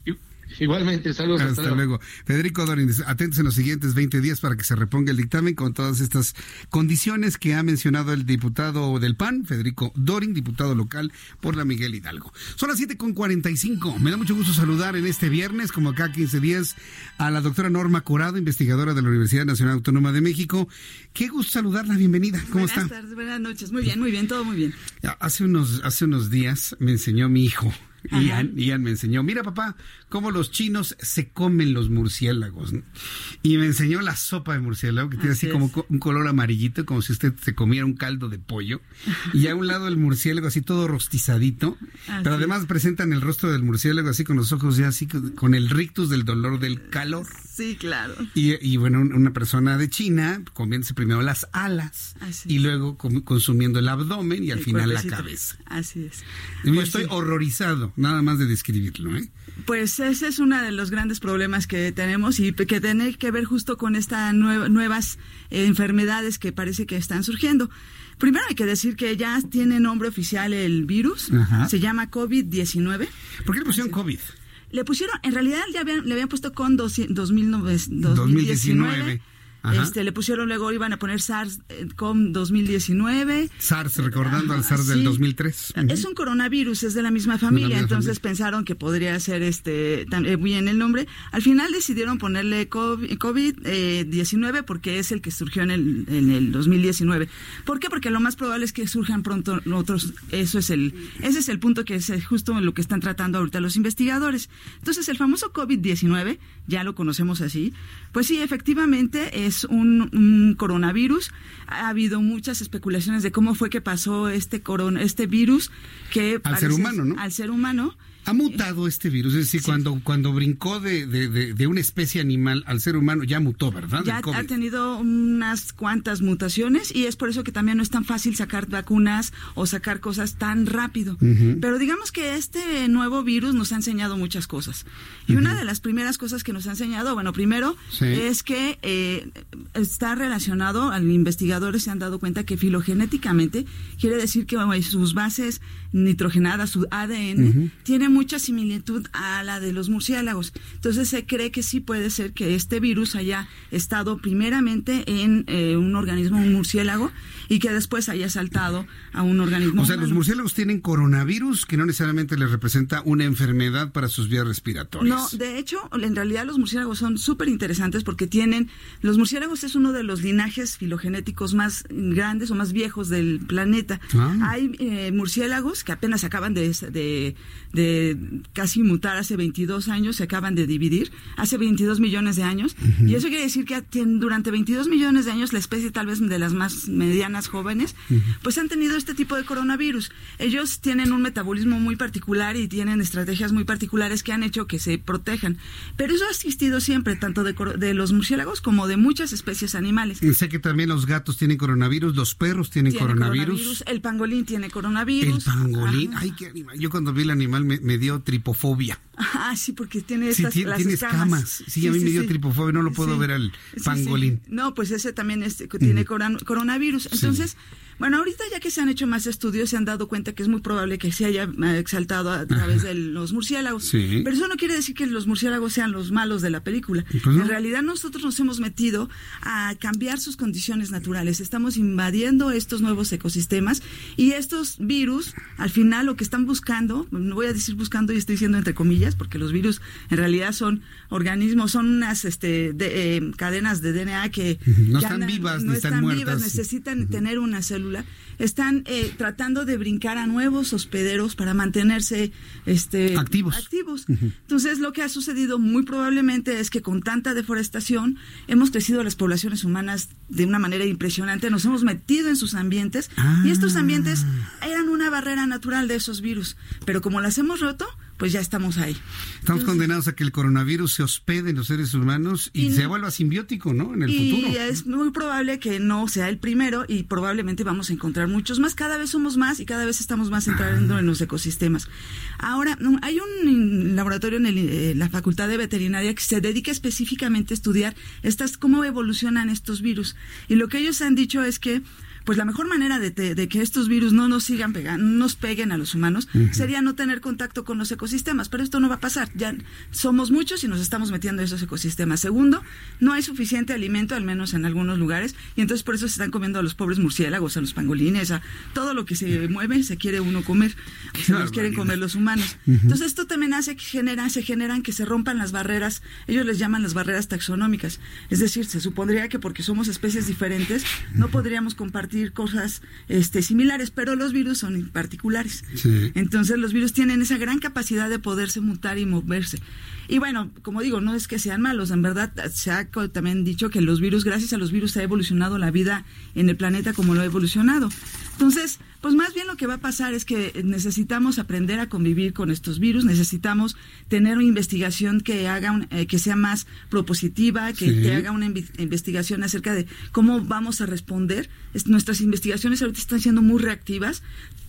[SPEAKER 23] Igualmente, saludos.
[SPEAKER 3] Hasta, luego. Federico Dorin, atentos en los siguientes 20 días para que se reponga el dictamen con todas estas condiciones que ha mencionado el diputado del PAN, Federico Dorin, diputado local por la Miguel Hidalgo. Son las 7.45. Me da mucho gusto saludar en este viernes, como acá 15 días, a la doctora Norma Corado, investigadora de la Universidad Nacional Autónoma de México. Qué gusto saludarla, bienvenida. ¿Cómo
[SPEAKER 24] buenas
[SPEAKER 3] está?
[SPEAKER 24] Buenas tardes, buenas noches. Muy bien, muy bien, todo muy bien.
[SPEAKER 3] Hace unos, hace unos días me enseñó mi hijo Ian, Ian, me enseñó, mira papá, cómo los chinos se comen los murciélagos. Y me enseñó la sopa de murciélago, que tiene así, como un color amarillito, como si usted se comiera un caldo de pollo. Y a un lado el murciélago así todo rostizadito. pero además presentan el rostro del murciélago así con los ojos ya así, con el rictus del dolor del calor.
[SPEAKER 24] Sí, claro.
[SPEAKER 3] Y, bueno, una persona de China comiéndose primero las alas y luego consumiendo el abdomen y al final la cabeza.
[SPEAKER 24] Así es.
[SPEAKER 3] Yo pues estoy horrorizado nada más de describirlo. ¿eh?
[SPEAKER 24] Pues ese es uno de los grandes problemas que tenemos y que tiene que ver justo con estas nuevas eh, enfermedades que parece que están surgiendo. Primero hay que decir que ya tiene nombre oficial el virus, se llama COVID-19.
[SPEAKER 3] ¿Por qué le pusieron COVID?
[SPEAKER 24] Le pusieron, en realidad ya habían, le habían puesto con 2019 Este, le pusieron luego, iban a poner SARS-CoV 2019.
[SPEAKER 3] SARS, recordando al SARS del 2003.
[SPEAKER 24] Es un coronavirus, es de la misma familia, entonces pensaron que podría ser este eh, bien el nombre. Al final decidieron ponerle COVID-19 porque es el que surgió en el, en el 2019. ¿Por qué? Porque lo más probable es que surjan pronto otros. Eso es el, ese es el punto que es justo lo que están tratando ahorita los investigadores. Entonces, el famoso COVID-19, ya lo conocemos así, pues sí, efectivamente es un, coronavirus. Ha habido muchas especulaciones de cómo fue que pasó este corona, este virus que
[SPEAKER 3] al ser humano, ¿no?
[SPEAKER 24] Al ser humano
[SPEAKER 3] ha mutado este virus, es decir, cuando, cuando brincó de, de, una especie animal al ser humano ya mutó, ¿verdad?
[SPEAKER 24] Ya ha tenido unas cuantas mutaciones y es por eso que también no es tan fácil sacar vacunas o sacar cosas tan rápido. Pero digamos que este nuevo virus nos ha enseñado muchas cosas. Y una de las primeras cosas que nos ha enseñado, bueno, primero es que eh, está relacionado, al investigadores se han dado cuenta que filogenéticamente quiere decir que sus bases nitrogenadas, su ADN, tiene mucha similitud a la de los murciélagos. Entonces se cree que sí puede ser que este virus haya estado primeramente en eh, un organismo, un murciélago, y que después haya saltado a un organismo.
[SPEAKER 3] O sea, los murciélagos tienen coronavirus que no necesariamente les representa una enfermedad para sus vías respiratorias.
[SPEAKER 24] No, de hecho, en realidad los murciélagos son súper interesantes porque tienen, los murciélagos es uno de los linajes filogenéticos más grandes o más viejos del planeta. Ah. Hay eh, murciélagos que apenas acaban de, de, de, casi mutar hace 22 años, se acaban de dividir, hace 22 millones de años. Y eso quiere decir que durante 22 millones de años la especie tal vez de las más medianas jóvenes, pues han tenido este tipo de coronavirus. Ellos tienen un metabolismo muy particular y tienen estrategias muy particulares que han hecho que se protejan. Pero eso ha existido siempre, tanto de, de los murciélagos como de muchas especies animales.
[SPEAKER 3] Y sé que también los gatos tienen coronavirus, los perros tienen coronavirus.
[SPEAKER 24] El pangolín tiene coronavirus.
[SPEAKER 3] El pangolín, ay, qué animal. Yo cuando vi el animal me, dio tripofobia.
[SPEAKER 24] Ah, sí, porque tiene estas
[SPEAKER 3] sí, tiene, escamas. Sí, a mí me dio tripofobia, no lo puedo ver al pangolín.
[SPEAKER 24] No, pues ese también tiene coronavirus. Entonces, bueno, ahorita ya que se han hecho más estudios, se han dado cuenta que es muy probable que se haya eh, exaltado a través de los murciélagos. Pero eso no quiere decir que los murciélagos sean los malos de la película. Pues en realidad nosotros nos hemos metido a cambiar sus condiciones naturales. Estamos invadiendo estos nuevos ecosistemas y estos virus, al final lo que están buscando, no voy a decir buscando y estoy diciendo entre comillas, porque los virus en realidad son organismos, son unas este, eh, cadenas de DNA que
[SPEAKER 3] no están vivas, no están, vivas,
[SPEAKER 24] necesitan tener una célula celui-là. Están eh, tratando de brincar a nuevos hospederos para mantenerse este,
[SPEAKER 3] activos.
[SPEAKER 24] activos. Entonces, lo que ha sucedido muy probablemente es que con tanta deforestación hemos crecido las poblaciones humanas de una manera impresionante, nos hemos metido en sus ambientes y estos ah. ambientes eran una barrera natural de esos virus, pero como las hemos roto, pues ya estamos ahí.
[SPEAKER 3] Estamos condenados a que el coronavirus se hospede en los seres humanos y, se vuelva simbiótico, ¿no? En el futuro.
[SPEAKER 24] Y es muy probable que no sea el primero y probablemente vamos a encontrar muchos más. Cada vez somos más y cada vez estamos más entrando en los ecosistemas. Ahora, hay un laboratorio en eh, la Facultad de Veterinaria que se dedica específicamente a estudiar estas, cómo evolucionan estos virus. Y lo que ellos han dicho es que pues la mejor manera de, que estos virus no nos sigan pegando, nos peguen a los humanos, sería no tener contacto con los ecosistemas, pero esto no va a pasar, ya somos muchos y nos estamos metiendo en esos ecosistemas. Segundo, no hay suficiente alimento, al menos en algunos lugares, y entonces por eso se están comiendo a los pobres murciélagos, a los pangolines, a todo lo que se mueve, se quiere uno comer, se los quieren comer los humanos. Entonces esto también hace que genera, se generan que se rompan las barreras, ellos les llaman las barreras taxonómicas, es decir, se supondría que porque somos especies diferentes, no podríamos compartir cosas este, similares, pero los virus son particulares. Entonces los virus tienen esa gran capacidad de poderse mutar y moverse. Y bueno, como digo, no es que sean malos, en verdad se ha también dicho que los virus, gracias a los virus, ha evolucionado la vida en el planeta como lo ha evolucionado. Entonces, pues más bien lo que va a pasar es que necesitamos aprender a convivir con estos virus, necesitamos tener una investigación que haga eh, que sea más propositiva, que, haga una investigación acerca de cómo vamos a responder. nuestras investigaciones ahorita están siendo muy reactivas,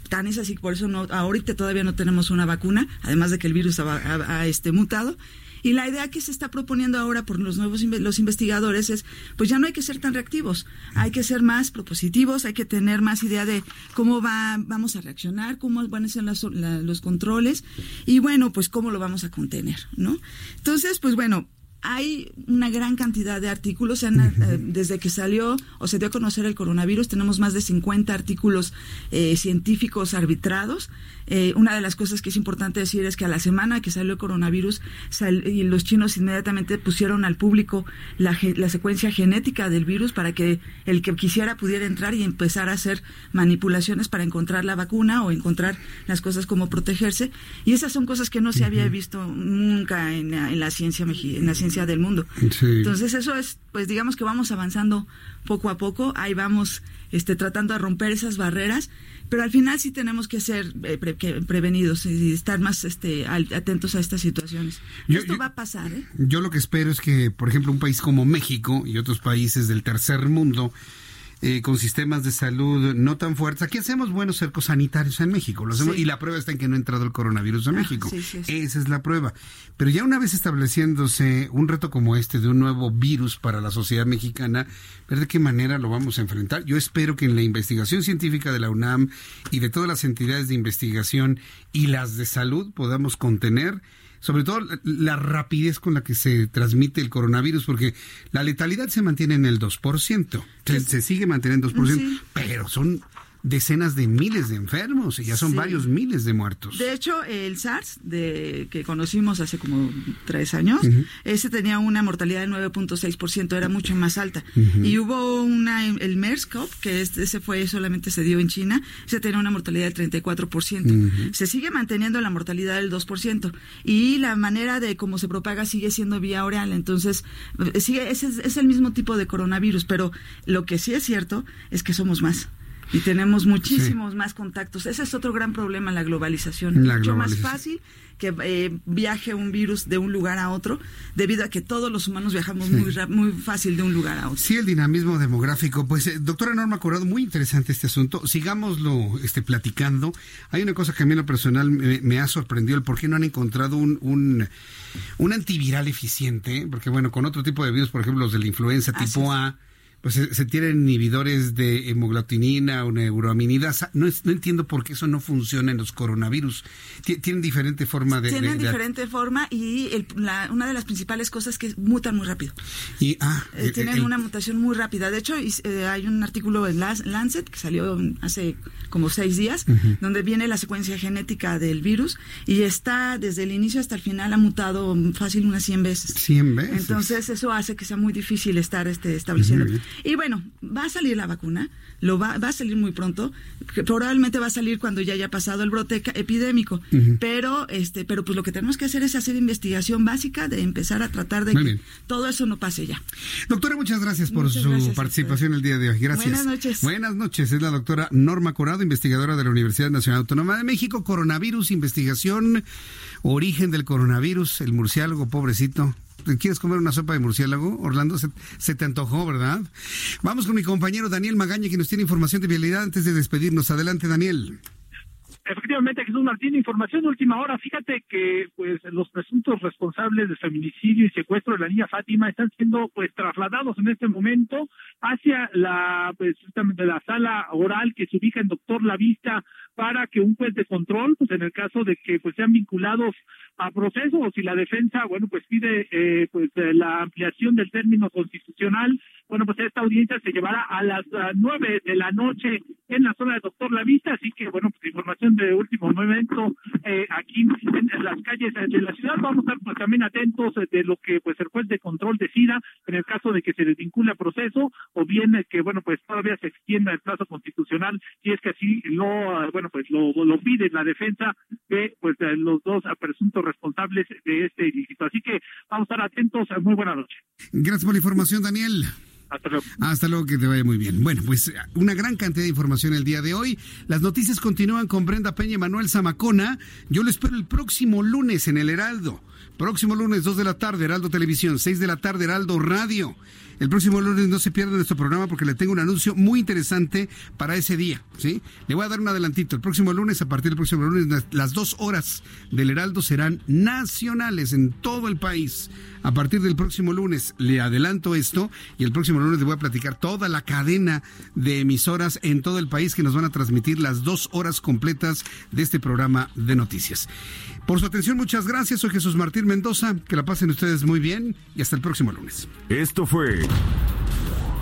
[SPEAKER 24] tan es así por eso no ahorita todavía no tenemos una vacuna, además de que el virus ha, este mutado. Y la idea que se está proponiendo ahora por los nuevos los investigadores es, pues ya no hay que ser tan reactivos, hay que ser más propositivos, hay que tener más idea de cómo va, vamos a reaccionar, cómo van a ser los controles y bueno, pues cómo lo vamos a contener, ¿no? Entonces, pues bueno, hay una gran cantidad de artículos. Eh, desde que salió o se dio a conocer el coronavirus, tenemos más de 50 artículos eh, científicos arbitrados. Eh, una de las cosas que es importante decir es que a la semana que salió el coronavirus, y los chinos inmediatamente pusieron al público la, la, secuencia genética del virus para que el que quisiera pudiera entrar y empezar a hacer manipulaciones para encontrar la vacuna o encontrar las cosas como protegerse. Y esas son cosas que no se había visto nunca en, en la ciencia en la ciencia del mundo. Entonces eso es, pues digamos que vamos avanzando poco a poco, ahí vamos este, tratando de romper esas barreras, pero al final sí tenemos que ser eh, prevenidos y estar más este, atentos a estas situaciones. Esto va a pasar. ¿eh?
[SPEAKER 3] Yo lo que espero es que, por ejemplo, un país como México y otros países del tercer mundo, eh, con sistemas de salud no tan fuertes. Aquí hacemos buenos cercos sanitarios en México. Lo hacemos, Y la prueba está en que no ha entrado el coronavirus a ah, México. Esa es la prueba. Pero ya una vez estableciéndose un reto como este de un nuevo virus para la sociedad mexicana, ver de qué manera lo vamos a enfrentar. Yo espero que en la investigación científica de la UNAM y de todas las entidades de investigación y las de salud podamos contener sobre todo la rapidez con la que se transmite el coronavirus, porque la letalidad se mantiene en el 2%, se, se sigue manteniendo en 2%, pero son decenas de miles de enfermos y ya son varios miles de muertos.
[SPEAKER 24] De hecho, el SARS de, que conocimos hace como tres años, ese tenía una mortalidad del 9.6%, era mucho más alta. Y hubo una, el MERS-CoV, que ese fue solamente se dio en China, ese tenía una mortalidad del 34%. Se sigue manteniendo la mortalidad del 2%. Y la manera de cómo se propaga sigue siendo vía oral. Entonces, sigue, es, es el mismo tipo de coronavirus, pero lo que sí es cierto es que somos más y tenemos muchísimos más contactos. Ese es otro gran problema, la globalización. La Mucho más fácil que eh, viaje un virus de un lugar a otro, debido a que todos los humanos viajamos muy, muy fácil de un lugar a otro.
[SPEAKER 3] Sí, el dinamismo demográfico. Pues, eh, doctora Norma Corrado, muy interesante este asunto. Sigámoslo este, platicando. Hay una cosa que a mí en lo personal me, ha sorprendido, el por qué no han encontrado un, un, un antiviral eficiente, porque bueno, con otro tipo de virus, por ejemplo, los de la influenza tipo A, pues se, tienen inhibidores de hemoglutinina o neuroaminidasa. No, no entiendo por qué eso no funciona en los coronavirus. Tienen diferente forma de...
[SPEAKER 24] Tienen diferente forma y una de las principales cosas es que mutan muy rápido. Y, ah, eh, tienen una mutación muy rápida. De hecho, eh, hay un artículo en Lancet que salió hace como seis días, donde viene la secuencia genética del virus y está desde el inicio hasta el final ha mutado fácil unas 100 veces.
[SPEAKER 3] 100 veces.
[SPEAKER 24] Entonces eso hace que sea muy difícil estar este, estableciendo. Y bueno, va a salir la vacuna, lo va, va a salir muy pronto, probablemente va a salir cuando ya haya pasado el brote epidémico, pero este, pero pues lo que tenemos que hacer es hacer investigación básica de empezar a tratar de que todo eso no pase ya.
[SPEAKER 3] Doctora, muchas gracias por su participación el día de hoy. Gracias.
[SPEAKER 24] Buenas noches.
[SPEAKER 3] Buenas noches. Es la doctora Norma Corado, investigadora de la Universidad Nacional Autónoma de México, coronavirus, investigación, origen del coronavirus, el murciélago, pobrecito. ¿Quieres comer una sopa de murciélago? Orlando, se, te antojó, ¿verdad? Vamos con mi compañero Daniel Magaña, que nos tiene información de vialidad antes de despedirnos. Adelante, Daniel.
[SPEAKER 11] Efectivamente, Jesús Martín, información de última hora. Fíjate que pues los presuntos responsables de feminicidio y secuestro de la niña Fátima están siendo pues trasladados en este momento hacia la pues justamente la sala oral que se ubica en Doctor La Vista para que un juez de control, pues en el caso de que pues sean vinculados a procesos y la defensa, bueno, pues pide eh, pues eh, la ampliación del término constitucional, bueno, pues esta audiencia se llevará a las nueve de la noche en la zona de Doctor La Vista, así que bueno, pues información de último momento eh, aquí en, las calles de la ciudad. Vamos a estar pues, también atentos de lo que pues el juez de control decida en el caso de que se desvincule a proceso o bien que bueno pues todavía se extienda el plazo constitucional si es que así lo bueno pues lo, lo pide la defensa de pues los dos presuntos responsables de este ilícito. Así que vamos a estar atentos. Muy buena noche.
[SPEAKER 3] Gracias por la información, Daniel.
[SPEAKER 11] Hasta luego.
[SPEAKER 3] Hasta luego, que te vaya muy bien. Bueno, pues una gran cantidad de información el día de hoy. Las noticias continúan con Brenda Peña y Manuel Zamacona. Yo lo espero el próximo lunes en el Heraldo. Próximo lunes, 2 de la tarde, Heraldo Televisión, 6 de la tarde, Heraldo Radio. El próximo lunes no se pierda nuestro programa porque le tengo un anuncio muy interesante para ese día. ¿sí? Le voy a dar un adelantito. El próximo lunes, a partir del próximo lunes, las dos horas del Heraldo serán nacionales en todo el país. A partir del próximo lunes le adelanto esto y el próximo lunes le voy a platicar toda la cadena de emisoras en todo el país que nos van a transmitir las dos horas completas de este programa de noticias. Por su atención, muchas gracias. Soy Jesús Martín. Mendoza. Que la pasen ustedes muy bien y hasta el próximo lunes.
[SPEAKER 2] Esto fue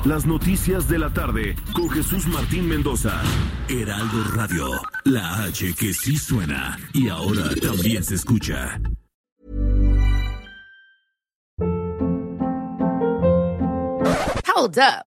[SPEAKER 2] las noticias de la tarde con Jesús Martín Mendoza. Heraldo Radio, la H que sí suena y ahora también se escucha.
[SPEAKER 25] Hold up.